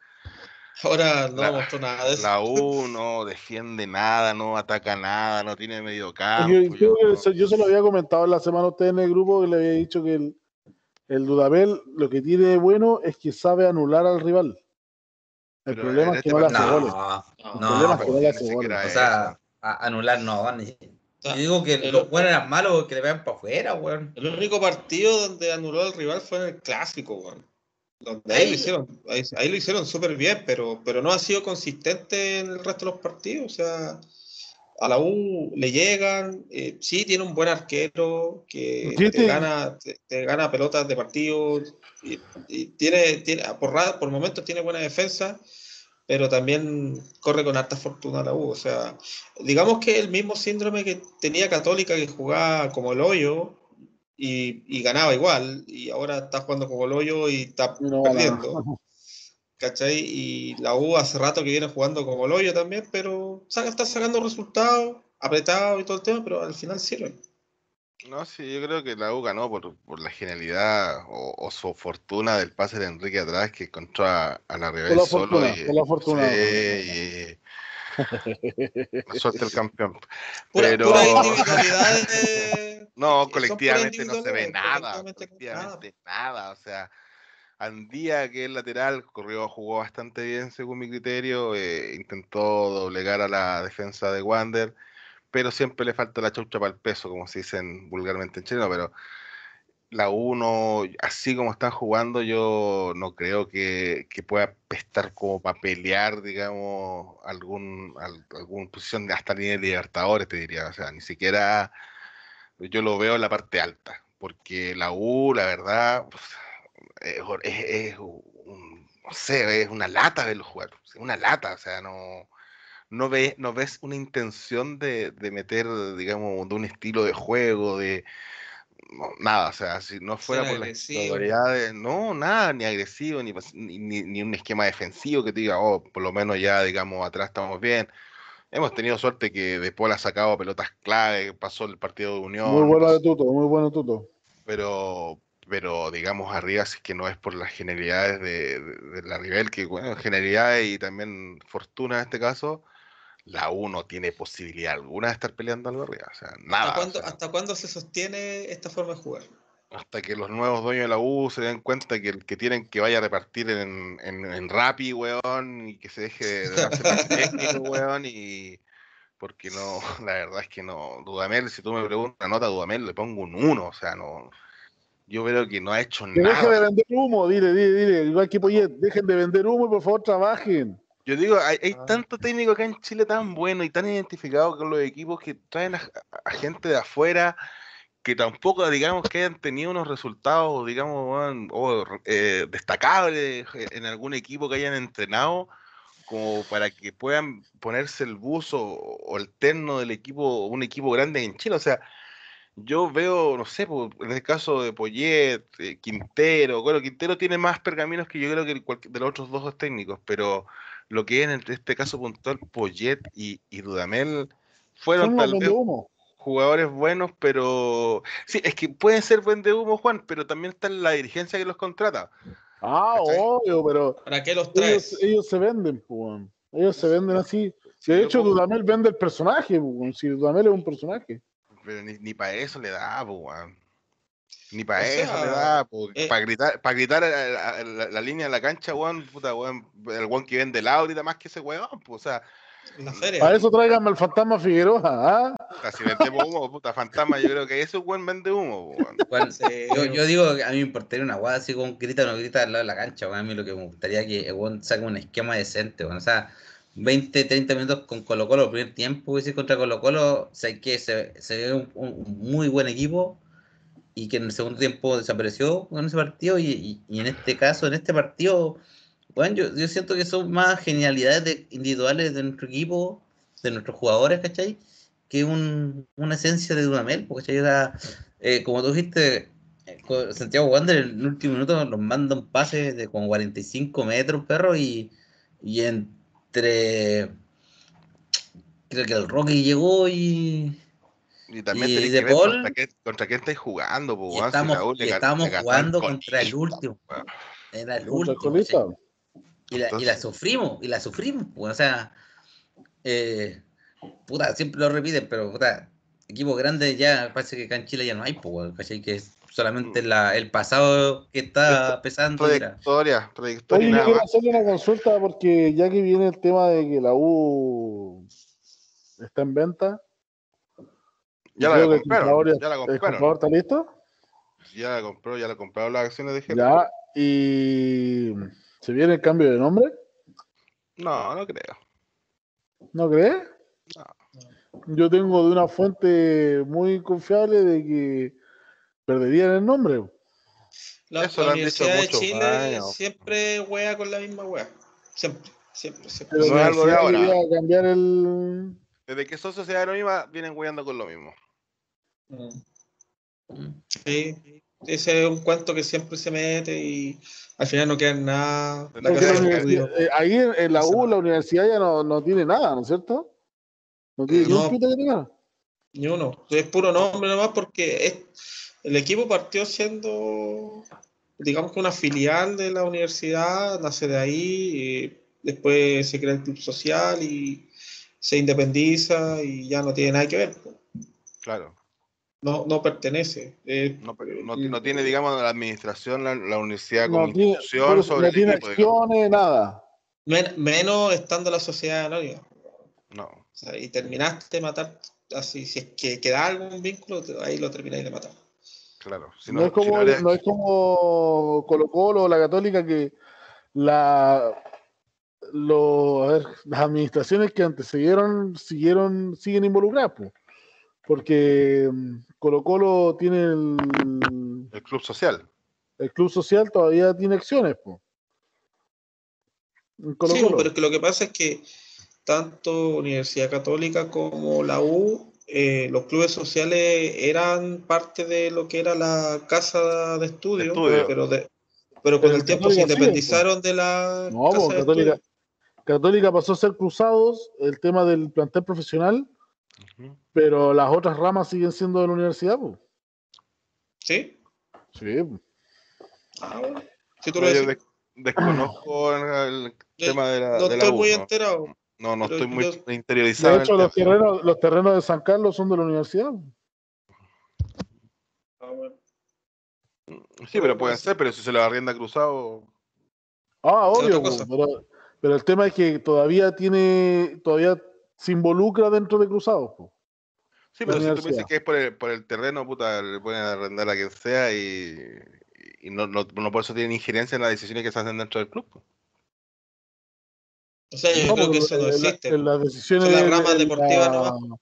ahora no mostró nada de eso. La U no defiende nada, no ataca nada, no tiene medio campo. Yo, se lo había comentado en la semana a usted en el grupo que le había dicho que el, el Dudabel lo que tiene de bueno es que sabe anular al rival. El problema es que no le hace goles. el problema es que no le hace goles. O sea, anular no, ni, yo digo que los buenos eran malos que le vean para afuera, weón. El único partido donde anuló al rival fue en el clásico, weón. Donde ahí, lo hicieron, ahí, lo hicieron súper bien, pero, pero no ha sido consistente en el resto de los partidos. O sea, a la U le llegan, eh, sí tiene un buen arquero que te gana, te, gana pelotas de partido y, tiene, tiene por, por momentos tiene buena defensa pero también corre con harta fortuna la U. O sea, digamos que el mismo síndrome que tenía Católica, que jugaba como el hoyo y, ganaba igual, y ahora está jugando como el hoyo y está perdiendo. ¿Cachai? Y la U hace rato que viene jugando como el hoyo también, pero está sacando resultados, apretado y todo el tema, pero al final sirve. No, sí, yo creo que la U ganó por, por la genialidad o, su fortuna del pase de Enrique atrás que encontró a, la Rebel solo. y, por la fortuna. Sí, y, suerte el campeón. Pero... no, colectivamente no se ve nada. Colectivamente nada. O sea, Andía, que es lateral, corrió, jugó bastante bien según mi criterio. Eh, intentó doblegar a la defensa de Wander pero siempre le falta la chaucha para el peso, como se dicen vulgarmente en chileno, pero la 1, así como están jugando, yo no creo que, pueda estar como para pelear, digamos, algún, alguna posición hasta nivel de Libertadores, te diría. O sea, ni siquiera yo lo veo en la parte alta, porque la U, la verdad, es, no sé, es una lata de los jugadores, una lata, o sea, no no, ves, no ves una intención de, meter, digamos, de un estilo de juego, de nada, o sea, si no fuera por la de, no, nada, ni agresivo, ni, ni, un esquema defensivo que te diga, oh, por lo menos ya, digamos, atrás estamos bien. Hemos tenido suerte que después ha sacado pelotas clave, pasó el partido de Unión. Muy bueno de Tuto, muy bueno Tuto. Pero, pero digamos arriba si es que no es por las genialidades de, la nivel, que bueno, genialidades y también fortuna en este caso, la U no tiene posibilidad alguna de estar peleando algo arriba. O sea, nada. ¿Hasta cuándo, se sostiene esta forma de jugar? Hasta que los nuevos dueños de la U se den cuenta que el que tienen que vaya a repartir en, en, en Rappi, weón, y que se deje de darse técnico, weón, y porque no, la verdad es que no, Dudamel, si tú me preguntas una nota a Dudamel, le pongo un 1, o sea, no, yo creo que no ha hecho nada. Dejen de vender humo, dile, dile, dile, igual que Poyet, dejen de vender humo y por favor trabajen. Yo digo, hay, hay ah. tanto técnico acá en Chile tan bueno y tan identificado con los equipos que traen a, gente de afuera que tampoco, digamos, que hayan tenido unos resultados, digamos, eh, destacables en algún equipo que hayan entrenado como para que puedan ponerse el buzo o el terno del equipo, un equipo grande en Chile. O sea, yo veo, no sé, en el caso de Poyet, eh, Quintero, bueno, Quintero tiene más pergaminos que yo creo que de los otros dos técnicos, pero lo que es en este caso puntual, Poyet y, Dudamel fueron tal vez jugadores buenos, pero sí, es que pueden ser buen de humo, Juan, pero también está la dirigencia que los contrata. Ah, obvio, pero. ¿Para qué los traes? Ellos, se venden, pues. Ellos se venden así. de hecho, Dudamel vende el personaje, pues. Si Dudamel es un personaje. Pero ni, para eso le da, pues, Ni para eso le da, eh, para gritar, para gritar la, línea de la cancha, weón, puta, weón, el weón que vende la ahorita más que ese weón, pues, o sea, para eso tráigame el fantasma Figueroa. ¿ah? Si vendemos humo, puta fantasma, yo creo que eso es buen vende humo. yo, yo, digo que a mí me importaría una guada así como grita o no grita al lado de la cancha. a mí lo que me gustaría que el saque un esquema decente. o sea, 20, 30 minutos con Colo Colo el primer tiempo, y si contra Colo Colo, sé que se, se ve un, muy buen equipo y que en el segundo tiempo desapareció con ese partido y, y en este caso, en este partido bueno, yo, yo siento que son más genialidades individuales de nuestro equipo, de nuestros jugadores, ¿cachai? Que un, una esencia de Dudamel, porque ¿cachai? Eh, como tú dijiste, eh, Santiago Wander en el último minuto nos manda un pase de como 45 metros, perro, y, y entre. Creo que el Rocky llegó y. Y también y de Paul, contra, quién estáis jugando, pues, estamos, estamos jugando contra el último. Era el último. Y la, y la sufrimos, y la sufrimos, pues, o sea, eh, puta, siempre lo repiten, pero puta, equipo grande ya parece que acá en Chile ya no hay, pues, ¿cachai? Que es solamente la, el pasado que está pesando. Trayectoria, trayectoria. Oye, yo quiero hacerle una consulta porque ya que viene el tema de que la U está en venta. Ya la compraron, ya la compraron. ¿El comprador está listo? Ya la compró, ya la compraron las acciones de gente. Ya, y ¿Se viene el cambio de nombre? No, no creo. ¿No crees? No. Yo tengo de una fuente muy confiable de que perderían el nombre. La, Universidad de Chile siempre wea con la misma wea. Siempre, siempre, siempre. Pero no es algo de ahora. cambiar el... Desde que son sociedades anónimas vienen weando con lo mismo. Sí, ese es un cuento que siempre se mete y al final no queda nada. Eh, ahí en, la U, la universidad ya no, no, tiene nada, ¿no es cierto? No tiene ni un uno. Es puro nombre nomás porque es, el equipo partió siendo, digamos que una filial de la universidad, nace de ahí, después se crea el club social y se independiza y ya no tiene nada que ver. Claro no, no pertenece. no, no, tiene, digamos, la administración, la, universidad como institución sobre no tiene acciones, nada. menos estando la sociedad anónima. No. y terminaste de matar, así, si es que queda algún vínculo, ahí lo termináis de matar. Claro. no, es como, no, es como Colo Colo o la Católica que la lo, a ver, las administraciones que antecedieron siguieron, siguen involucradas. Pues porque mm, Colo Colo tiene el, el club social. El club social todavía tiene acciones. Po. sí, pero es que lo que pasa es que tanto Universidad Católica como la U, eh, los clubes sociales eran parte de lo que era la casa de estudio, pero, pero con el tiempo se independizaron de la no, casa Católica, Católica pasó a ser cruzados, el tema del plantel profesional pero las otras ramas siguen siendo de la universidad, ¿Sí? Sí. Ah, tú lo desconozco el tema de la. No estoy muy enterado. No, no estoy muy interiorizado. De hecho, los terrenos, los terrenos de San Carlos son de la universidad. Ah, sí, pero pueden ser, pero si se lo arrienda cruzado. Ah, obvio, pero, pero, el tema es que todavía tiene, todavía se involucra dentro de cruzados. Sí, pero si tú me dices que es por el, por el terreno, puta, le pueden arrendar a quien sea y, y no, no, no, por eso tienen injerencia en las decisiones que se hacen dentro del club. O sea, yo creo que eso no existe. En, las decisiones Son las ramas deportivas no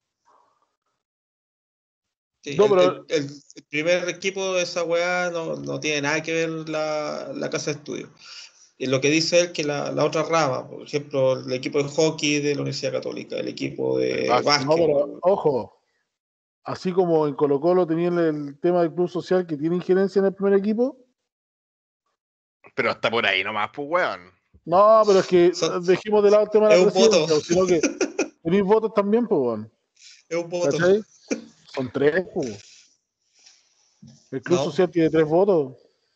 Sí, el, el, primer equipo de esa weá no, no, tiene nada que ver la, la casa de estudio. Y lo que dice él que la, la, otra rama, por ejemplo, el equipo de hockey de la Universidad Católica, el equipo de ah, básquet. No, pero, ojo, así como en Colo Colo tenían el tema del club social que tiene injerencia en el primer equipo. Pero hasta por ahí nomás, pues weón. No, pero es que dejemos de lado el tema de la presidencia, sino que tenéis votos también, pues weón. Es un voto. ¿Cachai? Son tres, pues. El club social tiene tres votos.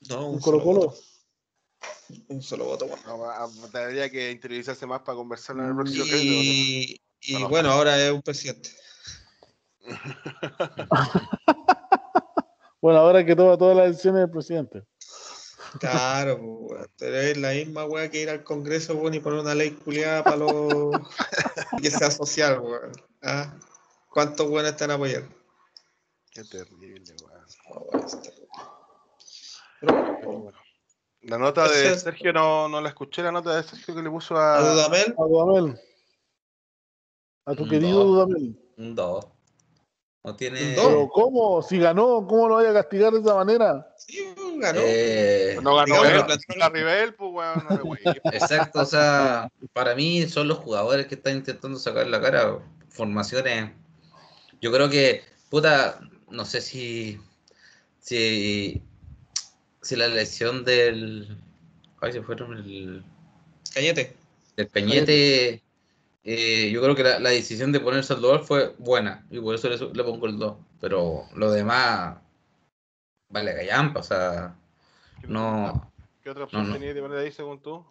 No, un, Colo Colo. Un solo voto, bueno. No, tendría que interiorizarse más para conversar en el próximo Y, y bueno, ahora es un presidente. bueno, ahora que toma todas las decisiones del presidente. Claro, pues, es la misma weá que ir al Congreso y poner una ley culiada para los que sea social, weón. ¿Ah? ¿Cuántos buenos están apoyando? Qué terrible, weón. bueno. La nota de Sergio no, no la escuché, la nota de Sergio que le puso a. ¿A Dudamel? A Dudamel. A tu querido Dudamel. Un 2. No tiene. Pero ¿cómo? Si ganó, ¿cómo lo vaya a castigar de esa manera? Sí, ganó. Eh, no ganó la Rivel, pues weón, no Exacto, o sea, para mí son los jugadores que están intentando sacar la cara. Formaciones. Yo creo que, puta, no sé si. Si. Si la elección del. Ay, se fueron el. Cañete. El Peñete eh, yo creo que la, decisión de ponerse al 2 fue buena y por eso le, pongo el 2. Pero lo demás, vale gallampa, o sea, no. ¿Qué otra opción tenía de poner ahí según tú?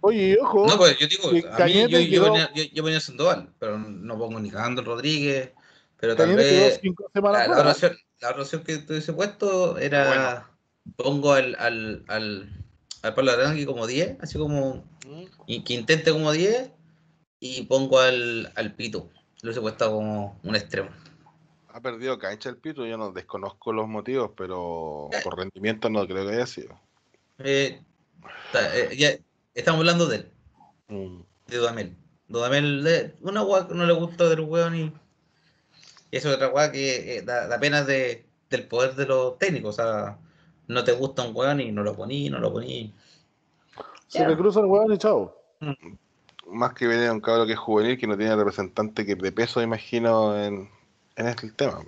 Oye, ojo. No, pues yo digo, a mí, yo, yo, venía, yo, venía Sandoval, pero no pongo ni Cagando Rodríguez. Pero tal vez la, la, oración, la oración que tuviese puesto era. Pongo al, al, al, al Pablo Arangui como 10, así como. Mm. Y que intente como 10 y pongo al, al Pito. Lo he puesto como un extremo. Ha perdido cancha el Pito, yo no desconozco los motivos, pero por rendimiento no creo que haya sido. Eh, eh, ya, estamos hablando de él. Mm. De Dudamel. Dudamel, una guay que no le gusta del hueón y eso es otra guay que eh, da, pena de, del poder de los técnicos. O sea, no te gusta un hueón y no lo poní, no lo poní. Se me cruza el hueón y chao. Mm más que viene un cabro que es juvenil, que no tiene representante que de peso, imagino, en, en este tema.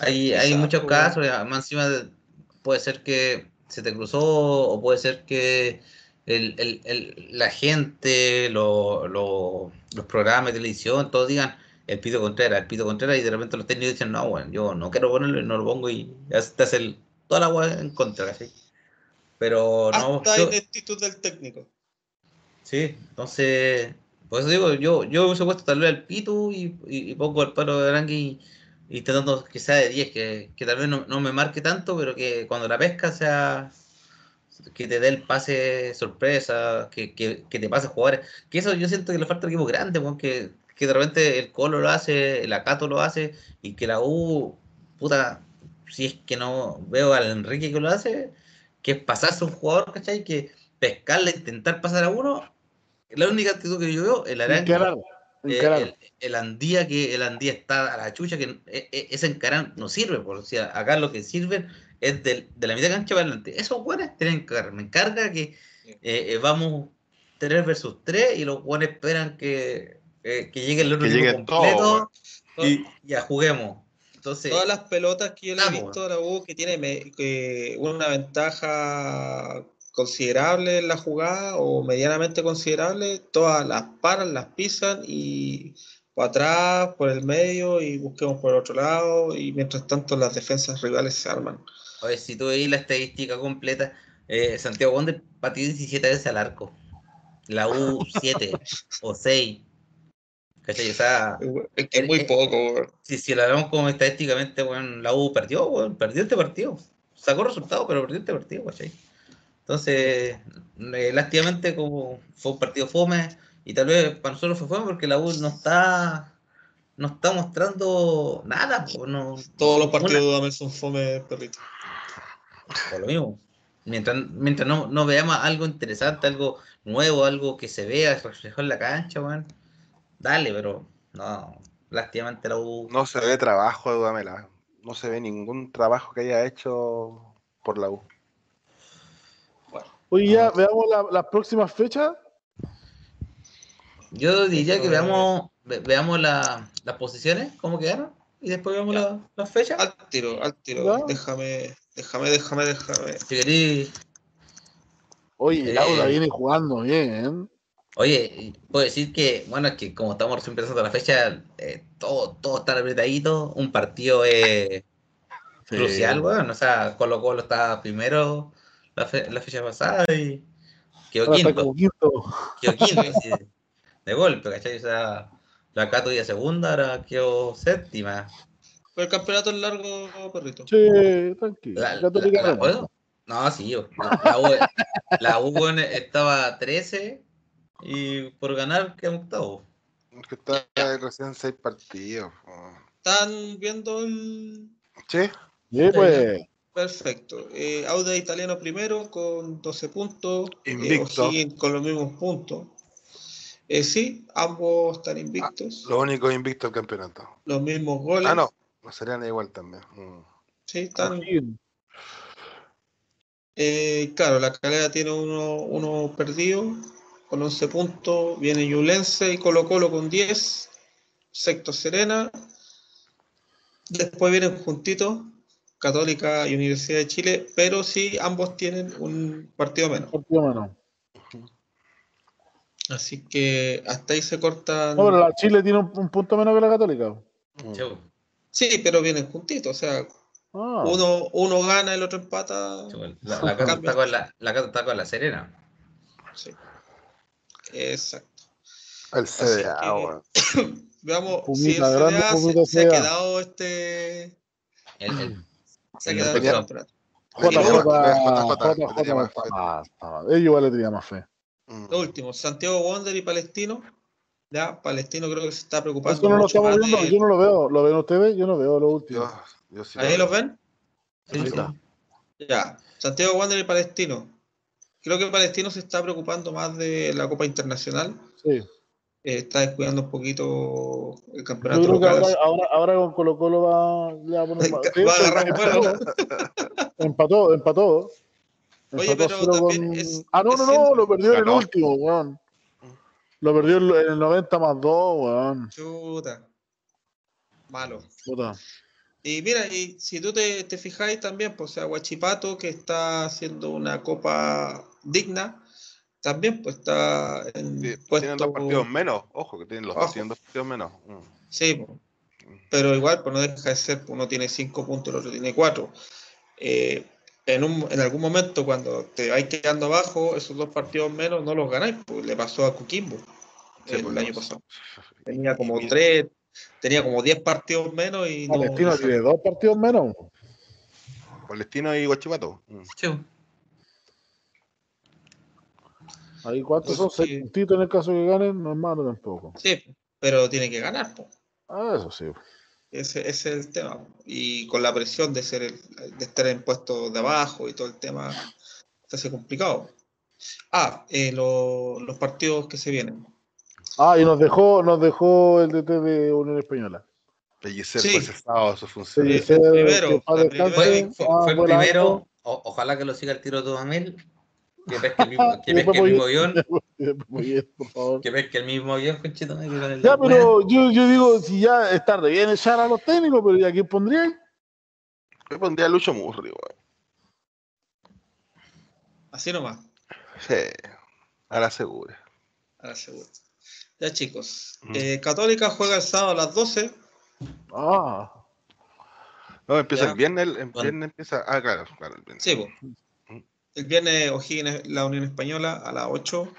Hay, hay muchos casos, más encima puede ser que se te cruzó, o puede ser que el, el, el, la gente, lo, los programas de televisión, todos digan el Pito Contreras, el Pito Contreras, y de repente los técnicos dicen, no, bueno, yo no quiero ponerlo y no lo pongo, y ya te hace toda la agua en contra, ¿sí? Pero no. Hasta yo, actitud del técnico. Sí, entonces, por eso digo, yo, yo hubiese puesto tal vez al Pitu y, y, pongo el palo de Arangui y, intentando que sea de 10, que, que tal vez no, no, me marque tanto, pero que cuando la pesca sea que te dé el pase sorpresa, que, que, que te pase jugadores. Que eso yo siento que le falta al equipo grande, porque que de repente el Colo lo hace, el Acato lo hace, y que la U, puta, si es que no veo al Enrique que lo hace, que es pasarse un jugador, ¿cachai? Que pescarle, intentar pasar a uno, la única actitud que yo veo, el araña. Eh, el, andía que el andía está a la chucha, que e, e, ese encarar no sirve, por o sea, acá lo que sirve es de, la mitad cancha para adelante. Esos buenos tienen que Me encarga que eh, eh, vamos 3 versus 3 y los buenos esperan que, que llegue el otro completo y ya juguemos. Entonces, Todas las pelotas que yo le he visto a la U que tiene una ventaja considerable en la jugada o medianamente considerable, todas las paran, las pisan y por atrás, por el medio y busquemos por el otro lado y mientras tanto las defensas rivales se arman. Oye, si tú veis la estadística completa, eh, Santiago Wander pateó 17 veces al arco. La U 7 o 6. ¿Cachai? O sea, es que es muy poco, weón. si, si lo hablamos como estadísticamente, bueno, la U perdió, weón, perdió este partido. Sacó resultado, pero perdió este partido, ¿cachai? Entonces, eh, lástimamente, como fue un partido fome, y tal vez para nosotros fue fome porque la U no está no está mostrando nada. no, Todos los partidos una- de son fome, perrito. por lo mismo. Mientras, mientras no, no veamos algo interesante, algo nuevo, algo que se vea reflejado en la cancha, weón. Dale, pero no, lástimamente la U. No se ve trabajo de Dudamela. No se ve ningún trabajo que haya hecho por la U. Oye, ya veamos la- las próximas fechas. Yo diría que veamos, ve- veamos la- las posiciones, cómo quedaron, y después veamos Ya. la- las fechas. Al tiro, al tiro. Ya. Déjame, déjame, déjame, déjame. Si queréis- Oye, el Eh. Auda viene jugando bien. Oye, puedo decir que, bueno, es que como estamos recién empezando la fecha, eh, todo, todo está apretadito, un partido es Sí. crucial, weón. O sea, Colo Colo estaba primero la, fe- la fecha pasada y quedó quinto, quedó quinto así, de golpe, ¿cachai? O sea, la Cato ya segunda, ahora quedó séptima. Pero el campeonato es largo, perrito. Che, tranquilo. La, la- la- no. sí, yo. La, U, la U, estaba 13 y por ganar quedó octavo. Es que está recién seis partidos. po. ¿Están viendo el...? Sí, Sí, pues. Perfecto. Eh, Auda italiano primero con 12 puntos. eh, Invicto. Con los mismos puntos. Eh, sí, ambos están invictos. lo único invicto del campeonato. Los mismos goles. Ah, no. No serían igual también. Mm. Sí, están. O'Higgins. Eh, claro, la calera tiene uno, uno perdido con 11 puntos. Viene Yulense y Colo Colo con 10. Secto Serena. Después vienen juntitos Católica y Universidad de Chile, pero sí ambos tienen un partido menos. Partido menos. Así que hasta ahí se cortan. No, pero la Chile tiene un, un punto menos que la Católica. Mm. Sí, pero vienen juntitos. O sea, Ah, uno, uno gana, el otro empata. La, la está con la, está con la Serena. Sí. Exacto. El CDA, que- weón. Veamos si el Pumita grande, CDA se, Pumita se ha quedado este. El- el- Se ha el quedado este campeonato. Ellos igual le tenía más fe. Lo último, Santiago Wander y Palestino. Ya, Palestino creo que se está preocupando. Eso no lo estamos viendo, de- yo no lo veo. ¿Lo ven ustedes? Yo no veo lo último. Yo, yo sí ¿Ahí lo- los ven? sí, sí. Ya, Santiago Wander y Palestino. Creo que Palestino se está preocupando más de la Copa Internacional. Sí. Eh, está descuidando un poquito el Yo campeonato creo que ahora, ahora, ahora con Colo Colo va, le va a poner Va Sí, a agarrar empató, empató, empató. Oye, Empató pero también con- es- Ah, no, es no, no, lo perdió en el último, weón. Lo perdió en el 90 más 2, weón. Chuta. Malo. Puta. Y mira, y si tú te, te fijáis también, pues, o sea, Guachipato, que está haciendo una copa digna, también pues está en Sí, puesto... Tienen dos partidos menos. Ojo, que tienen los dos Ojo. tienen dos partidos menos. Mm. Sí, pues, pero igual, pues no deja de ser, pues, uno tiene cinco puntos, el otro tiene cuatro. Eh, en, un, en algún momento, cuando te vais quedando abajo, esos dos partidos menos no los ganáis, pues le pasó a Coquimbo Sí, el pues, año pasado. Tenía como Y- tres, tenía como diez partidos menos y no... Palestino no tiene dos partidos menos. Palestino y Guachipato. Mm. Sí. Ahí cuántos son, seis puntitos en el caso que ganen, no es malo tampoco. Sí, pero tiene que ganar. Ah, eso sí. Ese, ese es el tema. Y con la presión de ser el- de estar en puestos de abajo y todo el tema, se hace complicado. Ah, eh, lo- los partidos que se vienen. Ah, y nos dejó, nos dejó el DT de Unión Española. Pellicer Sí. fue cesado de su función. Sí, el primero, que Fue, fue- Ah, fue el primero. o- ojalá que lo siga el tiro de Dudamel. Que pesque el mismo, que después pesque el mismo guion. Por favor. Que el mismo guion, que Ya, pero yo, yo digo, si ya es tarde, bien echar a los técnicos, pero ¿ya quién pondría? Yo pondría a Lucho Murri, weón. Así nomás, Sí. A la segura. a la segura. Ya chicos, Mm. eh, Católica juega el sábado a las 12. Ah, No, empieza el viernes, el viernes empieza. Ah, claro, claro, el viernes. Sí, pues. El viernes O'Higgins, la Unión Española, a las 8.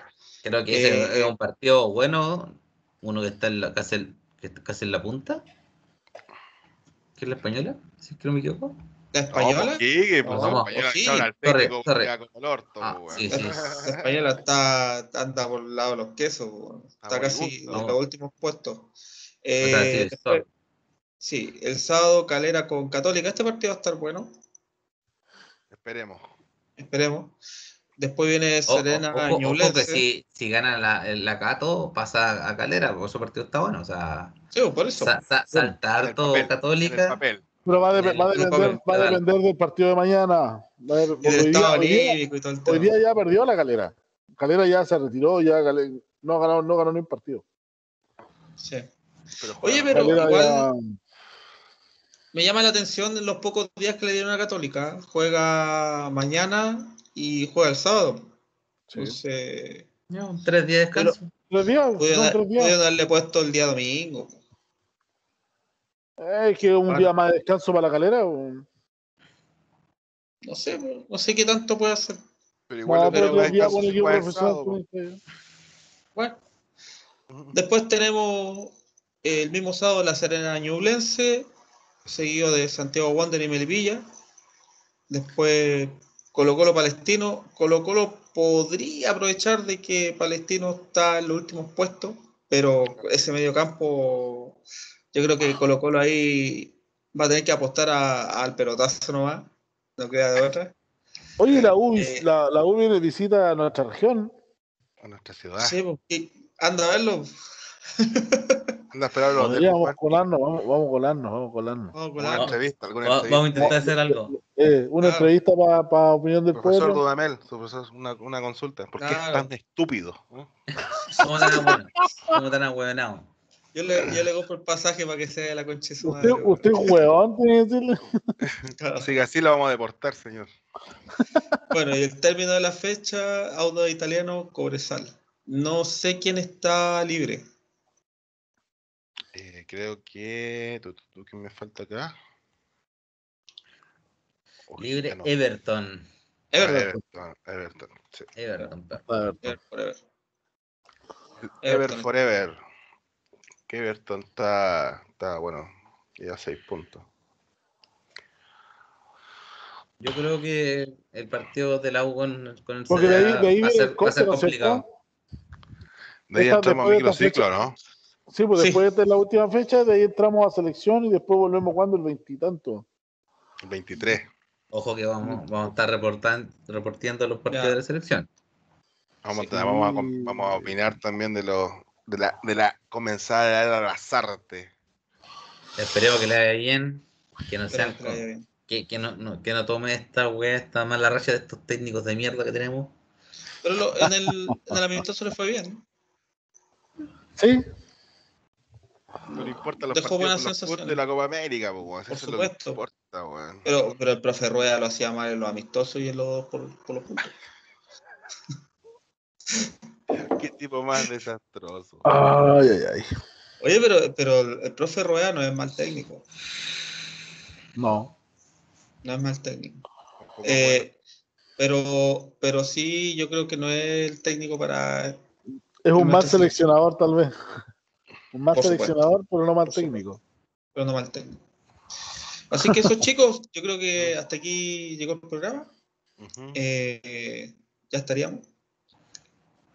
Creo que ese es un partido bueno. Uno que está en la, casi, que está casi en la punta. ¿Qué es la española? Si es que no me equivoco. ¿La española? Sí, pues No, la española sí. al técnico, queda como el orto, Ah, pues, sí, sí. La española está, anda por el lado de los quesos, está Está casi moribundo. en los últimos puestos. O sea, sí, Eh, es después- sí, el sábado Calera con Católica. Este partido va a estar bueno, Esperemos. esperemos. Después viene O- o- Serena ojo- ojo Ñublense. que si, si gana la, la Cato, pasa a Calera, porque ese partido está bueno. O sea, Sí, pues, por eso. sa- sa- saltar el todo papel, en el Católica. papel. Pero va a, va depender, va a depender del partido de mañana. Va a- Y porque del hoy, día, estado hoy día- y todo el hoy día ya perdió la calera. Calera ya se retiró, ya no ganó, no ganó ni un partido. Sí. Pero Oye, pero igual ya- me llama la atención en los pocos días que le dieron a Católica. Juega mañana y juega el sábado. Sí. Entonces, un tres días de descanso. Tres días, tres días. puede darle puesto el día domingo. Eh, Es que un día más de descanso para la calera. o- No sé, pues, no sé qué tanto puede hacer. pero igual No, pero el profesional. sábado, po. tiene que- Bueno, después tenemos el mismo sábado la Serena Ñublense, seguido de Santiago Wander y Melipilla. Después Colo Colo Palestino. Colo Colo podría aprovechar de que Palestino está en los últimos puestos, pero ese medio campo, yo creo que Colo Colo ahí va a tener que apostar a- al pelotazo nomás, no queda de otra. Oye, la U, Eh, la, la U viene visita a nuestra región. A nuestra ciudad. Sí, porque anda a verlo. Anda a esperar los Podríamos después. colarnos, vamos, vamos a colarnos, vamos a colarnos. Vamos Alguna la- entrevista, alguna Va- entrevista. Vamos a intentar hacer algo. Eh, una Claro. entrevista para opinión del Profesor pueblo. Dudamel, su profesor, una, una consulta. ¿Por qué Claro. es tan estúpido? ¿no? ¿Cómo tan abuenados? ¿Cómo tan? Yo le, yo le compro el pasaje para que sea la concha de su Usted, madre. usted es huevón, tiene que decirle. Claro. Así que así lo vamos a deportar, señor. Bueno, y el término de la fecha, Audo Italiano, Cobresal. No sé quién está libre. Eh, creo que. ¿tú, tú, tú, ¿Qué me falta acá? Uy, Libre no. Everton. Ah, Everton. Everton. Everton, sí. Everton, ver, Ever forever. Ever Everton. Forever. Que Everton está, está bueno, ya seis puntos. Yo creo que el partido de la U con, con el Porque de ahí, CDA de ahí va, a ser, complicado. De ahí entramos a microciclo, ¿no? Sí, pues Sí. después de la última fecha, de ahí entramos a selección y después volvemos cuando el veintitanto. El 23. Ojo que vamos, vamos a estar reportan, reportando los partidos Ya. de la selección. Vamos, Sí. a, vamos, a, vamos a opinar también de, los de, la, de la comenzada de la era de las artes. Esperemos que le vaya bien, que no sean que le no, no- que no tome esta wea, esta mala racha de estos técnicos de mierda que tenemos. Pero lo- en, el, en el amistoso le fue bien. Sí, No importa los Dejó partidos buenas sensaciones. de la Copa América, weón. Por Eso es lo que supuesto. importa, weón. Pero, pero el profe Rueda lo hacía mal en los amistosos y en los por, por los puntos. Qué tipo más desastroso. Ay, ay, ay. Oye, pero, pero el, profe Rueda no es mal técnico. No. No es mal técnico. Eh, pero, pero sí, yo creo que no es el técnico para. Es un mal seleccionador, tal vez. Un mal Por seleccionador, pero no mal Por supuesto. técnico. pero no mal técnico. Así que esos chicos, yo creo que hasta aquí llegó el programa. Eh, ya estaríamos.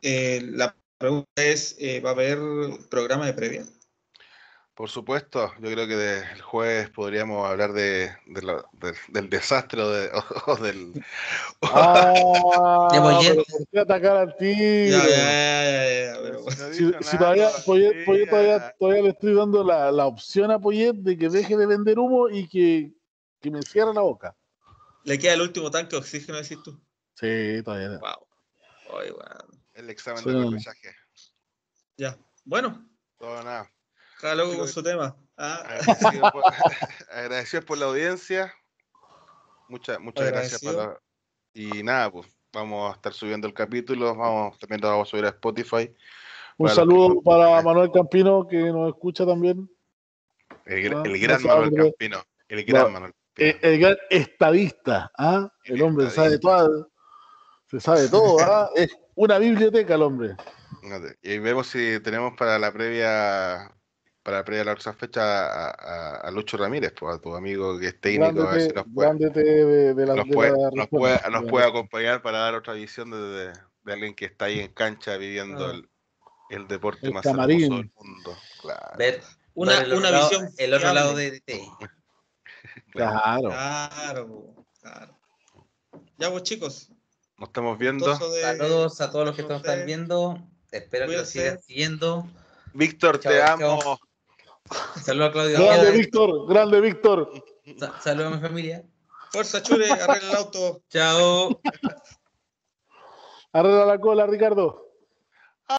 Eh, la pregunta es, eh, ¿va a haber programa de previa? Por supuesto, yo creo que de- el jueves podríamos hablar de, de la- de- del desastre o, de- o del... Ah, pero ¿por qué atacar al tigre? ya, ya, ya, ya, pero- No he Si, todavía, Poyet, Poyet todavía, todavía. todavía le estoy dando la, la opción a Poyet de que deje de vender humo y que, que me cierre la boca. Le queda el último tanque de oxígeno, decís tú. Sí, todavía. Wow. Ay, bueno. El examen Sí. de repechaje. Ya. Bueno, Todo nada. cada loco Sí, con su tema. Ah, Agradecido por, agradecidos por la audiencia. Muchas, muchas gracias. la- y nada, pues vamos a estar subiendo el capítulo. Vamos, también lo vamos a subir a Spotify. Un Para saludo que- para Manuel Campino que nos escucha también. El, Ah, el gran Manuel. Campino. El gran. Manuel El, el gran estadista, ¿ah? El hombre sabe todo, se sabe todo, ¿ah? Es una biblioteca el hombre. Y ahí vemos si tenemos para la previa para la previa la otra fecha a, a- a Lucho Ramírez, pues, a tu amigo que es técnico, a ver si Grande nos puede, de, de la, nos de puede, la nos puede- nos puede acompañar para dar otra visión de, de- de alguien que está ahí en cancha viviendo Ah. el, el deporte El más camarín. hermoso del mundo. Claro. Ver, Una, ver el una otro lado- visión. El otro lado de TI. Claro. Claro, claro. Ya vos chicos. Nos estamos viendo. Saludos a todos los que nos están viendo. Espero que nos sigan siguiendo. Víctor, te amo. Saludos a Claudio. Grande. Víctor, grande Víctor. Sa- Saludos a mi familia. Fuerza, Chure, arregla el auto. Chao. Arregla la cola, Ricardo.